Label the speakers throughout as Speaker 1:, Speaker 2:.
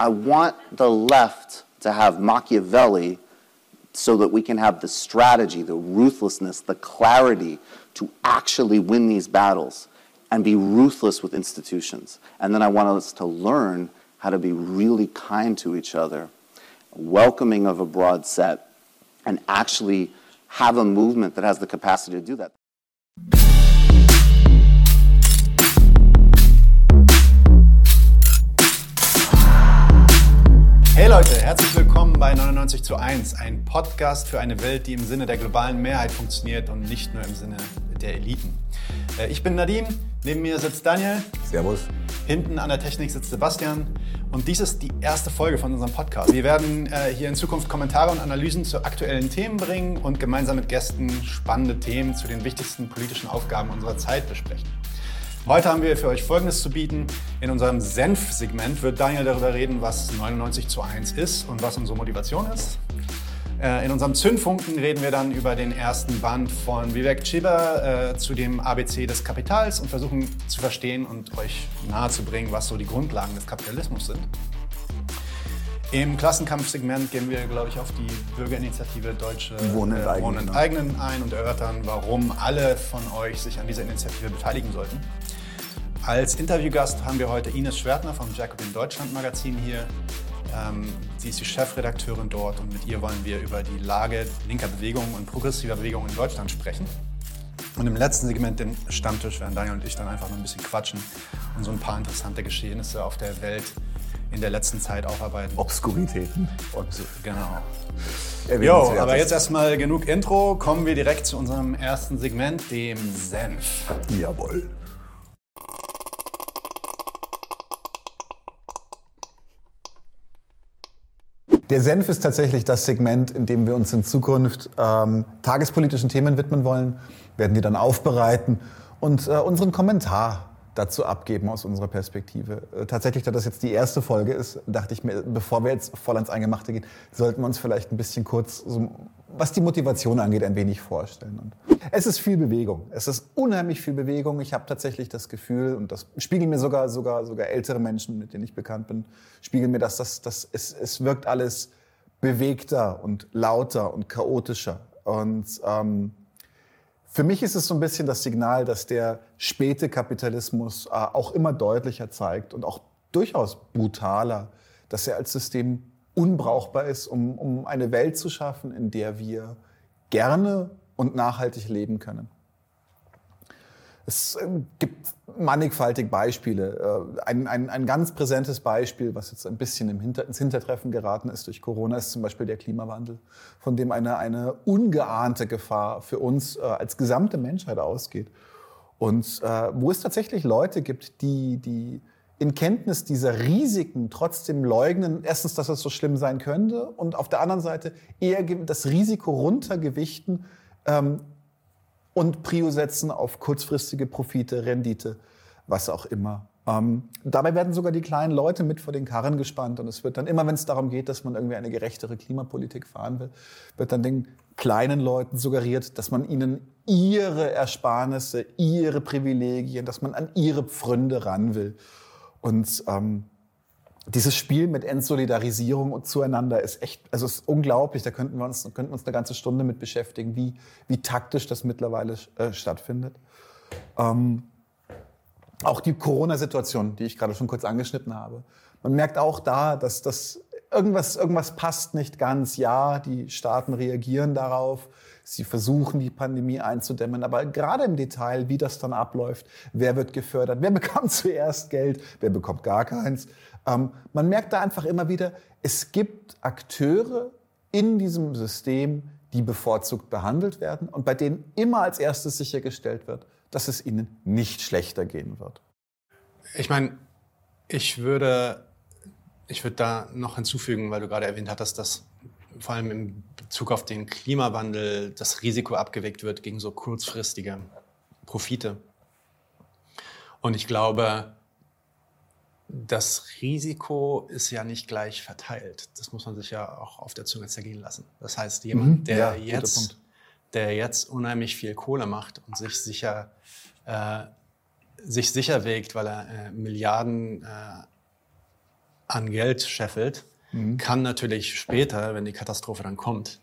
Speaker 1: I want the left to have Machiavelli so that we can have the strategy, the ruthlessness, the clarity to actually win these battles and be ruthless with institutions. And then I want us to learn how to be really kind to each other, welcoming of a broad set, and actually have a movement that has the capacity to do that.
Speaker 2: Hey Leute, herzlich willkommen bei 99 zu 1, ein Podcast für eine Welt, die im Sinne der globalen Mehrheit funktioniert und nicht nur im Sinne der Eliten. Äh, ich bin Nadim, neben mir sitzt Daniel.
Speaker 3: Servus.
Speaker 2: Hinten an der Technik sitzt Sebastian und dies ist die erste Folge von unserem Podcast. Wir werden äh, hier in Zukunft Kommentare und Analysen zu aktuellen Themen bringen und gemeinsam mit Gästen spannende Themen zu den wichtigsten politischen Aufgaben unserer Zeit besprechen. Heute haben wir für euch Folgendes zu bieten. In unserem Senf-Segment wird Daniel darüber reden, was 99 zu 1 ist und was unsere Motivation ist. Äh, in unserem Zündfunken reden wir dann über den ersten Band von Vivek Chiba äh, zu dem ABC des Kapitals und versuchen zu verstehen und euch nahezubringen, was so die Grundlagen des Kapitalismus sind. Im Klassenkampfsegment gehen wir, glaube ich, auf die Bürgerinitiative Deutsche
Speaker 3: Wohnen
Speaker 2: äh, Wohnen. Enteignen ein und erörtern, warum alle von euch sich an dieser Initiative beteiligen sollten. Als Interviewgast haben wir heute Ines Schwertner vom Jacobin Deutschland Magazin hier. Ähm, sie ist die Chefredakteurin dort und mit ihr wollen wir über die Lage linker Bewegungen und progressiver Bewegungen in Deutschland sprechen. Und im letzten Segment, den Stammtisch, werden Daniel und ich dann einfach noch ein bisschen quatschen und so ein paar interessante Geschehnisse auf der Welt in der letzten Zeit aufarbeiten.
Speaker 3: Obskuritäten.
Speaker 2: Obs genau. Jo, aber jetzt erstmal genug Intro. Kommen wir direkt zu unserem ersten Segment, dem Senf.
Speaker 3: Jawohl. Der Senf ist tatsächlich das Segment, in dem wir uns in Zukunft ähm, tagespolitischen Themen widmen wollen, werden die dann aufbereiten und äh, unseren Kommentar dazu abgeben aus unserer Perspektive. Äh, tatsächlich, da das jetzt die erste Folge ist, dachte ich mir, bevor wir jetzt voll ans Eingemachte gehen, sollten wir uns vielleicht ein bisschen kurz, so, was die Motivation angeht, ein wenig vorstellen. Und es ist viel Bewegung. Es ist unheimlich viel Bewegung. Ich habe tatsächlich das Gefühl, und das spiegeln mir sogar, sogar, sogar ältere Menschen, mit denen ich bekannt bin, spiegeln mir das, dass das, es, es wirkt alles bewegter und lauter und chaotischer. Und ähm, für mich ist es so ein bisschen das Signal, dass der späte Kapitalismus äh, auch immer deutlicher zeigt und auch durchaus brutaler, dass er als System unbrauchbar ist, um, um eine Welt zu schaffen, in der wir gerne und nachhaltig leben können. Es ähm, gibt mannigfaltig Beispiele. Äh, Ein, ein, ein ganz präsentes Beispiel, was jetzt ein bisschen Hinter, ins Hintertreffen geraten ist durch Corona, ist zum Beispiel der Klimawandel, von dem eine, eine ungeahnte Gefahr für uns äh, als gesamte Menschheit ausgeht. Und äh, wo es tatsächlich Leute gibt, die, die in Kenntnis dieser Risiken trotzdem leugnen, erstens, dass es so schlimm sein könnte und auf der anderen Seite eher das Risiko runtergewichten, ähm, und Prio setzen auf kurzfristige Profite, Rendite, was auch immer. Ähm, dabei werden sogar die kleinen Leute mit vor den Karren gespannt und es wird dann immer, wenn es darum geht, dass man irgendwie eine gerechtere Klimapolitik fahren will, wird dann den kleinen Leuten suggeriert, dass man ihnen ihre Ersparnisse, ihre Privilegien, dass man an ihre Pfründe ran will. Und ähm, dieses Spiel mit Entsolidarisierung und zueinander ist echt, also ist unglaublich. Da könnten wir uns, könnten uns eine ganze Stunde mit beschäftigen, wie, wie taktisch das mittlerweile äh, stattfindet. Ähm, auch die Corona-Situation, die ich gerade schon kurz angeschnitten habe. Man merkt auch da, dass das irgendwas, irgendwas passt nicht ganz. Ja, die Staaten reagieren darauf. Sie versuchen, die Pandemie einzudämmen. Aber gerade im Detail, wie das dann abläuft, wer wird gefördert, wer bekommt zuerst Geld, wer bekommt gar keins. Ähm, man merkt da einfach immer wieder, es gibt Akteure in diesem System, die bevorzugt behandelt werden und bei denen immer als erstes sichergestellt wird, dass es ihnen nicht schlechter gehen wird.
Speaker 2: Ich meine, ich würde, ich würde da noch hinzufügen, weil du gerade erwähnt hattest, dass vor allem in Bezug auf den Klimawandel das Risiko abgewegt wird gegen so kurzfristige Profite. Und ich glaube, das Risiko ist ja nicht gleich verteilt. Das muss man sich ja auch auf der Zunge zergehen lassen. Das heißt, jemand,
Speaker 3: Mhm,
Speaker 2: der,
Speaker 3: ja,
Speaker 2: jetzt, der jetzt unheimlich viel Kohle macht und sich sicher, äh, sich sicher wägt, weil er äh, Milliarden äh, an Geld scheffelt, mhm. kann natürlich später, wenn die Katastrophe dann kommt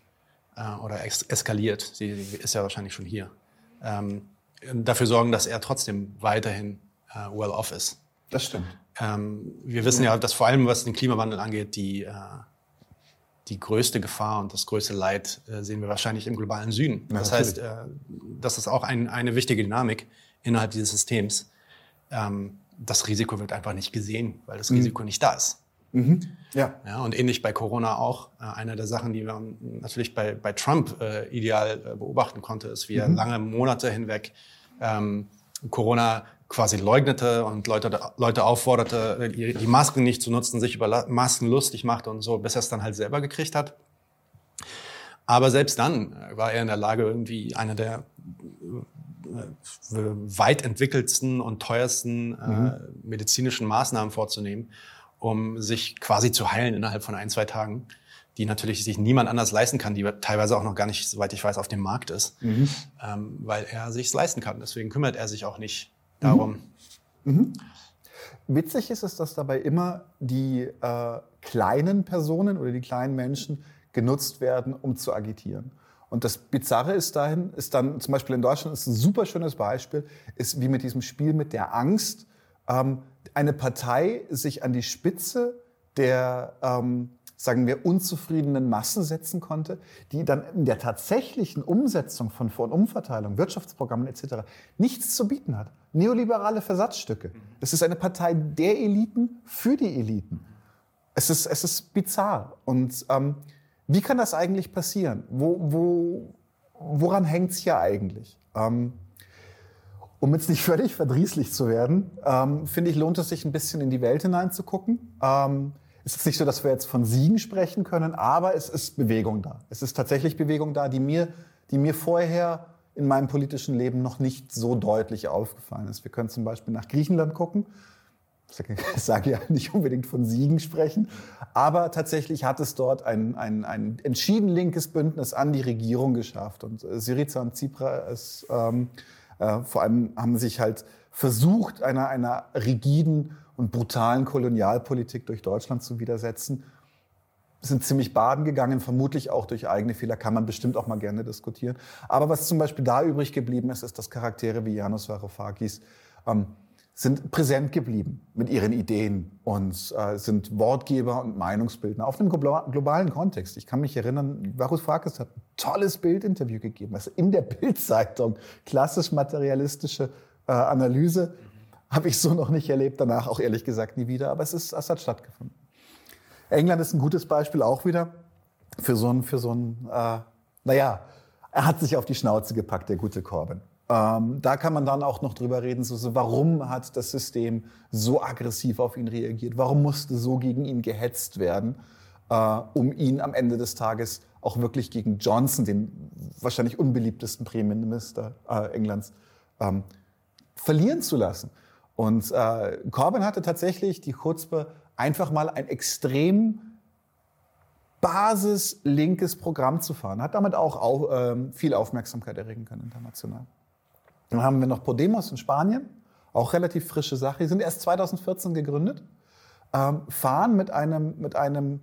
Speaker 2: äh, oder es eskaliert, sie, ist ja wahrscheinlich schon hier, ähm, dafür sorgen, dass er trotzdem weiterhin äh, well off ist.
Speaker 3: Das stimmt.
Speaker 2: Ähm, wir wissen ja, dass vor allem, was den Klimawandel angeht, die, äh, die größte Gefahr und das größte Leid äh, sehen wir wahrscheinlich im globalen Süden. Ja, das heißt, äh, das ist auch ein, eine wichtige Dynamik innerhalb dieses Systems. Ähm, das Risiko wird einfach nicht gesehen, weil das mhm. Risiko nicht da ist. Mhm. Ja. ja. Und ähnlich bei Corona auch. Äh, eine der Sachen, die man natürlich bei, bei Trump äh, ideal äh, beobachten konnte, ist, wie er mhm. lange Monate hinweg ähm, Corona quasi leugnete und Leute, Leute aufforderte, die Masken nicht zu nutzen, sich über Masken lustig machte und so, bis er es dann halt selber gekriegt hat. Aber selbst dann war er in der Lage, irgendwie eine der äh, weit entwickelsten und teuersten äh, mhm. medizinischen Maßnahmen vorzunehmen, um sich quasi zu heilen innerhalb von ein, zwei Tagen, die natürlich sich niemand anders leisten kann, die teilweise auch noch gar nicht, soweit ich weiß, auf dem Markt ist, mhm. ähm, weil er sich leisten kann. Deswegen kümmert er sich auch nicht darum. Mhm.
Speaker 3: Mhm. Witzig ist es, dass dabei immer die äh, kleinen Personen oder die kleinen Menschen genutzt werden, um zu agitieren. Und das Bizarre ist dahin, ist dann zum Beispiel in Deutschland ist ein super schönes Beispiel, ist wie mit diesem Spiel mit der Angst, ähm, eine Partei sich an die Spitze der ähm, sagen wir, unzufriedenen Massen setzen konnte, die dann in der tatsächlichen Umsetzung von Vor- und Umverteilung, Wirtschaftsprogrammen etc. nichts zu bieten hat. Neoliberale Versatzstücke. Es ist eine Partei der Eliten für die Eliten. Es ist, es ist bizarr. Und ähm, wie kann das eigentlich passieren? Wo, wo, woran hängt es hier eigentlich? Ähm, um jetzt nicht völlig verdrießlich zu werden, ähm, finde ich, lohnt es sich ein bisschen in die Welt hineinzugucken. Ähm, es ist nicht so, dass wir jetzt von Siegen sprechen können, aber es ist Bewegung da. Es ist tatsächlich Bewegung da, die mir, die mir vorher in meinem politischen Leben noch nicht so deutlich aufgefallen ist. Wir können zum Beispiel nach Griechenland gucken. Ich sage ja nicht unbedingt von Siegen sprechen, aber tatsächlich hat es dort ein, ein, ein entschieden linkes Bündnis an die Regierung geschafft. Und äh, Syriza und Tsipras ähm, äh, vor allem haben sich halt versucht, einer, einer rigiden und brutalen Kolonialpolitik durch Deutschland zu widersetzen, sind ziemlich baden gegangen, vermutlich auch durch eigene Fehler, kann man bestimmt auch mal gerne diskutieren. Aber was zum Beispiel da übrig geblieben ist, ist, dass Charaktere wie Janos Varoufakis ähm, sind präsent geblieben mit ihren Ideen und äh, sind Wortgeber und Meinungsbildner auf einem globalen Kontext. Ich kann mich erinnern, Varoufakis hat ein tolles Bildinterview gegeben, also in der Bildzeitung, klassisch materialistische äh, Analyse habe ich so noch nicht erlebt, danach auch ehrlich gesagt nie wieder, aber es, ist, es hat stattgefunden. England ist ein gutes Beispiel auch wieder für so ein, für so ein äh, naja, er hat sich auf die Schnauze gepackt, der gute Corbyn. Ähm, da kann man dann auch noch drüber reden, so, so, warum hat das System so aggressiv auf ihn reagiert? Warum musste so gegen ihn gehetzt werden, äh, um ihn am Ende des Tages auch wirklich gegen Johnson, den wahrscheinlich unbeliebtesten Premierminister äh, Englands, ähm, verlieren zu lassen? Und äh, Corbyn hatte tatsächlich die Chutzpe, einfach mal ein extrem basislinkes Programm zu fahren. Hat damit auch, auch ähm, viel Aufmerksamkeit erregen können international. Dann haben wir noch Podemos in Spanien, auch relativ frische Sache. Die sind erst 2014 gegründet, ähm, fahren mit einem, mit einem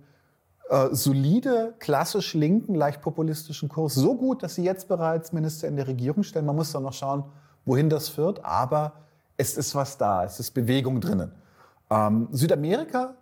Speaker 3: äh, solide, klassisch linken, leicht populistischen Kurs so gut, dass sie jetzt bereits Minister in der Regierung stellen. Man muss dann noch schauen, wohin das führt, aber es ist was da, es ist Bewegung drinnen. Ähm, Südamerika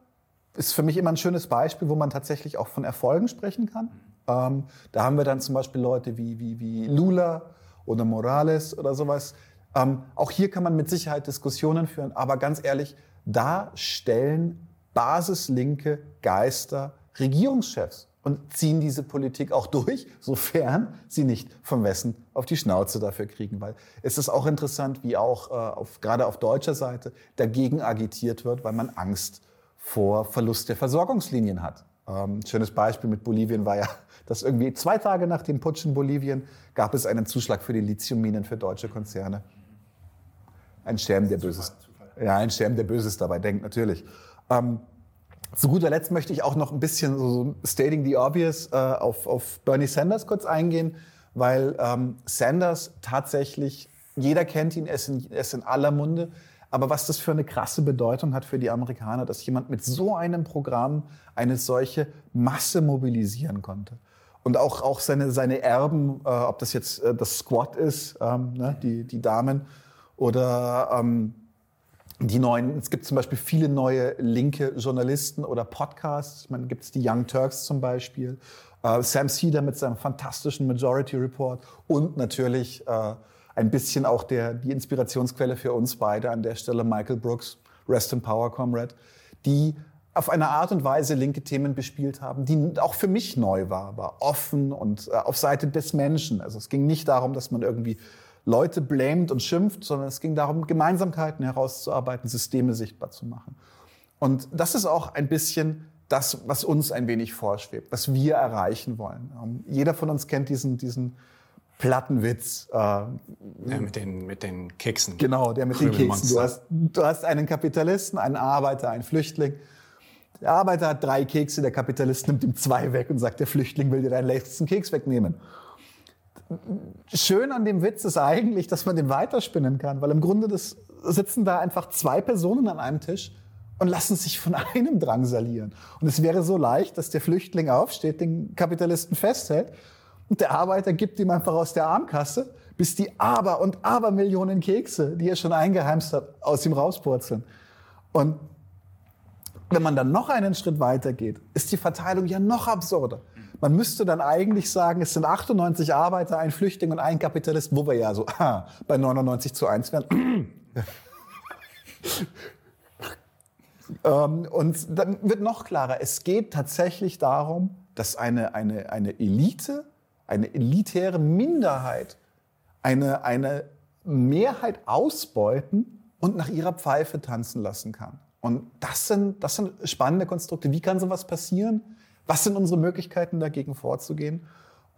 Speaker 3: ist für mich immer ein schönes Beispiel, wo man tatsächlich auch von Erfolgen sprechen kann. Ähm, da haben wir dann zum Beispiel Leute wie, wie, wie Lula oder Morales oder sowas. Ähm, auch hier kann man mit Sicherheit Diskussionen führen, aber ganz ehrlich, da stellen basislinke Geister Regierungschefs und ziehen diese Politik auch durch, sofern sie nicht vom Westen auf die Schnauze dafür kriegen. Weil es ist auch interessant, wie auch äh, auf, gerade auf deutscher Seite dagegen agitiert wird, weil man Angst vor Verlust der Versorgungslinien hat. Ähm, schönes Beispiel mit Bolivien war ja, dass irgendwie zwei Tage nach dem Putsch in Bolivien gab es einen Zuschlag für die Lithiumminen für deutsche Konzerne. Ein Scherm, der Böses, ja, ein Scherm, der Böses dabei denkt, natürlich. Ähm, zu guter Letzt möchte ich auch noch ein bisschen so stating the obvious äh, auf, auf Bernie Sanders kurz eingehen, weil ähm, Sanders tatsächlich, jeder kennt ihn, er ist, in, er ist in aller Munde, Aber was das für eine krasse Bedeutung hat für die Amerikaner, dass jemand mit so einem Programm eine solche Masse mobilisieren konnte. Und auch, auch seine, seine Erben, äh, ob das jetzt äh, das Squad ist, ähm, ne, die, die Damen, oder ähm, die neuen, es gibt zum Beispiel viele neue linke Journalisten oder Podcasts. Meine, gibt es die Young Turks zum Beispiel, äh, Sam Cedar mit seinem fantastischen Majority Report und natürlich äh, ein bisschen auch der, die Inspirationsquelle für uns beide an der Stelle, Michael Brooks, Rest in Power Comrade, die auf eine Art und Weise linke Themen bespielt haben, die auch für mich neu war, war offen und äh, auf Seite des Menschen. Also es ging nicht darum, dass man irgendwie Leute blamet und schimpft, sondern es ging darum, Gemeinsamkeiten herauszuarbeiten, Systeme sichtbar zu machen. Und das ist auch ein bisschen das, was uns ein wenig vorschwebt, was wir erreichen wollen. Ähm, jeder von uns kennt diesen, diesen Plattenwitz.
Speaker 2: Äh, ja, mit, den, mit den Keksen.
Speaker 3: Genau, der mit den Keksen. Du hast, du hast einen Kapitalisten, einen Arbeiter, einen Flüchtling. Der Arbeiter hat drei Kekse, der Kapitalist nimmt ihm zwei weg und sagt, der Flüchtling will dir deinen letzten Keks wegnehmen schön an dem Witz ist eigentlich, dass man den weiterspinnen kann, weil im Grunde das sitzen da einfach zwei Personen an einem Tisch und lassen sich von einem drangsalieren. Und es wäre so leicht, dass der Flüchtling aufsteht, den Kapitalisten festhält und der Arbeiter gibt ihm einfach aus der Armkasse, bis die Aber und Abermillionen Kekse, die er schon eingeheimst hat, aus ihm rauspurzeln. Und wenn man dann noch einen Schritt weiter geht, ist die Verteilung ja noch absurder. Man müsste dann eigentlich sagen, es sind 98 Arbeiter, ein Flüchtling und ein Kapitalist, wo wir ja so ah, bei 99 zu 1 wären. ähm, und dann wird noch klarer, es geht tatsächlich darum, dass eine, eine, eine Elite, eine elitäre Minderheit eine, eine Mehrheit ausbeuten und nach ihrer Pfeife tanzen lassen kann. Und das sind, das sind spannende Konstrukte. Wie kann sowas passieren? Was sind unsere Möglichkeiten, dagegen vorzugehen?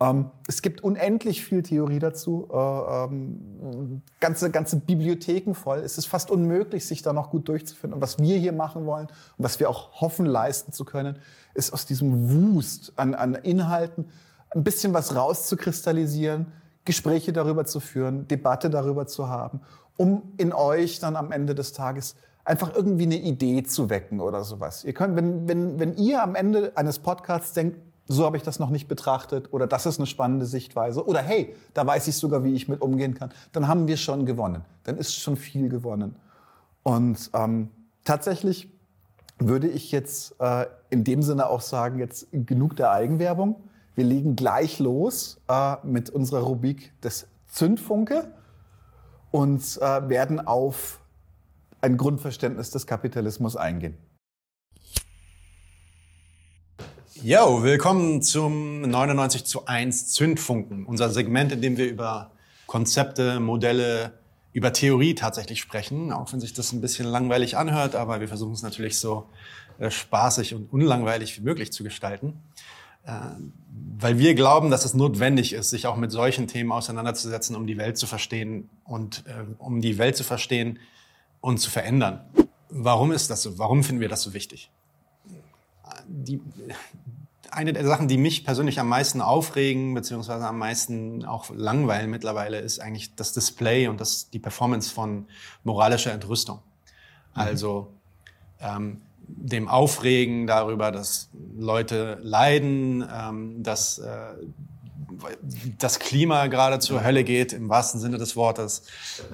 Speaker 3: Ähm, es gibt unendlich viel Theorie dazu, äh, ähm, ganze, ganze Bibliotheken voll. Es ist fast unmöglich, sich da noch gut durchzufinden. Und was wir hier machen wollen und was wir auch hoffen, leisten zu können, ist aus diesem Wust an, an Inhalten ein bisschen was rauszukristallisieren, Gespräche darüber zu führen, Debatte darüber zu haben, um in euch dann am Ende des Tages einfach irgendwie eine Idee zu wecken oder sowas. Ihr könnt, wenn, wenn, wenn ihr am Ende eines Podcasts denkt, so habe ich das noch nicht betrachtet oder das ist eine spannende Sichtweise oder hey, da weiß ich sogar, wie ich mit umgehen kann, dann haben wir schon gewonnen. Dann ist schon viel gewonnen. Und ähm, tatsächlich würde ich jetzt äh, in dem Sinne auch sagen, jetzt genug der Eigenwerbung. Wir legen gleich los äh, mit unserer Rubrik des Zündfunke und äh, werden auf ein Grundverständnis des Kapitalismus eingehen.
Speaker 2: Yo, willkommen zum 99 zu 1 Zündfunken, unser Segment, in dem wir über Konzepte, Modelle, über Theorie tatsächlich sprechen, auch wenn sich das ein bisschen langweilig anhört, aber wir versuchen es natürlich so äh, spaßig und unlangweilig wie möglich zu gestalten, weil wir glauben, dass es notwendig ist, sich auch mit solchen Themen auseinanderzusetzen, um die Welt zu verstehen und äh, um die Welt zu verstehen, und zu verändern. Warum ist das so? Warum finden wir das so wichtig? Die, eine der Sachen, die mich persönlich am meisten aufregen, beziehungsweise am meisten auch langweilen mittlerweile, ist eigentlich das Display und das, die Performance von moralischer Entrüstung. Mhm. Also ähm, dem Aufregen darüber, dass Leute leiden, ähm, dass äh, das Klima gerade zur Hölle geht, im wahrsten Sinne des Wortes.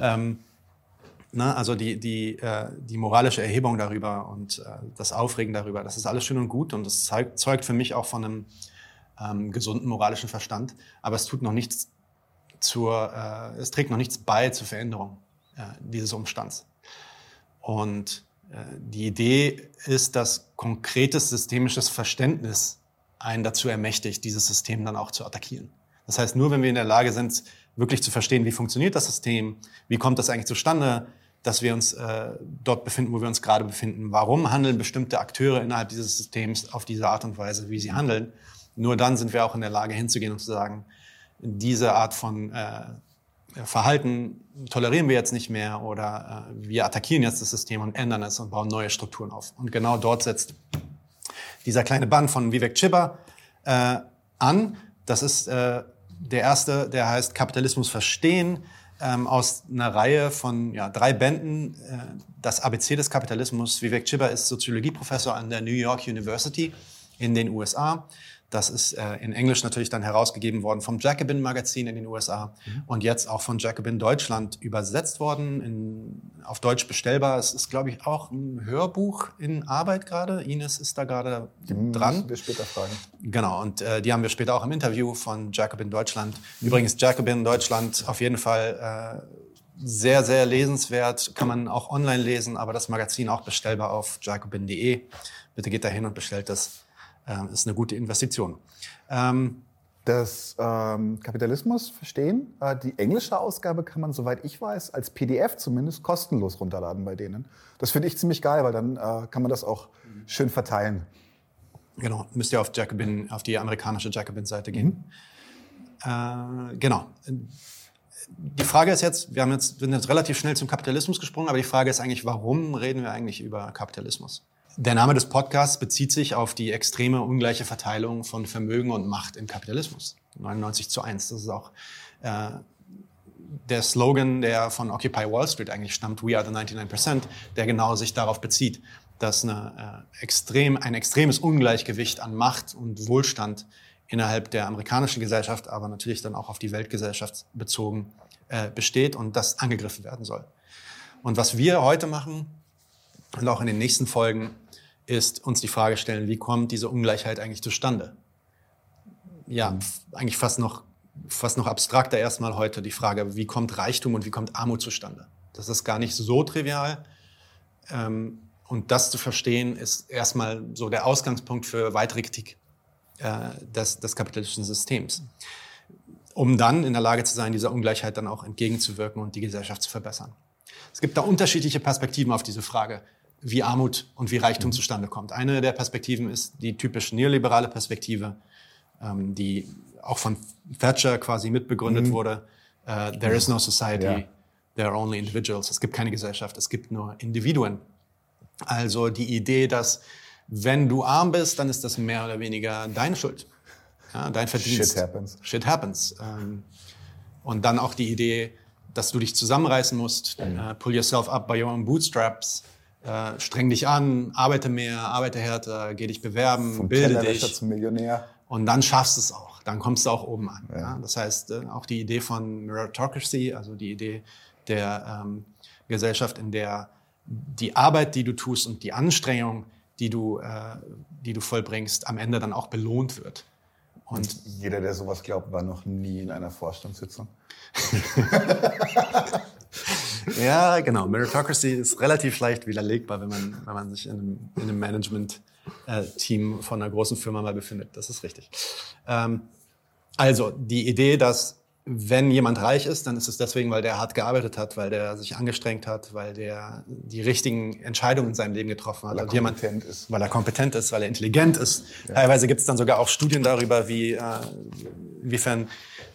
Speaker 2: Ähm, Ne? Also die, die, äh, die moralische Erhebung darüber und äh, das Aufregen darüber, das ist alles schön und gut und das zeigt, zeugt für mich auch von einem ähm, gesunden moralischen Verstand. Aber es tut noch nichts zur, äh, es trägt noch nichts bei zur Veränderung äh, dieses Umstands. Und die Idee ist, dass konkretes systemisches Verständnis einen dazu ermächtigt, dieses System dann auch zu attackieren. Das heißt, nur wenn wir in der Lage sind, wirklich zu verstehen, wie funktioniert das System, wie kommt das eigentlich zustande, dass wir uns äh, dort befinden, wo wir uns gerade befinden. Warum handeln bestimmte Akteure innerhalb dieses Systems auf diese Art und Weise, wie sie handeln? Nur dann sind wir auch in der Lage hinzugehen und zu sagen, diese Art von äh, Verhalten tolerieren wir jetzt nicht mehr oder äh, wir attackieren jetzt das System und ändern es und bauen neue Strukturen auf. Und genau dort setzt dieser kleine Band von Vivek Chiba äh, an. Das ist äh, der erste, der heißt Kapitalismus verstehen ähm, aus einer Reihe von ja, drei Bänden. Äh, das ABC des Kapitalismus. Vivek Chibba ist Soziologieprofessor an der New York University in den USA. Das ist äh, in Englisch natürlich dann herausgegeben worden vom Jacobin Magazin in den USA mhm. und jetzt auch von Jacobin Deutschland übersetzt worden, in, auf Deutsch bestellbar. Es ist, glaube ich, auch ein Hörbuch in Arbeit gerade. Ines ist da gerade dran.
Speaker 3: Müssen wir später fragen.
Speaker 2: Genau, und äh, die haben wir später auch im Interview von Jacobin Deutschland. Übrigens, Jacobin Deutschland auf jeden Fall äh, sehr, sehr lesenswert. Kann man auch online lesen, aber das Magazin auch bestellbar auf jacobin.de. Bitte geht da hin und bestellt das äh, ist eine gute Investition.
Speaker 3: Ähm, das ähm, Kapitalismus verstehen. Äh, die englische Ausgabe kann man, soweit ich weiß, als PDF zumindest kostenlos runterladen bei denen. Das finde ich ziemlich geil, weil dann äh, kann man das auch schön verteilen.
Speaker 2: Genau, müsst ihr auf Jacobin, auf die amerikanische Jacobin-Seite gehen. Mhm. Äh, genau. Die Frage ist jetzt, wir haben jetzt, sind jetzt relativ schnell zum Kapitalismus gesprungen, aber die Frage ist eigentlich, warum reden wir eigentlich über Kapitalismus? Der Name des Podcasts bezieht sich auf die extreme ungleiche Verteilung von Vermögen und Macht im Kapitalismus. 99 zu 1. Das ist auch äh, der Slogan, der von Occupy Wall Street eigentlich stammt, We are the 99%, der genau sich darauf bezieht, dass eine, äh, extrem, ein extremes Ungleichgewicht an Macht und Wohlstand innerhalb der amerikanischen Gesellschaft, aber natürlich dann auch auf die Weltgesellschaft bezogen äh, besteht und das angegriffen werden soll. Und was wir heute machen und auch in den nächsten Folgen ist uns die Frage stellen, wie kommt diese Ungleichheit eigentlich zustande? Ja, eigentlich fast noch, fast noch abstrakter erstmal heute die Frage, wie kommt Reichtum und wie kommt Armut zustande? Das ist gar nicht so trivial. Ähm, und das zu verstehen, ist erstmal so der Ausgangspunkt für weitere Kritik äh, des, des kapitalistischen Systems. Um dann in der Lage zu sein, dieser Ungleichheit dann auch entgegenzuwirken und die Gesellschaft zu verbessern. Es gibt da unterschiedliche Perspektiven auf diese Frage wie Armut und wie Reichtum mhm. zustande kommt. Eine der Perspektiven ist die typisch neoliberale Perspektive, ähm, die auch von Thatcher quasi mitbegründet mhm. wurde. Uh, there is no society, ja. there are only individuals. Es gibt keine Gesellschaft, es gibt nur Individuen. Also die Idee, dass wenn du arm bist, dann ist das mehr oder weniger deine Schuld, ja, dein Verdienst.
Speaker 3: Shit happens.
Speaker 2: Shit happens. Ähm, und dann auch die Idee, dass du dich zusammenreißen musst, mhm. uh, pull yourself up by your own bootstraps äh, streng dich an, arbeite mehr, arbeite härter, geh dich bewerben, Vom bilde dich.
Speaker 3: zum Millionär.
Speaker 2: Und dann schaffst du es auch. Dann kommst du auch oben an. Ja. Ja? Das heißt, äh, auch die Idee von Meritocracy, also die Idee der ähm, Gesellschaft, in der die Arbeit, die du tust und die Anstrengung, die du, äh, die du vollbringst, am Ende dann auch belohnt wird.
Speaker 3: Und, jeder, der sowas glaubt, war noch nie in einer Vorstandssitzung.
Speaker 2: ja, genau. Meritocracy ist relativ leicht widerlegbar, wenn man, wenn man sich in einem, in einem Management-Team äh, von einer großen Firma mal befindet. Das ist richtig. Ähm, also die Idee, dass wenn jemand reich ist, dann ist es deswegen, weil der hart gearbeitet hat, weil der sich angestrengt hat, weil der die richtigen Entscheidungen in seinem Leben getroffen hat.
Speaker 3: Weil er kompetent jemand, ist.
Speaker 2: Weil er kompetent ist, weil er intelligent ist. Ja. Teilweise gibt es dann sogar auch Studien darüber, wie, äh, inwiefern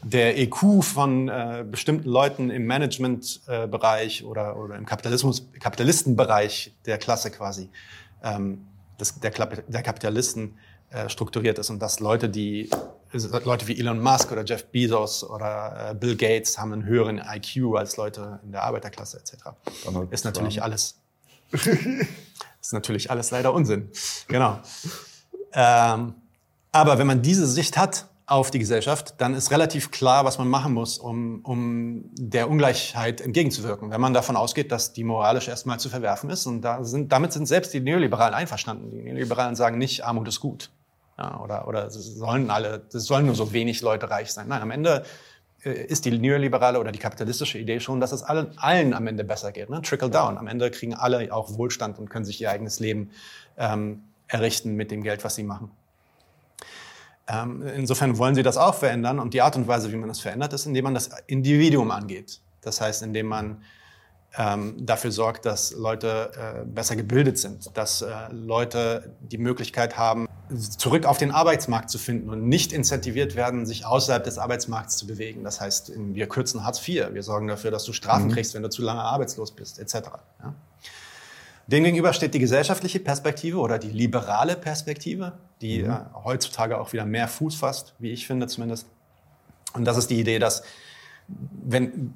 Speaker 2: der EQ von äh, bestimmten Leuten im Managementbereich äh, oder, oder im Kapitalismus, Kapitalistenbereich der Klasse quasi, ähm, des, der, der Kapitalisten äh, strukturiert ist und dass Leute, die Leute wie Elon Musk oder Jeff Bezos oder äh, Bill Gates haben einen höheren IQ als Leute in der Arbeiterklasse etc. Donald ist natürlich Trump. alles ist natürlich alles leider Unsinn. Genau. Ähm, aber wenn man diese Sicht hat auf die Gesellschaft, dann ist relativ klar, was man machen muss, um, um der Ungleichheit entgegenzuwirken. Wenn man davon ausgeht, dass die moralisch erstmal zu verwerfen ist. Und da sind, damit sind selbst die Neoliberalen einverstanden. Die Neoliberalen sagen nicht, Armut ist gut. Ja, oder, oder sollen alle, es sollen nur so wenig Leute reich sein. Nein, am Ende äh, ist die neoliberale oder die kapitalistische Idee schon, dass es allen, allen am Ende besser geht. Ne? Trickle down. Am Ende kriegen alle auch Wohlstand und können sich ihr eigenes Leben ähm, errichten mit dem Geld, was sie machen. Ähm, insofern wollen sie das auch verändern und die Art und Weise, wie man das verändert, ist, indem man das Individuum angeht. Das heißt, indem man ähm, dafür sorgt, dass Leute äh, besser gebildet sind, dass äh, Leute die Möglichkeit haben, zurück auf den Arbeitsmarkt zu finden und nicht incentiviert werden, sich außerhalb des Arbeitsmarkts zu bewegen. Das heißt, wir kürzen Hartz IV, wir sorgen dafür, dass du Strafen mhm. kriegst, wenn du zu lange arbeitslos bist, etc. Ja? Demgegenüber steht die gesellschaftliche Perspektive oder die liberale Perspektive, die mhm. äh, heutzutage auch wieder mehr Fuß fasst, wie ich finde zumindest. Und das ist die Idee, dass wenn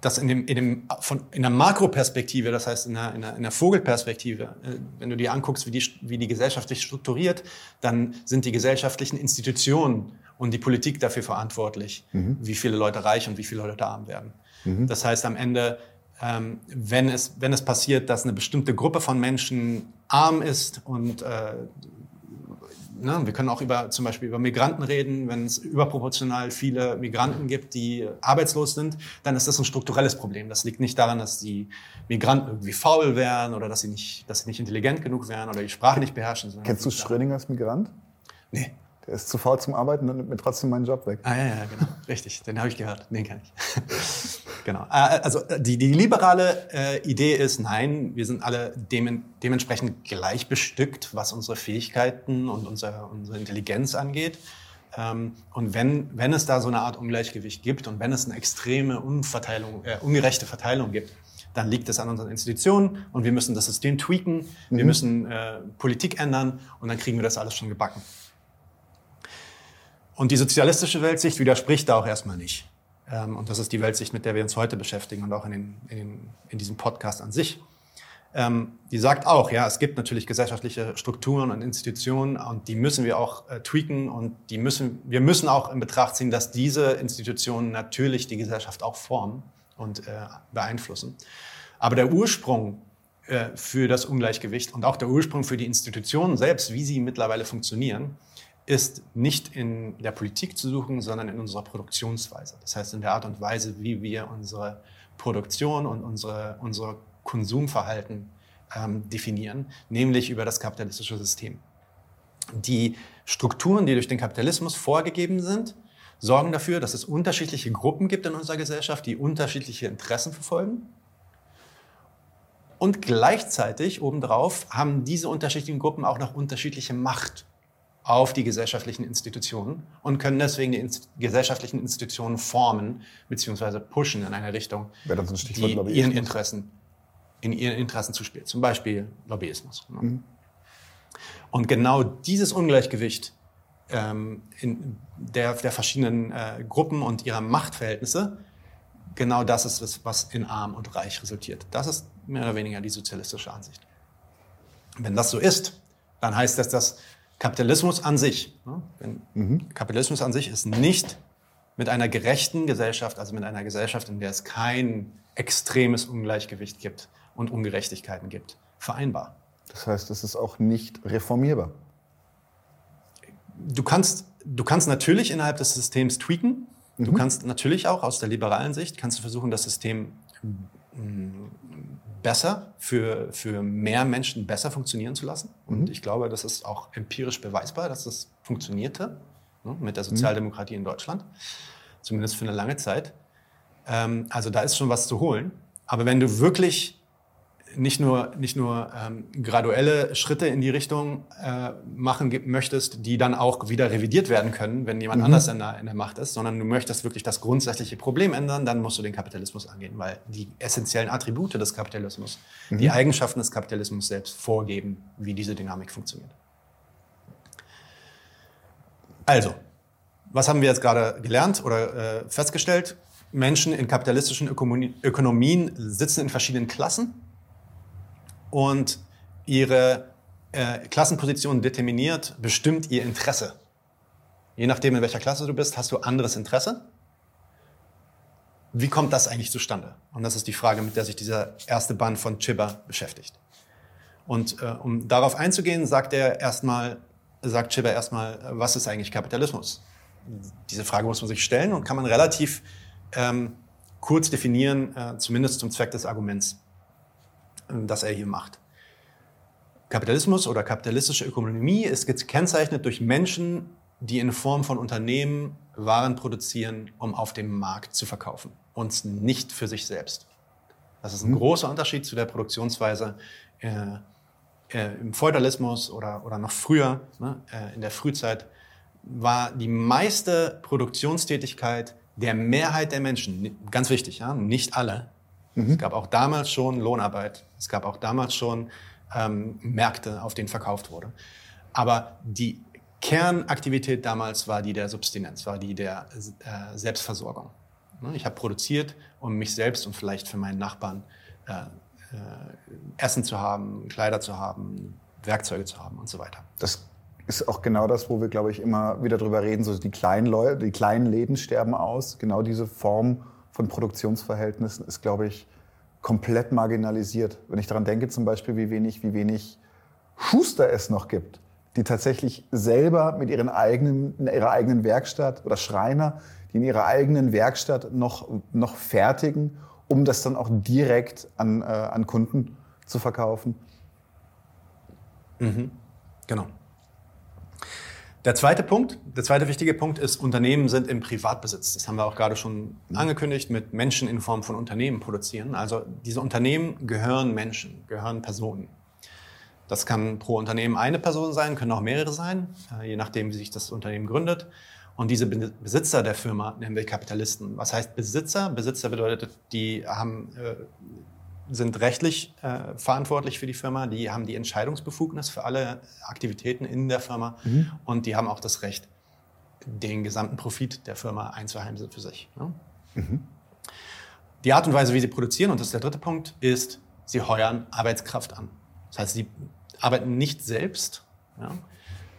Speaker 2: das in, dem, in, dem, von, in der Makroperspektive, das heißt in der, in der, in der Vogelperspektive, äh, wenn du dir anguckst, wie die, wie die Gesellschaft sich strukturiert, dann sind die gesellschaftlichen Institutionen und die Politik dafür verantwortlich, mhm. wie viele Leute reich und wie viele Leute arm werden. Mhm. Das heißt am Ende, ähm, wenn, es, wenn es passiert, dass eine bestimmte Gruppe von Menschen arm ist und äh, ne, wir können auch über, zum Beispiel über Migranten reden. Wenn es überproportional viele Migranten gibt, die arbeitslos sind, dann ist das ein strukturelles Problem. Das liegt nicht daran, dass die Migranten irgendwie faul wären oder dass sie nicht, dass sie nicht intelligent genug wären oder die Sprache nicht beherrschen.
Speaker 3: Kennst du Schrödinger als Migrant?
Speaker 2: Nee.
Speaker 3: Der ist zu faul zum Arbeiten und nimmt mir trotzdem meinen Job weg.
Speaker 2: Ah ja, ja, genau. Richtig. Den habe ich gehört. Den kann ich. genau. Äh, also die, die liberale äh, Idee ist, nein, wir sind alle dem, dementsprechend gleich bestückt, was unsere Fähigkeiten und unsere, unsere Intelligenz angeht. Ähm, und wenn, wenn es da so eine Art Ungleichgewicht gibt und wenn es eine extreme Unverteilung, äh, ungerechte Verteilung gibt, dann liegt es an unseren Institutionen und wir müssen das System tweaken, wir mhm. müssen äh, Politik ändern und dann kriegen wir das alles schon gebacken. Und die sozialistische Weltsicht widerspricht da auch erstmal nicht. Ähm, und das ist die Weltsicht, mit der wir uns heute beschäftigen und auch in, den, in, den, in diesem Podcast an sich. Ähm, die sagt auch, ja, es gibt natürlich gesellschaftliche Strukturen und Institutionen und die müssen wir auch äh, tweaken und die müssen, wir müssen auch in Betracht ziehen, dass diese Institutionen natürlich die Gesellschaft auch formen und äh, beeinflussen. Aber der Ursprung äh, für das Ungleichgewicht und auch der Ursprung für die Institutionen selbst, wie sie mittlerweile funktionieren, ist nicht in der Politik zu suchen, sondern in unserer Produktionsweise. Das heißt in der Art und Weise, wie wir unsere Produktion und unsere, unser Konsumverhalten ähm, definieren, nämlich über das kapitalistische System. Die Strukturen, die durch den Kapitalismus vorgegeben sind, sorgen dafür, dass es unterschiedliche Gruppen gibt in unserer Gesellschaft, die unterschiedliche Interessen verfolgen. Und gleichzeitig obendrauf haben diese unterschiedlichen Gruppen auch noch unterschiedliche Macht auf die gesellschaftlichen Institutionen und können deswegen die Inst gesellschaftlichen Institutionen formen bzw. pushen in eine Richtung, die ihren Interessen, in ihren Interessen zuspielt. Zum Beispiel Lobbyismus. Ne? Mhm. Und genau dieses Ungleichgewicht ähm, der, der verschiedenen äh, Gruppen und ihrer Machtverhältnisse, genau das ist es, was in Arm und Reich resultiert. Das ist mehr oder weniger die sozialistische Ansicht. Wenn das so ist, dann heißt das, dass Kapitalismus an sich, ne? mhm. Kapitalismus an sich ist nicht mit einer gerechten Gesellschaft, also mit einer Gesellschaft, in der es kein extremes Ungleichgewicht gibt und Ungerechtigkeiten gibt, vereinbar.
Speaker 3: Das heißt, es ist auch nicht reformierbar.
Speaker 2: Du kannst, du kannst natürlich innerhalb des Systems tweaken. Du mhm. kannst natürlich auch aus der liberalen Sicht kannst du versuchen, das System besser, für, für mehr Menschen besser funktionieren zu lassen. Und mhm. ich glaube, das ist auch empirisch beweisbar, dass das funktionierte ne, mit der Sozialdemokratie in Deutschland, zumindest für eine lange Zeit. Ähm, also da ist schon was zu holen. Aber wenn du wirklich nicht nur, nicht nur ähm, graduelle Schritte in die Richtung äh, machen möchtest, die dann auch wieder revidiert werden können, wenn jemand mhm. anders in der, in der Macht ist, sondern du möchtest wirklich das grundsätzliche Problem ändern, dann musst du den Kapitalismus angehen, weil die essentiellen Attribute des Kapitalismus, mhm. die Eigenschaften des Kapitalismus selbst vorgeben, wie diese Dynamik funktioniert. Also, was haben wir jetzt gerade gelernt oder äh, festgestellt? Menschen in kapitalistischen Ökonomien sitzen in verschiedenen Klassen und ihre äh, Klassenposition determiniert, bestimmt ihr Interesse. Je nachdem, in welcher Klasse du bist, hast du anderes Interesse. Wie kommt das eigentlich zustande? Und das ist die Frage, mit der sich dieser erste Band von Chiba beschäftigt. Und äh, um darauf einzugehen, sagt er erstmal, sagt Chiba erstmal, was ist eigentlich Kapitalismus? Diese Frage muss man sich stellen und kann man relativ ähm, kurz definieren, äh, zumindest zum Zweck des Arguments das er hier macht. Kapitalismus oder kapitalistische Ökonomie ist gekennzeichnet durch Menschen, die in Form von Unternehmen Waren produzieren, um auf dem Markt zu verkaufen und nicht für sich selbst. Das ist ein mhm. großer Unterschied zu der Produktionsweise äh, äh, im Feudalismus oder, oder noch früher, ne, äh, in der Frühzeit, war die meiste Produktionstätigkeit der Mehrheit der Menschen, ganz wichtig, ja, nicht alle, Mhm. Es gab auch damals schon Lohnarbeit. Es gab auch damals schon ähm, Märkte, auf denen verkauft wurde. Aber die Kernaktivität damals war die der Substinenz, war die der äh, Selbstversorgung. Ne, ich habe produziert, um mich selbst und vielleicht für meinen Nachbarn äh, äh, Essen zu haben, Kleider zu haben, Werkzeuge zu haben und so weiter.
Speaker 3: Das ist auch genau das, wo wir, glaube ich, immer wieder drüber reden. So die kleinen Leute, die kleinen Läden sterben aus. Genau diese Form von Produktionsverhältnissen ist, glaube ich, komplett marginalisiert. Wenn ich daran denke, zum Beispiel, wie wenig, wie wenig Schuster es noch gibt, die tatsächlich selber mit ihren eigenen, in ihrer eigenen Werkstatt oder Schreiner, die in ihrer eigenen Werkstatt noch, noch fertigen, um das dann auch direkt an, äh, an Kunden zu verkaufen.
Speaker 2: Mhm. Genau. Der zweite Punkt, der zweite wichtige Punkt ist, Unternehmen sind im Privatbesitz. Das haben wir auch gerade schon angekündigt, mit Menschen in Form von Unternehmen produzieren. Also diese Unternehmen gehören Menschen, gehören Personen. Das kann pro Unternehmen eine Person sein, können auch mehrere sein, äh, je nachdem, wie sich das Unternehmen gründet. Und diese Besitzer der Firma nennen wir Kapitalisten. Was heißt Besitzer? Besitzer bedeutet, die haben, äh, sind rechtlich äh, verantwortlich für die Firma, die haben die Entscheidungsbefugnis für alle Aktivitäten in der Firma mhm. und die haben auch das Recht, den gesamten Profit der Firma einzuheimsen für sich. Ne? Mhm. Die Art und Weise, wie sie produzieren, und das ist der dritte Punkt, ist, sie heuern Arbeitskraft an. Das heißt, sie arbeiten nicht selbst. Ja?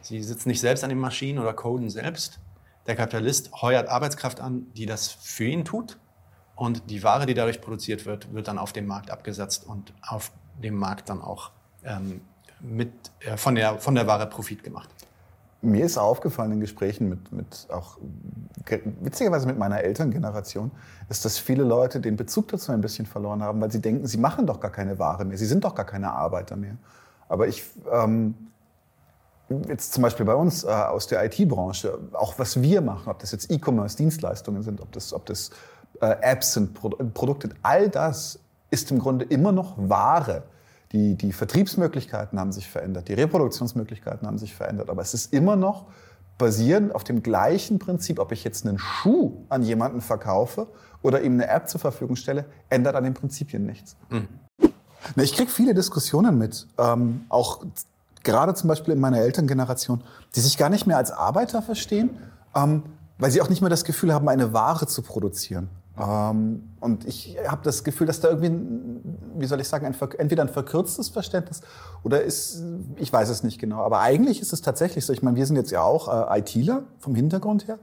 Speaker 2: Sie sitzen nicht selbst an den Maschinen oder coden selbst. Der Kapitalist heuert Arbeitskraft an, die das für ihn tut. Und die Ware, die dadurch produziert wird, wird dann auf dem Markt abgesetzt und auf dem Markt dann auch ähm, mit, äh, von, der, von der Ware Profit gemacht.
Speaker 3: Mir ist aufgefallen in Gesprächen mit, mit auch witzigerweise mit meiner Elterngeneration, ist, dass viele Leute den Bezug dazu ein bisschen verloren haben, weil sie denken, sie machen doch gar keine Ware mehr, sie sind doch gar keine Arbeiter mehr. Aber ich, ähm, jetzt zum Beispiel bei uns äh, aus der IT-Branche, auch was wir machen, ob das jetzt E-Commerce-Dienstleistungen sind, ob das, ob das äh, Apps sind, Pro Produkte, all das ist im Grunde immer noch Ware. Die, die Vertriebsmöglichkeiten haben sich verändert, die Reproduktionsmöglichkeiten haben sich verändert, aber es ist immer noch basierend auf dem gleichen Prinzip, ob ich jetzt einen Schuh an jemanden verkaufe oder ihm eine App zur Verfügung stelle, ändert an den Prinzipien nichts. Mhm. Ich kriege viele Diskussionen mit, ähm, auch gerade zum Beispiel in meiner Elterngeneration, die sich gar nicht mehr als Arbeiter verstehen, ähm, weil sie auch nicht mehr das Gefühl haben, eine Ware zu produzieren. Ähm, und ich habe das Gefühl, dass da irgendwie, wie soll ich sagen, ein, entweder ein verkürztes Verständnis oder ist, ich weiß es nicht genau. Aber eigentlich ist es tatsächlich so. Ich meine, wir sind jetzt ja auch äh, ITler vom Hintergrund her.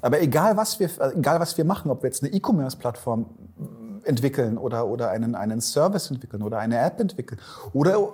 Speaker 3: Aber egal was wir, egal was wir machen, ob wir jetzt eine E-Commerce-Plattform entwickeln oder, oder einen, einen Service entwickeln oder eine App entwickeln oder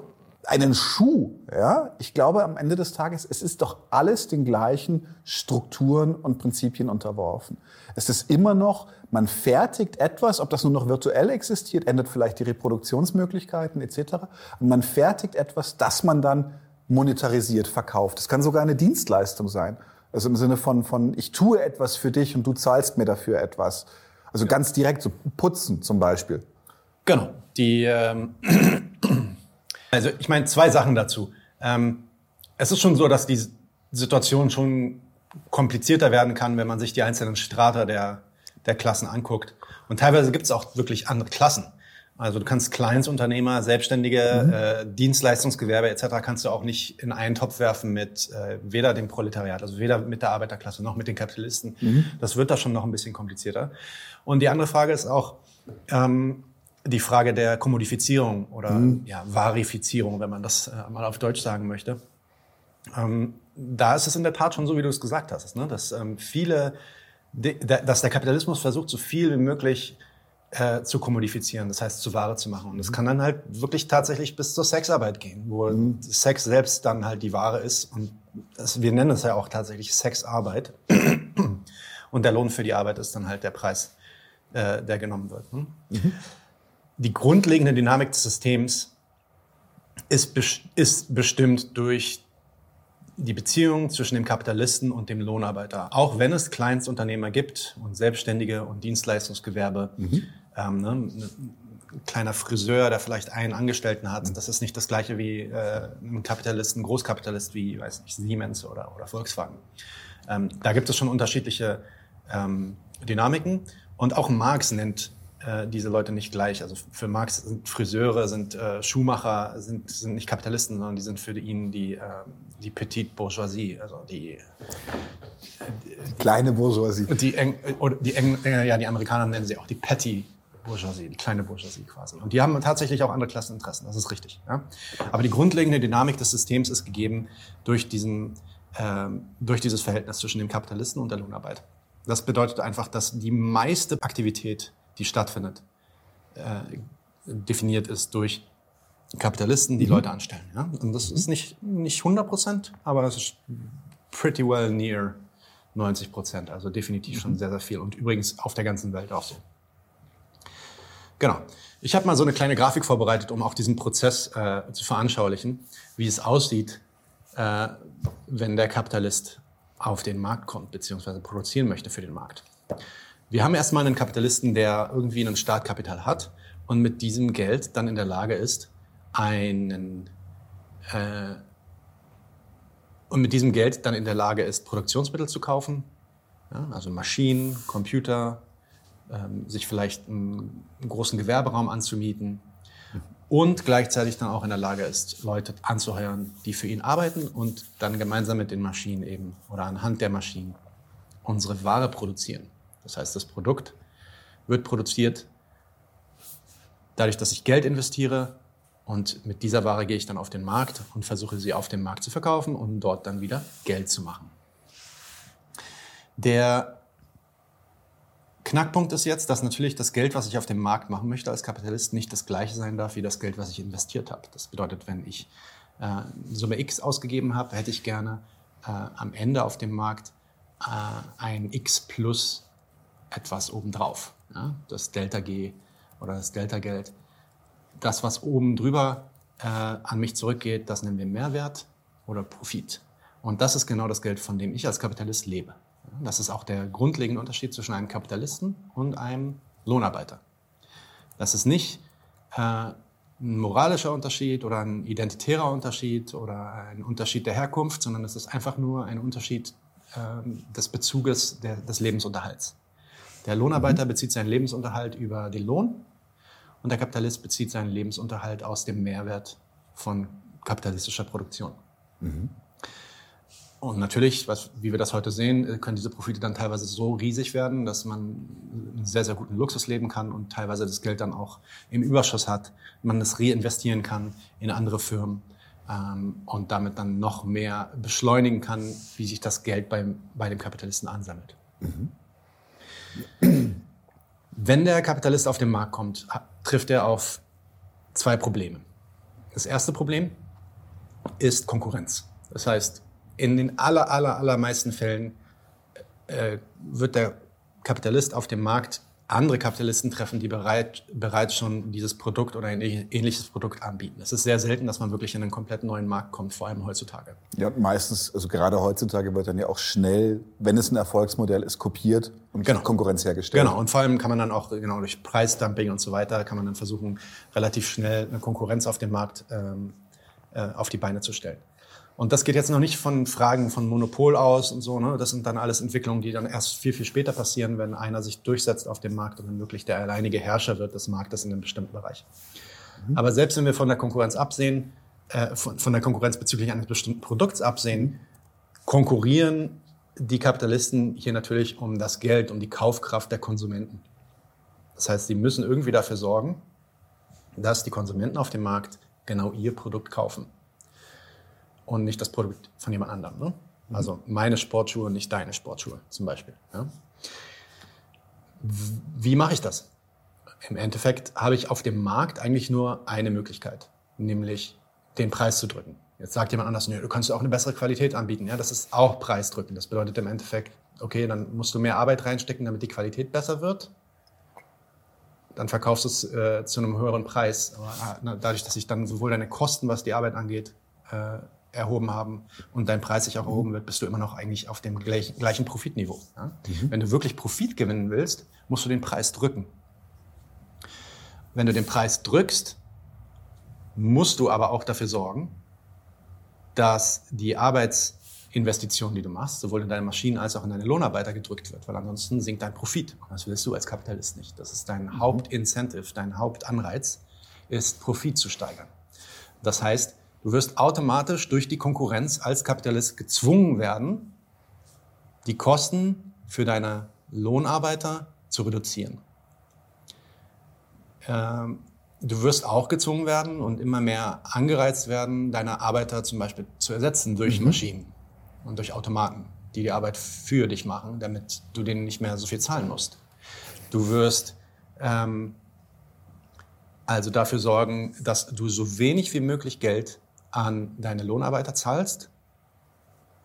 Speaker 3: einen Schuh, ja, ich glaube am Ende des Tages, es ist doch alles den gleichen Strukturen und Prinzipien unterworfen. Es ist immer noch, man fertigt etwas, ob das nur noch virtuell existiert, ändert vielleicht die Reproduktionsmöglichkeiten etc. Und man fertigt etwas, das man dann monetarisiert, verkauft. Es kann sogar eine Dienstleistung sein. Also im Sinne von, von ich tue etwas für dich und du zahlst mir dafür etwas. Also ganz direkt, so putzen zum Beispiel.
Speaker 2: Genau. Die, ähm, also ich meine zwei Sachen dazu. Ähm, es ist schon so, dass die Situation schon komplizierter werden kann, wenn man sich die einzelnen Strata der, der Klassen anguckt. Und teilweise gibt es auch wirklich andere Klassen. Also du kannst Kleinstunternehmer, Selbstständige, mhm. äh, Dienstleistungsgewerbe etc. kannst du auch nicht in einen Topf werfen mit äh, weder dem Proletariat, also weder mit der Arbeiterklasse noch mit den Kapitalisten. Mhm. Das wird da schon noch ein bisschen komplizierter. Und die andere Frage ist auch ähm, die Frage der Kommodifizierung oder mhm. ja, Varifizierung, wenn man das äh, mal auf Deutsch sagen möchte. Ähm, da ist es in der Tat schon so, wie du es gesagt hast, ne? dass ähm, viele, dass der Kapitalismus versucht, so viel wie möglich äh, zu kommodifizieren, das heißt zu Ware zu machen. Und das kann dann halt wirklich tatsächlich bis zur Sexarbeit gehen, wo mhm. Sex selbst dann halt die Ware ist. Und das, wir nennen es ja auch tatsächlich Sexarbeit. Und der Lohn für die Arbeit ist dann halt der Preis, äh, der genommen wird. Ne? Mhm. Die grundlegende Dynamik des Systems ist, ist bestimmt durch die Beziehung zwischen dem Kapitalisten und dem Lohnarbeiter. Auch wenn es Kleinstunternehmer gibt und Selbstständige und Dienstleistungsgewerbe, mhm. ähm, ne, ein kleiner Friseur, der vielleicht einen Angestellten hat, mhm. das ist nicht das gleiche wie äh, ein Kapitalist, ein Großkapitalist wie, weiß nicht, Siemens oder, oder Volkswagen. Ähm, da gibt es schon unterschiedliche ähm, Dynamiken und auch Marx nennt äh, diese Leute nicht gleich. Also für Marx sind Friseure, sind äh, Schuhmacher, sind, sind nicht Kapitalisten, sondern die sind für ihn die, äh, die Petite Bourgeoisie, also die,
Speaker 3: die kleine Bourgeoisie.
Speaker 2: Die, Eng, oder die, Eng, äh, ja, die Amerikaner nennen sie auch die Petty Bourgeoisie, die kleine Bourgeoisie quasi. Und die haben tatsächlich auch andere Klasseninteressen, das ist richtig. Ja? Aber die grundlegende Dynamik des Systems ist gegeben durch, diesen, ähm, durch dieses Verhältnis zwischen dem Kapitalisten und der Lohnarbeit. Das bedeutet einfach, dass die meiste Aktivität die stattfindet, äh, definiert ist durch Kapitalisten, die mhm. Leute anstellen. Ja? Und das ist nicht, nicht 100 Prozent, aber es ist pretty well near 90 Prozent. Also definitiv mhm. schon sehr, sehr viel. Und übrigens auf der ganzen Welt auch so. Genau. Ich habe mal so eine kleine Grafik vorbereitet, um auch diesen Prozess äh, zu veranschaulichen, wie es aussieht, äh, wenn der Kapitalist auf den Markt kommt, beziehungsweise produzieren möchte für den Markt. Wir haben erstmal einen Kapitalisten, der irgendwie ein Startkapital hat und mit diesem Geld dann in der Lage ist, einen äh, und mit diesem Geld dann in der Lage ist, Produktionsmittel zu kaufen, ja, also Maschinen, Computer, ähm, sich vielleicht einen, einen, großen Gewerberaum anzumieten und gleichzeitig dann auch in der Lage ist, Leute anzuheuern, die für ihn arbeiten und dann gemeinsam mit den Maschinen eben oder anhand der Maschinen unsere Ware produzieren. Das heißt, das Produkt wird produziert dadurch, dass ich Geld investiere und mit dieser Ware gehe ich dann auf den Markt und versuche sie auf dem Markt zu verkaufen und dort dann wieder Geld zu machen. Der Knackpunkt ist jetzt, dass natürlich das Geld, was ich auf dem Markt machen möchte als Kapitalist, nicht das gleiche sein darf wie das Geld, was ich investiert habe. Das bedeutet, wenn ich äh, Summe X ausgegeben habe, hätte ich gerne äh, am Ende auf dem Markt äh, ein X plus etwas obendrauf. Ja? Das Delta G oder das Delta Geld. Das, was oben drüber äh, an mich zurückgeht, das nennen wir Mehrwert oder Profit. Und das ist genau das Geld, von dem ich als Kapitalist lebe. Das ist auch der grundlegende Unterschied zwischen einem Kapitalisten und einem Lohnarbeiter. Das ist nicht äh, ein moralischer Unterschied oder ein identitärer Unterschied oder ein Unterschied der Herkunft, sondern es ist einfach nur ein Unterschied äh, des Bezuges der, des Lebensunterhalts. Der Lohnarbeiter mhm. bezieht seinen Lebensunterhalt über den Lohn und der Kapitalist bezieht seinen Lebensunterhalt aus dem Mehrwert von kapitalistischer Produktion. Mhm. Und natürlich, was, wie wir das heute sehen, können diese Profite dann teilweise so riesig werden, dass man einen sehr, sehr guten Luxus leben kann und teilweise das Geld dann auch im Überschuss hat, man das reinvestieren kann in andere Firmen ähm, und damit dann noch mehr beschleunigen kann, wie sich das Geld beim, bei dem Kapitalisten ansammelt. Mhm. Wenn der Kapitalist auf den Markt kommt, trifft er auf zwei Probleme. Das erste Problem ist Konkurrenz. Das heißt, in den aller, aller, allermeisten Fällen äh, wird der Kapitalist auf dem Markt andere Kapitalisten treffen, die bereit, bereits schon dieses Produkt oder ein ähnliches Produkt anbieten. Es ist sehr selten, dass man wirklich in einen komplett neuen Markt kommt, vor allem heutzutage.
Speaker 3: Ja, meistens, also gerade heutzutage wird dann ja auch schnell, wenn es ein Erfolgsmodell ist, kopiert und genau. Konkurrenz hergestellt.
Speaker 2: Genau, und vor allem kann man dann auch genau durch Preisdumping und so weiter, kann man dann versuchen, relativ schnell eine Konkurrenz auf dem Markt ähm, äh, auf die Beine zu stellen. Und das geht jetzt noch nicht von Fragen von Monopol aus und so. Ne? Das sind dann alles Entwicklungen, die dann erst viel, viel später passieren, wenn einer sich durchsetzt auf dem Markt und dann wirklich der alleinige Herrscher wird des Marktes in einem bestimmten Bereich. Mhm. Aber selbst wenn wir von der Konkurrenz absehen, äh, von, von der Konkurrenz bezüglich eines bestimmten Produkts absehen, konkurrieren die Kapitalisten hier natürlich um das Geld, um die Kaufkraft der Konsumenten. Das heißt, sie müssen irgendwie dafür sorgen, dass die Konsumenten auf dem Markt genau ihr Produkt kaufen und nicht das Produkt von jemand anderem. Ne? Also meine Sportschuhe nicht deine Sportschuhe zum Beispiel. Ja? Wie mache ich das? Im Endeffekt habe ich auf dem Markt eigentlich nur eine Möglichkeit, nämlich den Preis zu drücken. Jetzt sagt jemand anders, nee, du kannst auch eine bessere Qualität anbieten. Ja, das ist auch Preisdrücken. Das bedeutet im Endeffekt, okay, dann musst du mehr Arbeit reinstecken, damit die Qualität besser wird. Dann verkaufst du es äh, zu einem höheren Preis. Aber äh, dadurch, dass sich dann sowohl deine Kosten, was die Arbeit angeht, äh, erhoben haben und dein Preis sich auch erhoben wird, bist du immer noch eigentlich auf dem gleichen, gleichen Profitniveau. Ja? Mhm. Wenn du wirklich Profit gewinnen willst, musst du den Preis drücken. Wenn du den Preis drückst, musst du aber auch dafür sorgen, dass die Arbeits Investition, die du machst, sowohl in deine Maschinen als auch in deine Lohnarbeiter gedrückt wird, weil ansonsten sinkt dein Profit. Das willst du als Kapitalist nicht. Das ist dein mhm. Hauptincentive, dein Hauptanreiz, ist Profit zu steigern. Das heißt, du wirst automatisch durch die Konkurrenz als Kapitalist gezwungen werden, die Kosten für deine Lohnarbeiter zu reduzieren. Ähm, du wirst auch gezwungen werden und immer mehr angereizt werden, deine Arbeiter zum Beispiel zu ersetzen durch mhm. Maschinen und durch Automaten, die die Arbeit für dich machen, damit du denen nicht mehr so viel zahlen musst. Du wirst ähm, also dafür sorgen, dass du so wenig wie möglich Geld an deine Lohnarbeiter zahlst,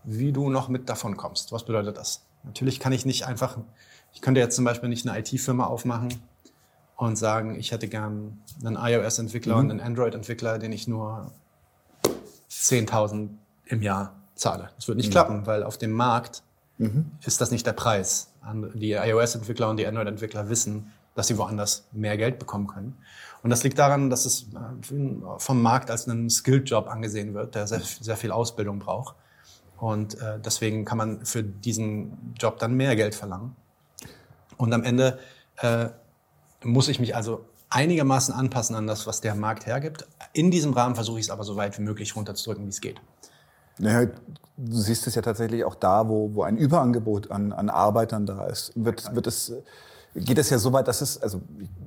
Speaker 2: wie du noch mit davon kommst. Was bedeutet das? Natürlich kann ich nicht einfach, ich könnte jetzt zum Beispiel nicht eine IT-Firma aufmachen und sagen, ich hätte gern einen iOS-Entwickler mhm. und einen Android-Entwickler, den ich nur 10.000 im Jahr zahle. Das wird nicht mhm. klappen, weil auf dem Markt mhm. ist das nicht der Preis. Die iOS-Entwickler und die Android-Entwickler wissen, dass sie woanders mehr Geld bekommen können. Und das liegt daran, dass es äh, vom Markt als ein Skilled-Job angesehen wird, der sehr, sehr viel Ausbildung braucht. Und äh, deswegen kann man für diesen Job dann mehr Geld verlangen. Und am Ende äh, muss ich mich also einigermaßen anpassen an das, was der Markt hergibt. In diesem Rahmen versuche ich es aber so weit wie möglich runterzudrücken, wie es geht.
Speaker 3: Naja, du siehst es ja tatsächlich auch da, wo, wo ein Überangebot an, an Arbeitern da ist. Wird, wird es, geht es ja so weit, dass es, also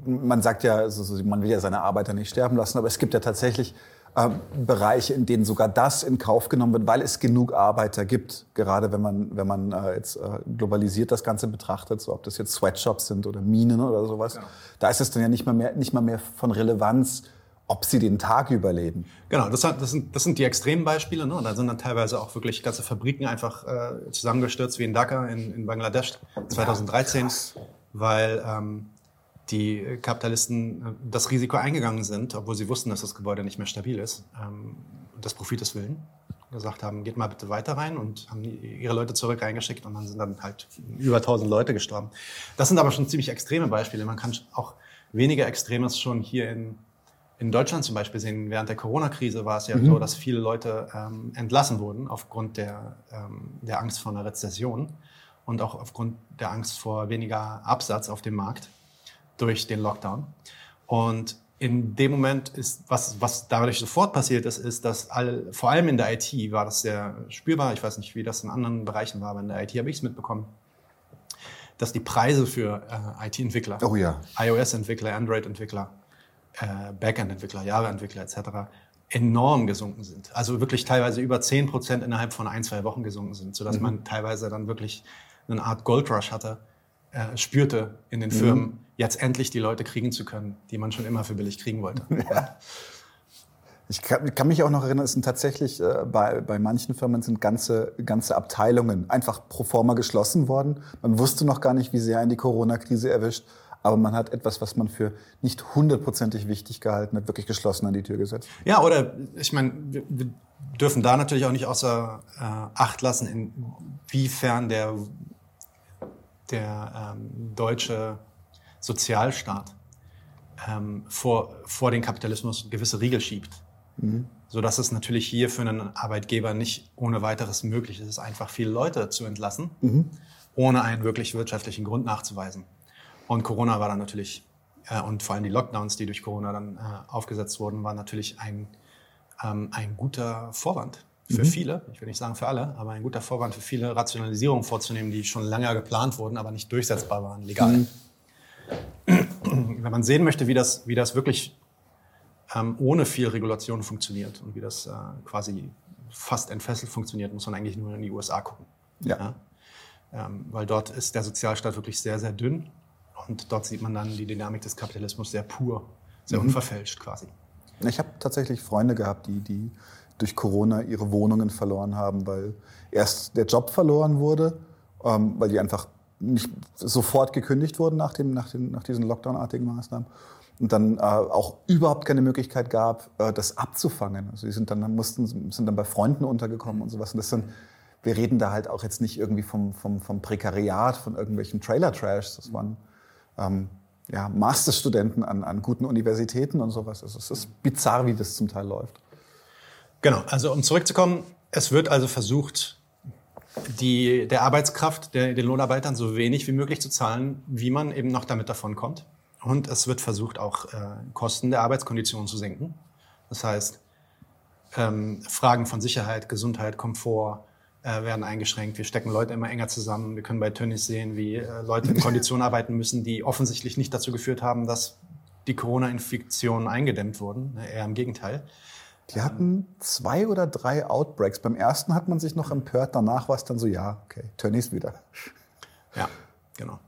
Speaker 3: man sagt ja, also man will ja seine Arbeiter nicht sterben lassen, aber es gibt ja tatsächlich äh, Bereiche, in denen sogar das in Kauf genommen wird, weil es genug Arbeiter gibt. Gerade wenn man, wenn man äh, jetzt äh, globalisiert das Ganze betrachtet, so ob das jetzt Sweatshops sind oder Minen oder sowas, genau. da ist es dann ja nicht mal mehr, nicht mal mehr von Relevanz, ob sie den Tag überleben.
Speaker 2: Genau, das, das, sind, das sind die extremen Beispiele. Ne? Da sind dann teilweise auch wirklich ganze Fabriken einfach äh, zusammengestürzt, wie in Dhaka in, in Bangladesch 2013, ja, weil ähm, die Kapitalisten äh, das Risiko eingegangen sind, obwohl sie wussten, dass das Gebäude nicht mehr stabil ist, ähm, des Profites willen, gesagt haben, geht mal bitte weiter rein und haben ihre Leute zurück reingeschickt und dann sind dann halt über 1000 Leute gestorben. Das sind aber schon ziemlich extreme Beispiele. Man kann auch weniger Extremes schon hier in, in Deutschland zum Beispiel sehen. Während der Corona-Krise war es ja mhm. so, dass viele Leute ähm, entlassen wurden aufgrund der, ähm, der Angst vor einer Rezession und auch aufgrund der Angst vor weniger Absatz auf dem Markt durch den Lockdown. Und in dem Moment ist, was, was dadurch sofort passiert ist, ist, dass all, vor allem in der IT war das sehr spürbar. Ich weiß nicht, wie das in anderen Bereichen war, aber in der IT habe ich es mitbekommen, dass die Preise für äh, IT-Entwickler,
Speaker 3: oh ja.
Speaker 2: iOS-Entwickler, Android-Entwickler, äh, Backend-Entwickler, Java-Entwickler etc. enorm gesunken sind. Also wirklich teilweise über 10 Prozent innerhalb von ein, zwei Wochen gesunken sind, sodass mhm. man teilweise dann wirklich eine Art Goldrush hatte, äh, spürte in den mhm. Firmen, jetzt endlich die Leute kriegen zu können, die man schon immer für billig kriegen wollte. Ja.
Speaker 3: Ich kann, kann, mich auch noch erinnern, es sind tatsächlich äh, bei, bei manchen Firmen sind ganze, ganze Abteilungen einfach pro forma geschlossen worden. Man wusste noch gar nicht, wie sehr in die Corona-Krise erwischt, aber man hat etwas, was man für nicht hundertprozentig wichtig gehalten hat, wirklich geschlossen an die Tür gesetzt.
Speaker 2: Ja, oder ich meine, wir, wir dürfen da natürlich auch nicht außer äh, Acht lassen, inwiefern der der ähm, deutsche Sozialstaat ähm, vor, vor den Kapitalismus gewisse Riegel schiebt. Mhm. Sodass es natürlich hier für einen Arbeitgeber nicht ohne weiteres möglich ist, einfach viele Leute zu entlassen, mhm. ohne einen wirklich wirtschaftlichen Grund nachzuweisen. Und Corona war dann natürlich, äh, und vor allem die Lockdowns, die durch Corona dann äh, aufgesetzt wurden, waren natürlich ein, ähm, ein guter Vorwand für mhm. viele, ich will nicht sagen für alle, aber ein guter Vorwand für viele Rationalisierungen vorzunehmen, die schon lange geplant wurden, aber nicht durchsetzbar waren, legal. Mhm. Wenn man sehen möchte, wie das, wie das wirklich ähm, ohne viel Regulation funktioniert und wie das äh, quasi fast entfesselt funktioniert, muss man eigentlich nur in die USA gucken. Ja. ja? Ähm, weil dort ist der Sozialstaat wirklich sehr, sehr dünn und dort sieht man dann die Dynamik des Kapitalismus sehr pur, sehr mhm. unverfälscht quasi.
Speaker 3: Ich habe tatsächlich Freunde gehabt, die, die durch Corona ihre Wohnungen verloren haben, weil erst der Job verloren wurde, ähm, weil die einfach nicht sofort gekündigt wurden nach, dem, nach, den, nach diesen Lockdown-artigen Maßnahmen und dann äh, auch überhaupt keine Möglichkeit gab, äh, das abzufangen. Also die sind dann mussten sind dann bei Freunden untergekommen und sowas. Und das sind, wir reden da halt auch jetzt nicht irgendwie vom, vom, vom Prekariat, von irgendwelchen Trailer-Trash. Das waren ähm, ja, Masterstudenten an, an guten Universitäten und sowas. Also es ist bizarr, wie das zum Teil läuft.
Speaker 2: Genau, also um zurückzukommen, es wird also versucht, die, der Arbeitskraft, der, den Lohnarbeitern so wenig wie möglich zu zahlen, wie man eben noch damit davon kommt. Und es wird versucht, auch äh, Kosten der Arbeitskonditionen zu senken. Das heißt, ähm, Fragen von Sicherheit, Gesundheit, Komfort äh, werden eingeschränkt. Wir stecken Leute immer enger zusammen. Wir können bei Tönnies sehen, wie äh, Leute in Konditionen arbeiten müssen, die offensichtlich nicht dazu geführt haben, dass die Corona-Infektionen eingedämmt wurden. Eher im Gegenteil.
Speaker 3: Die hatten zwei oder drei Outbreaks. Beim ersten hat man sich noch empört, danach war es dann so, ja, okay, Tönnies wieder.
Speaker 2: Ja, genau.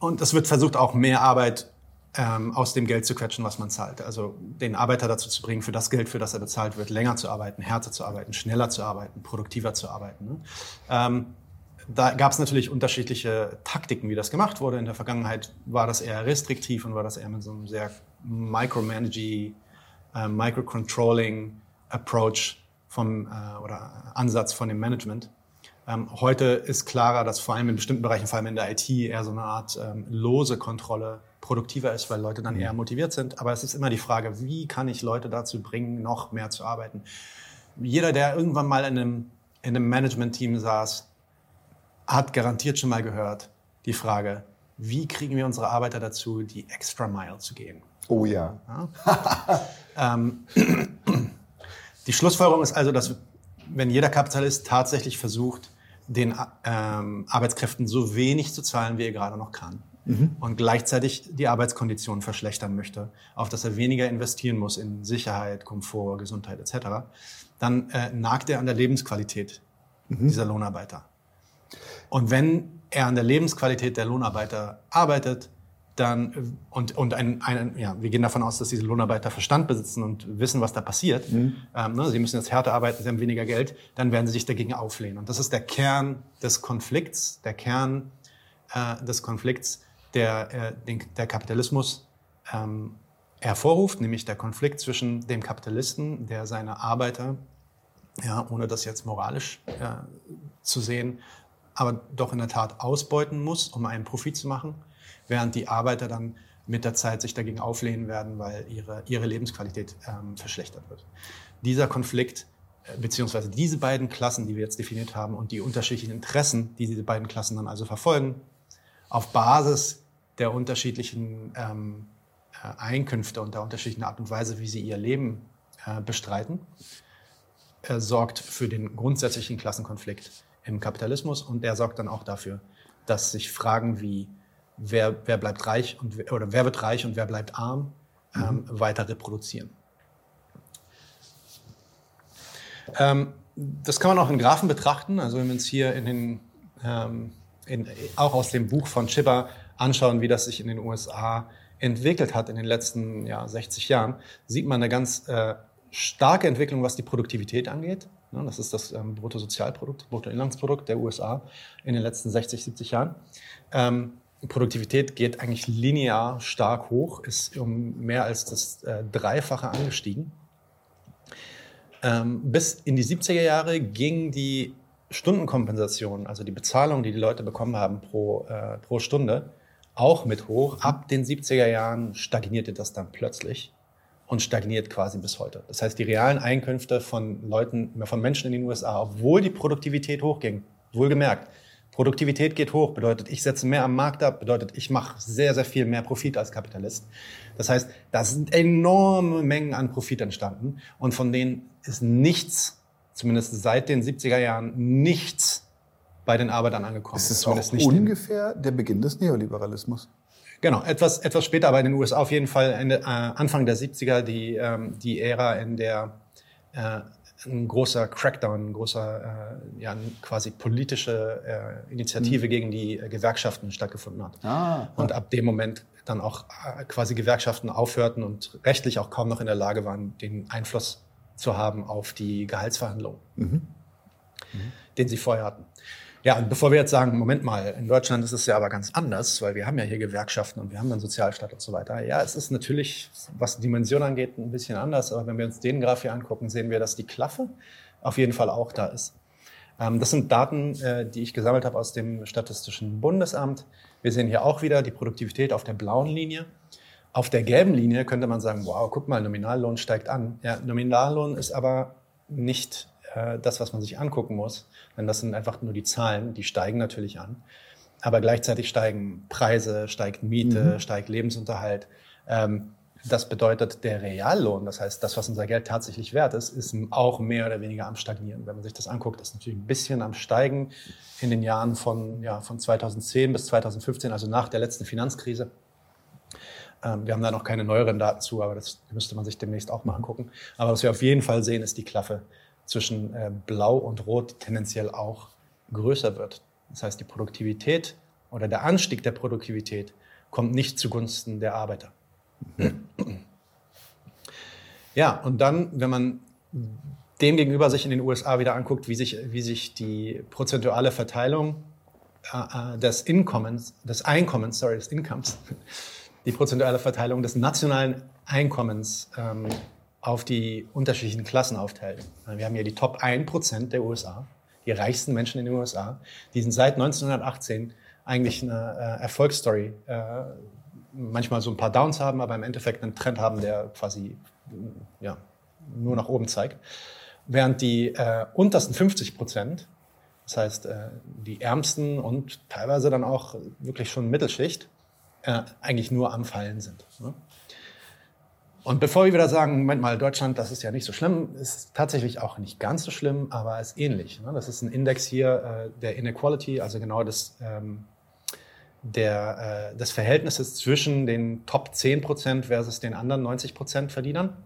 Speaker 2: Und es wird versucht, auch mehr Arbeit ähm, aus dem Geld zu quetschen, was man zahlt. Also den Arbeiter dazu zu bringen, für das Geld, für das er bezahlt wird, länger zu arbeiten, härter zu arbeiten, schneller zu arbeiten, produktiver zu arbeiten. Ne? Ähm, da gab es natürlich unterschiedliche Taktiken, wie das gemacht wurde. In der Vergangenheit war das eher restriktiv und war das eher mit so einem sehr micromanaging, äh, microcontrolling Approach vom, äh, oder Ansatz von dem Management. Ähm, heute ist klarer, dass vor allem in bestimmten Bereichen, vor allem in der IT, eher so eine Art ähm, lose Kontrolle produktiver ist, weil Leute dann eher motiviert sind. Aber es ist immer die Frage, wie kann ich Leute dazu bringen, noch mehr zu arbeiten? Jeder, der irgendwann mal in einem, in einem Management-Team saß, hat garantiert schon mal gehört die Frage, wie kriegen wir unsere Arbeiter dazu, die extra Mile zu gehen?
Speaker 3: Oh ja.
Speaker 2: ja? ähm, die Schlussfolgerung ist also, dass wenn jeder Kapitalist tatsächlich versucht, den ähm, Arbeitskräften so wenig zu zahlen, wie er gerade noch kann, mhm. und gleichzeitig die Arbeitskonditionen verschlechtern möchte, auf dass er weniger investieren muss in Sicherheit, Komfort, Gesundheit etc., dann äh, nagt er an der Lebensqualität mhm. dieser Lohnarbeiter. Und wenn er an der Lebensqualität der Lohnarbeiter arbeitet, dann und, und ein, ein, ja, wir gehen davon aus, dass diese Lohnarbeiter Verstand besitzen und wissen, was da passiert. Mhm. Ähm, ne, sie müssen jetzt härter arbeiten, sie haben weniger Geld, dann werden sie sich dagegen auflehnen. Und das ist der Kern des Konflikts, der Kern äh, des Konflikts, der äh, den, der Kapitalismus ähm, hervorruft, nämlich der Konflikt zwischen dem Kapitalisten, der seine Arbeiter, ja, ohne das jetzt moralisch äh, zu sehen, aber doch in der Tat ausbeuten muss, um einen Profit zu machen, während die Arbeiter dann mit der Zeit sich dagegen auflehnen werden, weil ihre, ihre Lebensqualität ähm, verschlechtert wird. Dieser Konflikt äh, beziehungsweise diese beiden Klassen, die wir jetzt definiert haben und die unterschiedlichen Interessen, die diese beiden Klassen dann also verfolgen, auf Basis der unterschiedlichen ähm, äh, Einkünfte und der unterschiedlichen Art und Weise, wie sie ihr Leben äh, bestreiten, äh, sorgt für den grundsätzlichen Klassenkonflikt im Kapitalismus und der sorgt dann auch dafür, dass sich Fragen wie wer, wer bleibt reich und, oder wer wird reich und wer bleibt arm ähm, mhm. weiter reproduzieren. Ähm, das kann man auch in Graphen betrachten. Also wenn wir uns hier in den ähm, in, auch aus dem Buch von Chipper anschauen, wie das sich in den USA entwickelt hat in den letzten ja, 60 Jahren, sieht man eine ganz äh, starke Entwicklung, was die Produktivität angeht. Ja, das ist das ähm, Bruttosozialprodukt, Bruttoinlandsprodukt der USA in den letzten 60, 70 Jahren. Ähm, Produktivität geht eigentlich linear stark hoch, ist um mehr als das äh, Dreifache angestiegen. Ähm, bis in die 70er Jahre ging die Stundenkompensation, also die Bezahlung, die die Leute bekommen haben pro, äh, pro Stunde, auch mit hoch. Ab den 70er Jahren stagnierte das dann plötzlich und stagniert quasi bis heute. Das heißt, die realen Einkünfte von Leuten, von Menschen in den USA, obwohl die Produktivität hochging, wohlgemerkt, Produktivität geht hoch, bedeutet, ich setze mehr am Markt ab, bedeutet, ich mache sehr, sehr viel mehr Profit als Kapitalist. Das heißt, da sind enorme Mengen an Profit entstanden und von denen ist nichts zumindest seit den 70er Jahren, nichts bei den Arbeitern angekommen.
Speaker 3: Ist es auch nicht ungefähr der Beginn des Neoliberalismus?
Speaker 2: Genau, etwas, etwas später, aber in den USA auf jeden Fall Ende, äh, Anfang der 70er, die, ähm, die Ära, in der äh, ein großer Crackdown, ein großer, äh, ja, quasi politische äh, Initiative mhm. gegen die äh, Gewerkschaften stattgefunden hat. Ah, und ab dem Moment dann auch äh, quasi Gewerkschaften aufhörten und rechtlich auch kaum noch in der Lage waren, den Einfluss zu haben auf die Gehaltsverhandlungen, mhm. Mhm. den sie vorher hatten. Ja, und bevor wir jetzt sagen, Moment mal, in Deutschland ist es ja aber ganz anders, weil wir haben ja hier Gewerkschaften und wir haben dann Sozialstaat und so weiter. Ja, es ist natürlich, was Dimension angeht, ein bisschen anders, aber wenn wir uns den Graph hier angucken, sehen wir, dass die Klaffe auf jeden Fall auch da ist. Ähm, das sind Daten, äh, die ich gesammelt habe aus dem Statistischen Bundesamt. Wir sehen hier auch wieder die Produktivität auf der blauen Linie. Auf der gelben Linie könnte man sagen, wow, guck mal, Nominallohn steigt an. Ja, Nominallohn ist aber nicht äh, das, was man sich angucken muss. Denn das sind einfach nur die Zahlen, die steigen natürlich an. Aber gleichzeitig steigen Preise, steigt Miete, mhm. steigt Lebensunterhalt. Ähm, das bedeutet, der Reallohn, das heißt, das, was unser Geld tatsächlich wert ist, ist auch mehr oder weniger am Stagnieren. Wenn man sich das anguckt, ist natürlich ein bisschen am Steigen in den Jahren von, ja, von 2010 bis 2015, also nach der letzten Finanzkrise. Ähm, wir haben da noch keine neueren Daten zu, aber das müsste man sich demnächst auch mal angucken. Aber was wir auf jeden Fall sehen, ist die Klaffe zwischen äh, Blau und Rot, tendenziell auch größer wird. Das heißt, die Produktivität oder der Anstieg der Produktivität kommt nicht zugunsten der Arbeiter. Ja, und dann, wenn man dem gegenüber sich in den USA wieder anguckt, wie sich, wie sich die prozentuale Verteilung äh, äh, des Einkommens, des Einkommens, sorry, des Incomes, die prozentuale Verteilung des nationalen Einkommens ähm, auf die unterschiedlichen Klassen aufteilt. Wir haben hier die Top 1% der USA, die reichsten Menschen in den USA. Die sind seit 1918 eigentlich eine äh, Erfolgsstory äh, manchmal so ein paar Downs haben, aber im Endeffekt einen Trend haben, der quasi ja, nur nach oben zeigt. Während die äh, untersten 50 Prozent, das heißt äh, die ärmsten und teilweise dann auch wirklich schon Mittelschicht, äh, eigentlich nur am Fallen sind. Ne? Und bevor wir wieder sagen, Moment mal, Deutschland, das ist ja nicht so schlimm, ist tatsächlich auch nicht ganz so schlimm, aber ist ähnlich. Ne? Das ist ein Index hier äh, der Inequality, also genau das ähm, der, äh, des Verhältnisses zwischen den Top 10% versus den anderen 90% Verdienern.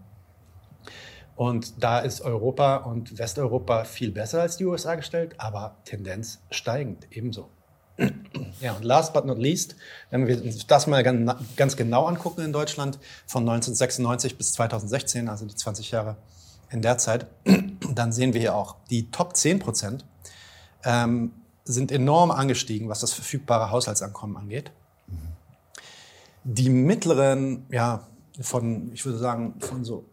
Speaker 2: Und da ist Europa und Westeuropa viel besser als die USA gestellt, aber Tendenz steigend ebenso. Ja, und last but not least, wenn wir das mal ganz genau angucken in Deutschland, von 1996 bis 2016, also die 20 Jahre in der Zeit, dann sehen wir hier auch die Top 10 Prozent ähm, sind enorm angestiegen, was das verfügbare Haushaltsankommen angeht. Die mittleren, ja, von, ich würde sagen, von so,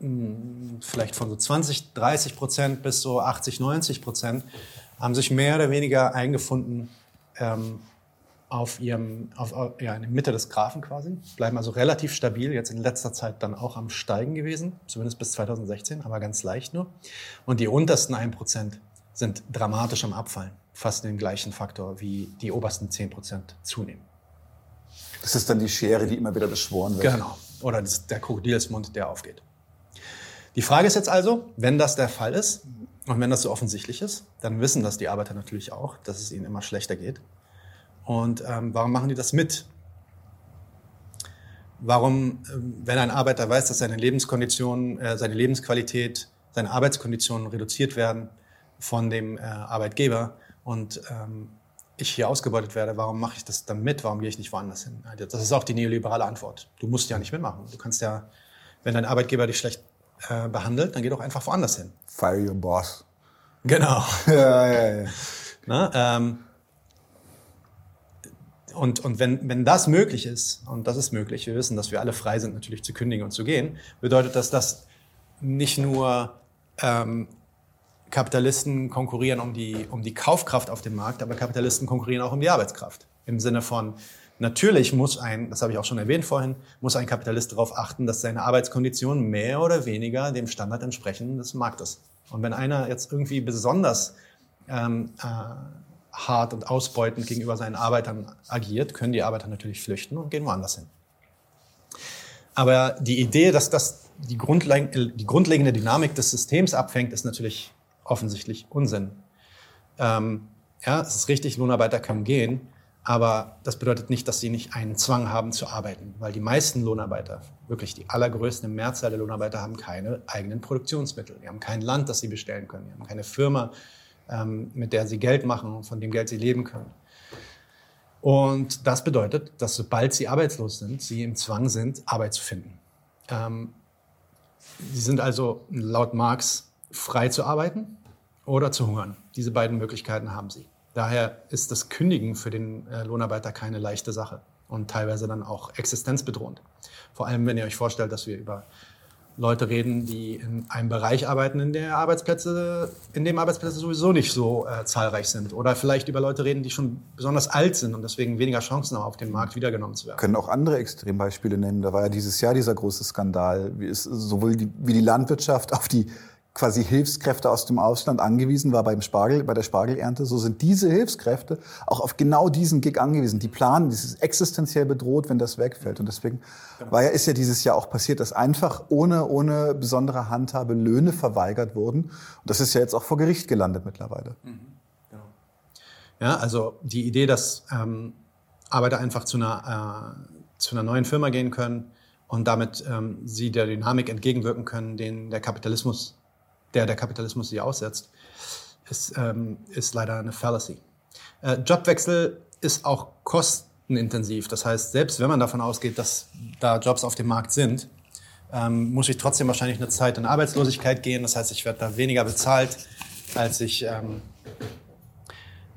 Speaker 2: hm, vielleicht von so 20, 30 Prozent bis so 80, 90 Prozent, haben sich mehr oder weniger eingefunden ähm, auf ihrem, auf, ja, in der Mitte des Graphen quasi, bleiben also relativ stabil, jetzt in letzter Zeit dann auch am Steigen gewesen, zumindest bis 2016, aber ganz leicht nur. Und die untersten 1 Prozent sind dramatisch am Abfallen fast den gleichen Faktor wie die obersten 10 Prozent zunehmen.
Speaker 3: Das ist dann die Schere, die immer wieder beschworen wird.
Speaker 2: Genau. Oder das, der Krokodilsmund, der aufgeht. Die Frage ist jetzt also, wenn das der Fall ist und wenn das so offensichtlich ist, dann wissen das die Arbeiter natürlich auch, dass es ihnen immer schlechter geht. Und ähm, warum machen die das mit? Warum, ähm, wenn ein Arbeiter weiß, dass seine Lebenskonditionen, äh, seine Lebensqualität, seine Arbeitskonditionen reduziert werden von dem äh, Arbeitgeber, und ähm, ich hier ausgebeutet werde, warum mache ich das dann mit? Warum gehe ich nicht woanders hin? Das ist auch die neoliberale Antwort. Du musst ja nicht mitmachen. Du kannst ja, wenn dein Arbeitgeber dich schlecht äh, behandelt, dann geh doch einfach woanders hin.
Speaker 3: Fire your boss.
Speaker 2: Genau.
Speaker 3: ja, ja, ja.
Speaker 2: Na, ähm, und, und wenn, wenn das möglich ist, und das ist möglich, wir wissen, dass wir alle frei sind, natürlich zu kündigen und zu gehen, bedeutet das, dass nicht nur ähm, Kapitalisten konkurrieren um die, um die Kaufkraft auf dem Markt, aber Kapitalisten konkurrieren auch um die Arbeitskraft. Im Sinne von, natürlich muss ein, das habe ich auch schon erwähnt vorhin, muss ein Kapitalist darauf achten, dass seine Arbeitskonditionen mehr oder weniger dem Standard entsprechen des Marktes. Und wenn einer jetzt irgendwie besonders ähm, äh, hart und ausbeutend gegenüber seinen Arbeitern agiert, können die Arbeiter natürlich flüchten und gehen woanders hin. Aber die Idee, dass das die, die grundlegende Dynamik des Systems abfängt, ist natürlich offensichtlich Unsinn. Ähm, ja, es ist richtig, Lohnarbeiter können gehen, aber das bedeutet nicht, dass sie nicht einen Zwang haben zu arbeiten, weil die meisten Lohnarbeiter, wirklich die allergrößte Mehrzahl der Lohnarbeiter, haben keine eigenen Produktionsmittel. Die haben kein Land, das sie bestellen können. Die haben keine Firma, ähm, mit der sie Geld machen und von dem Geld sie leben können. Und das bedeutet, dass sobald sie arbeitslos sind, sie im Zwang sind, Arbeit zu finden. Ähm, sie sind also laut Marx frei zu arbeiten oder zu hungern. Diese beiden Möglichkeiten haben sie. Daher ist das Kündigen für den äh, Lohnarbeiter keine leichte Sache und teilweise dann auch existenzbedrohend. Vor allem, wenn ihr euch vorstellt, dass wir über Leute reden, die in einem Bereich arbeiten, in, der Arbeitsplätze, in dem Arbeitsplätze sowieso nicht so äh, zahlreich sind. Oder vielleicht über Leute reden, die schon besonders alt sind und deswegen weniger Chancen haben, auf dem Markt wiedergenommen zu werden.
Speaker 3: Können auch andere Extrembeispiele nennen. Da war ja dieses Jahr dieser große Skandal, wie es sowohl die, wie die Landwirtschaft auf die quasi Hilfskräfte aus dem Ausland angewiesen war beim Spargel, bei der Spargelernte, so sind diese Hilfskräfte auch auf genau diesen Gig angewiesen. Die planen, das ist existenziell bedroht, wenn das wegfällt. Und deswegen genau. war ja, ist ja dieses Jahr auch passiert, dass einfach ohne, ohne besondere Handhabe Löhne verweigert wurden. Und das ist ja jetzt auch vor Gericht gelandet mittlerweile. Mhm.
Speaker 2: Genau. Ja, also die Idee, dass ähm, Arbeiter einfach zu einer, äh, zu einer neuen Firma gehen können und damit ähm, sie der Dynamik entgegenwirken können, den der Kapitalismus der der Kapitalismus sie aussetzt, ist, ähm, ist leider eine Fallacy. Äh, Jobwechsel ist auch kostenintensiv. Das heißt, selbst wenn man davon ausgeht, dass da Jobs auf dem Markt sind, ähm, muss ich trotzdem wahrscheinlich eine Zeit in Arbeitslosigkeit gehen. Das heißt, ich werde da weniger bezahlt, als ich ähm,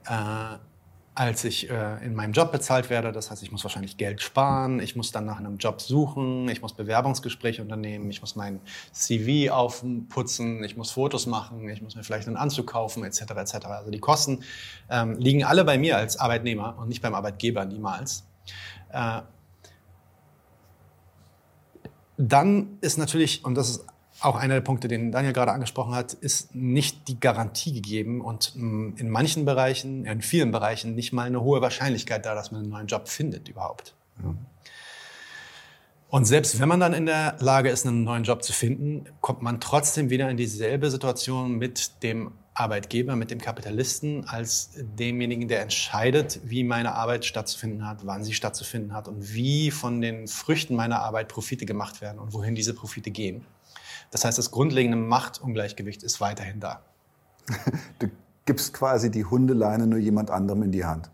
Speaker 2: äh, als ich äh, in meinem Job bezahlt werde. Das heißt, ich muss wahrscheinlich Geld sparen, ich muss dann nach einem Job suchen, ich muss Bewerbungsgespräche unternehmen, ich muss mein CV aufputzen, ich muss Fotos machen, ich muss mir vielleicht einen Anzug kaufen, etc. etc. Also die Kosten ähm, liegen alle bei mir als Arbeitnehmer und nicht beim Arbeitgeber niemals. Äh, dann ist natürlich, und das ist auch einer der Punkte, den Daniel gerade angesprochen hat, ist nicht die Garantie gegeben und mm, in manchen Bereichen, in vielen Bereichen nicht mal eine hohe Wahrscheinlichkeit da, dass man einen neuen Job findet überhaupt. Ja. Und selbst wenn man dann in der Lage ist, einen neuen Job zu finden, kommt man trotzdem wieder in dieselbe Situation mit dem Arbeitgeber, mit dem Kapitalisten, als demjenigen, der entscheidet, wie meine Arbeit stattzufinden hat, wann sie stattzufinden hat und wie von den Früchten meiner Arbeit Profite gemacht werden und wohin diese Profite gehen. Das heißt, das grundlegende Machtungleichgewicht ist weiterhin da.
Speaker 3: Du gibst quasi die Hundeleine nur jemand anderem in die Hand.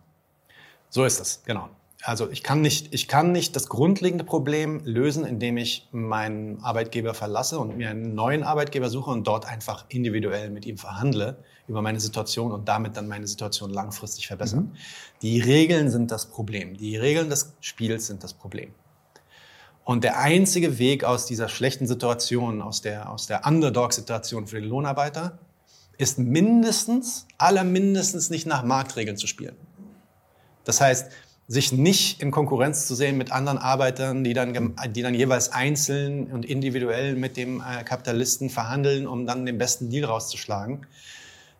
Speaker 2: So ist es, genau. Also ich kann nicht, ich kann nicht das grundlegende Problem lösen, indem ich meinen Arbeitgeber verlasse und mir einen neuen Arbeitgeber suche und dort einfach individuell mit ihm verhandle über meine Situation und damit dann meine Situation langfristig verbessern. Mhm. Die Regeln sind das Problem. Die Regeln des Spiels sind das Problem. Und der einzige Weg aus dieser schlechten Situation, aus der, aus der Underdog-Situation für den Lohnarbeiter, ist mindestens, allermindestens nicht nach Marktregeln zu spielen. Das heißt, sich nicht in Konkurrenz zu sehen mit anderen Arbeitern, die dann, die dann jeweils einzeln und individuell mit dem äh, Kapitalisten verhandeln, um dann den besten Deal rauszuschlagen.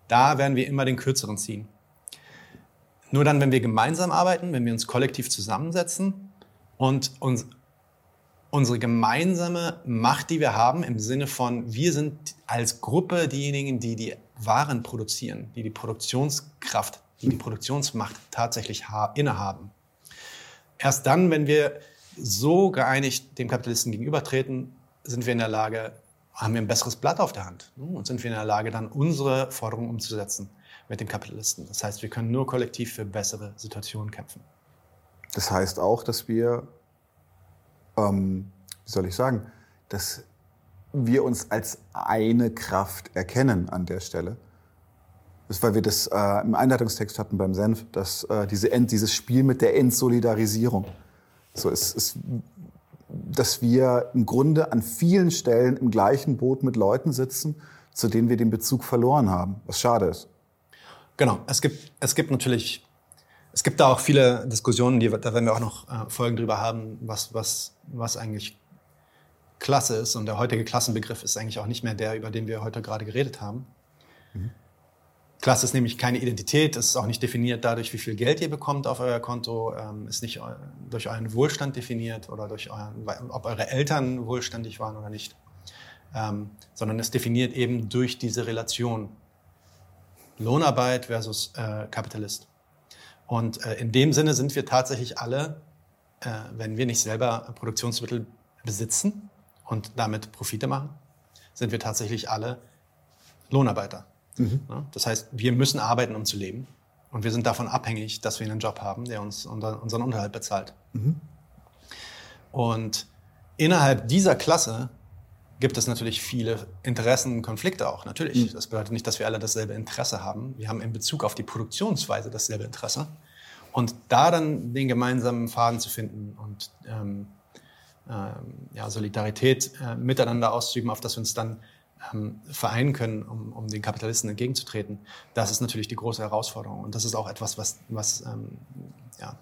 Speaker 2: Da werden wir immer den kürzeren ziehen. Nur dann, wenn wir gemeinsam arbeiten, wenn wir uns kollektiv zusammensetzen und uns unsere gemeinsame Macht, die wir haben, im Sinne von, wir sind als Gruppe diejenigen, die die Waren produzieren, die die Produktionskraft, die die Produktionsmacht tatsächlich innehaben. Erst dann, wenn wir so geeinigt dem Kapitalisten gegenübertreten, sind wir in der Lage, haben wir ein besseres Blatt auf der Hand und sind wir in der Lage, dann unsere Forderungen umzusetzen mit dem Kapitalisten. Das heißt, wir können nur kollektiv für bessere Situationen kämpfen.
Speaker 3: Das heißt auch, dass wir ähm, wie soll ich sagen, dass wir uns als eine Kraft erkennen an der Stelle. Das ist, weil wir das äh, im Einleitungstext hatten beim Senf, dass äh, diese End, dieses Spiel mit der Entsolidarisierung. So ist, ist, dass wir im Grunde an vielen Stellen im gleichen Boot mit Leuten sitzen, zu denen wir den Bezug verloren haben, was schade ist.
Speaker 2: Genau, es gibt, es gibt natürlich es gibt da auch viele Diskussionen, die, da werden wir auch noch äh, Folgen drüber haben, was, was, was eigentlich Klasse ist. Und der heutige Klassenbegriff ist eigentlich auch nicht mehr der, über den wir heute gerade geredet haben. Mhm. Klasse ist nämlich keine Identität, es ist auch nicht definiert dadurch, wie viel Geld ihr bekommt auf euer Konto, ähm, ist nicht durch euren Wohlstand definiert oder durch euren, ob eure Eltern wohlständig waren oder nicht, ähm, sondern ist definiert eben durch diese Relation Lohnarbeit versus äh, Kapitalist. Und äh, in dem Sinne sind wir tatsächlich alle, äh, wenn wir nicht selber Produktionsmittel besitzen und damit Profite machen, sind wir tatsächlich alle Lohnarbeiter. Mhm. Ja? Das heißt, wir müssen arbeiten, um zu leben. Und wir sind davon abhängig, dass wir einen Job haben, der uns unser, unseren Unterhalt bezahlt. Mhm. Und innerhalb dieser Klasse gibt es natürlich viele Interessenkonflikte auch. Natürlich. Mhm. Das bedeutet nicht, dass wir alle dasselbe Interesse haben. Wir haben in Bezug auf die Produktionsweise dasselbe Interesse. Und da dann den gemeinsamen Faden zu finden und ähm, ähm, ja, Solidarität äh, miteinander auszuüben, auf das wir uns dann ähm, vereinen können, um, um den Kapitalisten entgegenzutreten, das ist natürlich die große Herausforderung. Und das ist auch etwas, was, was ähm, ja,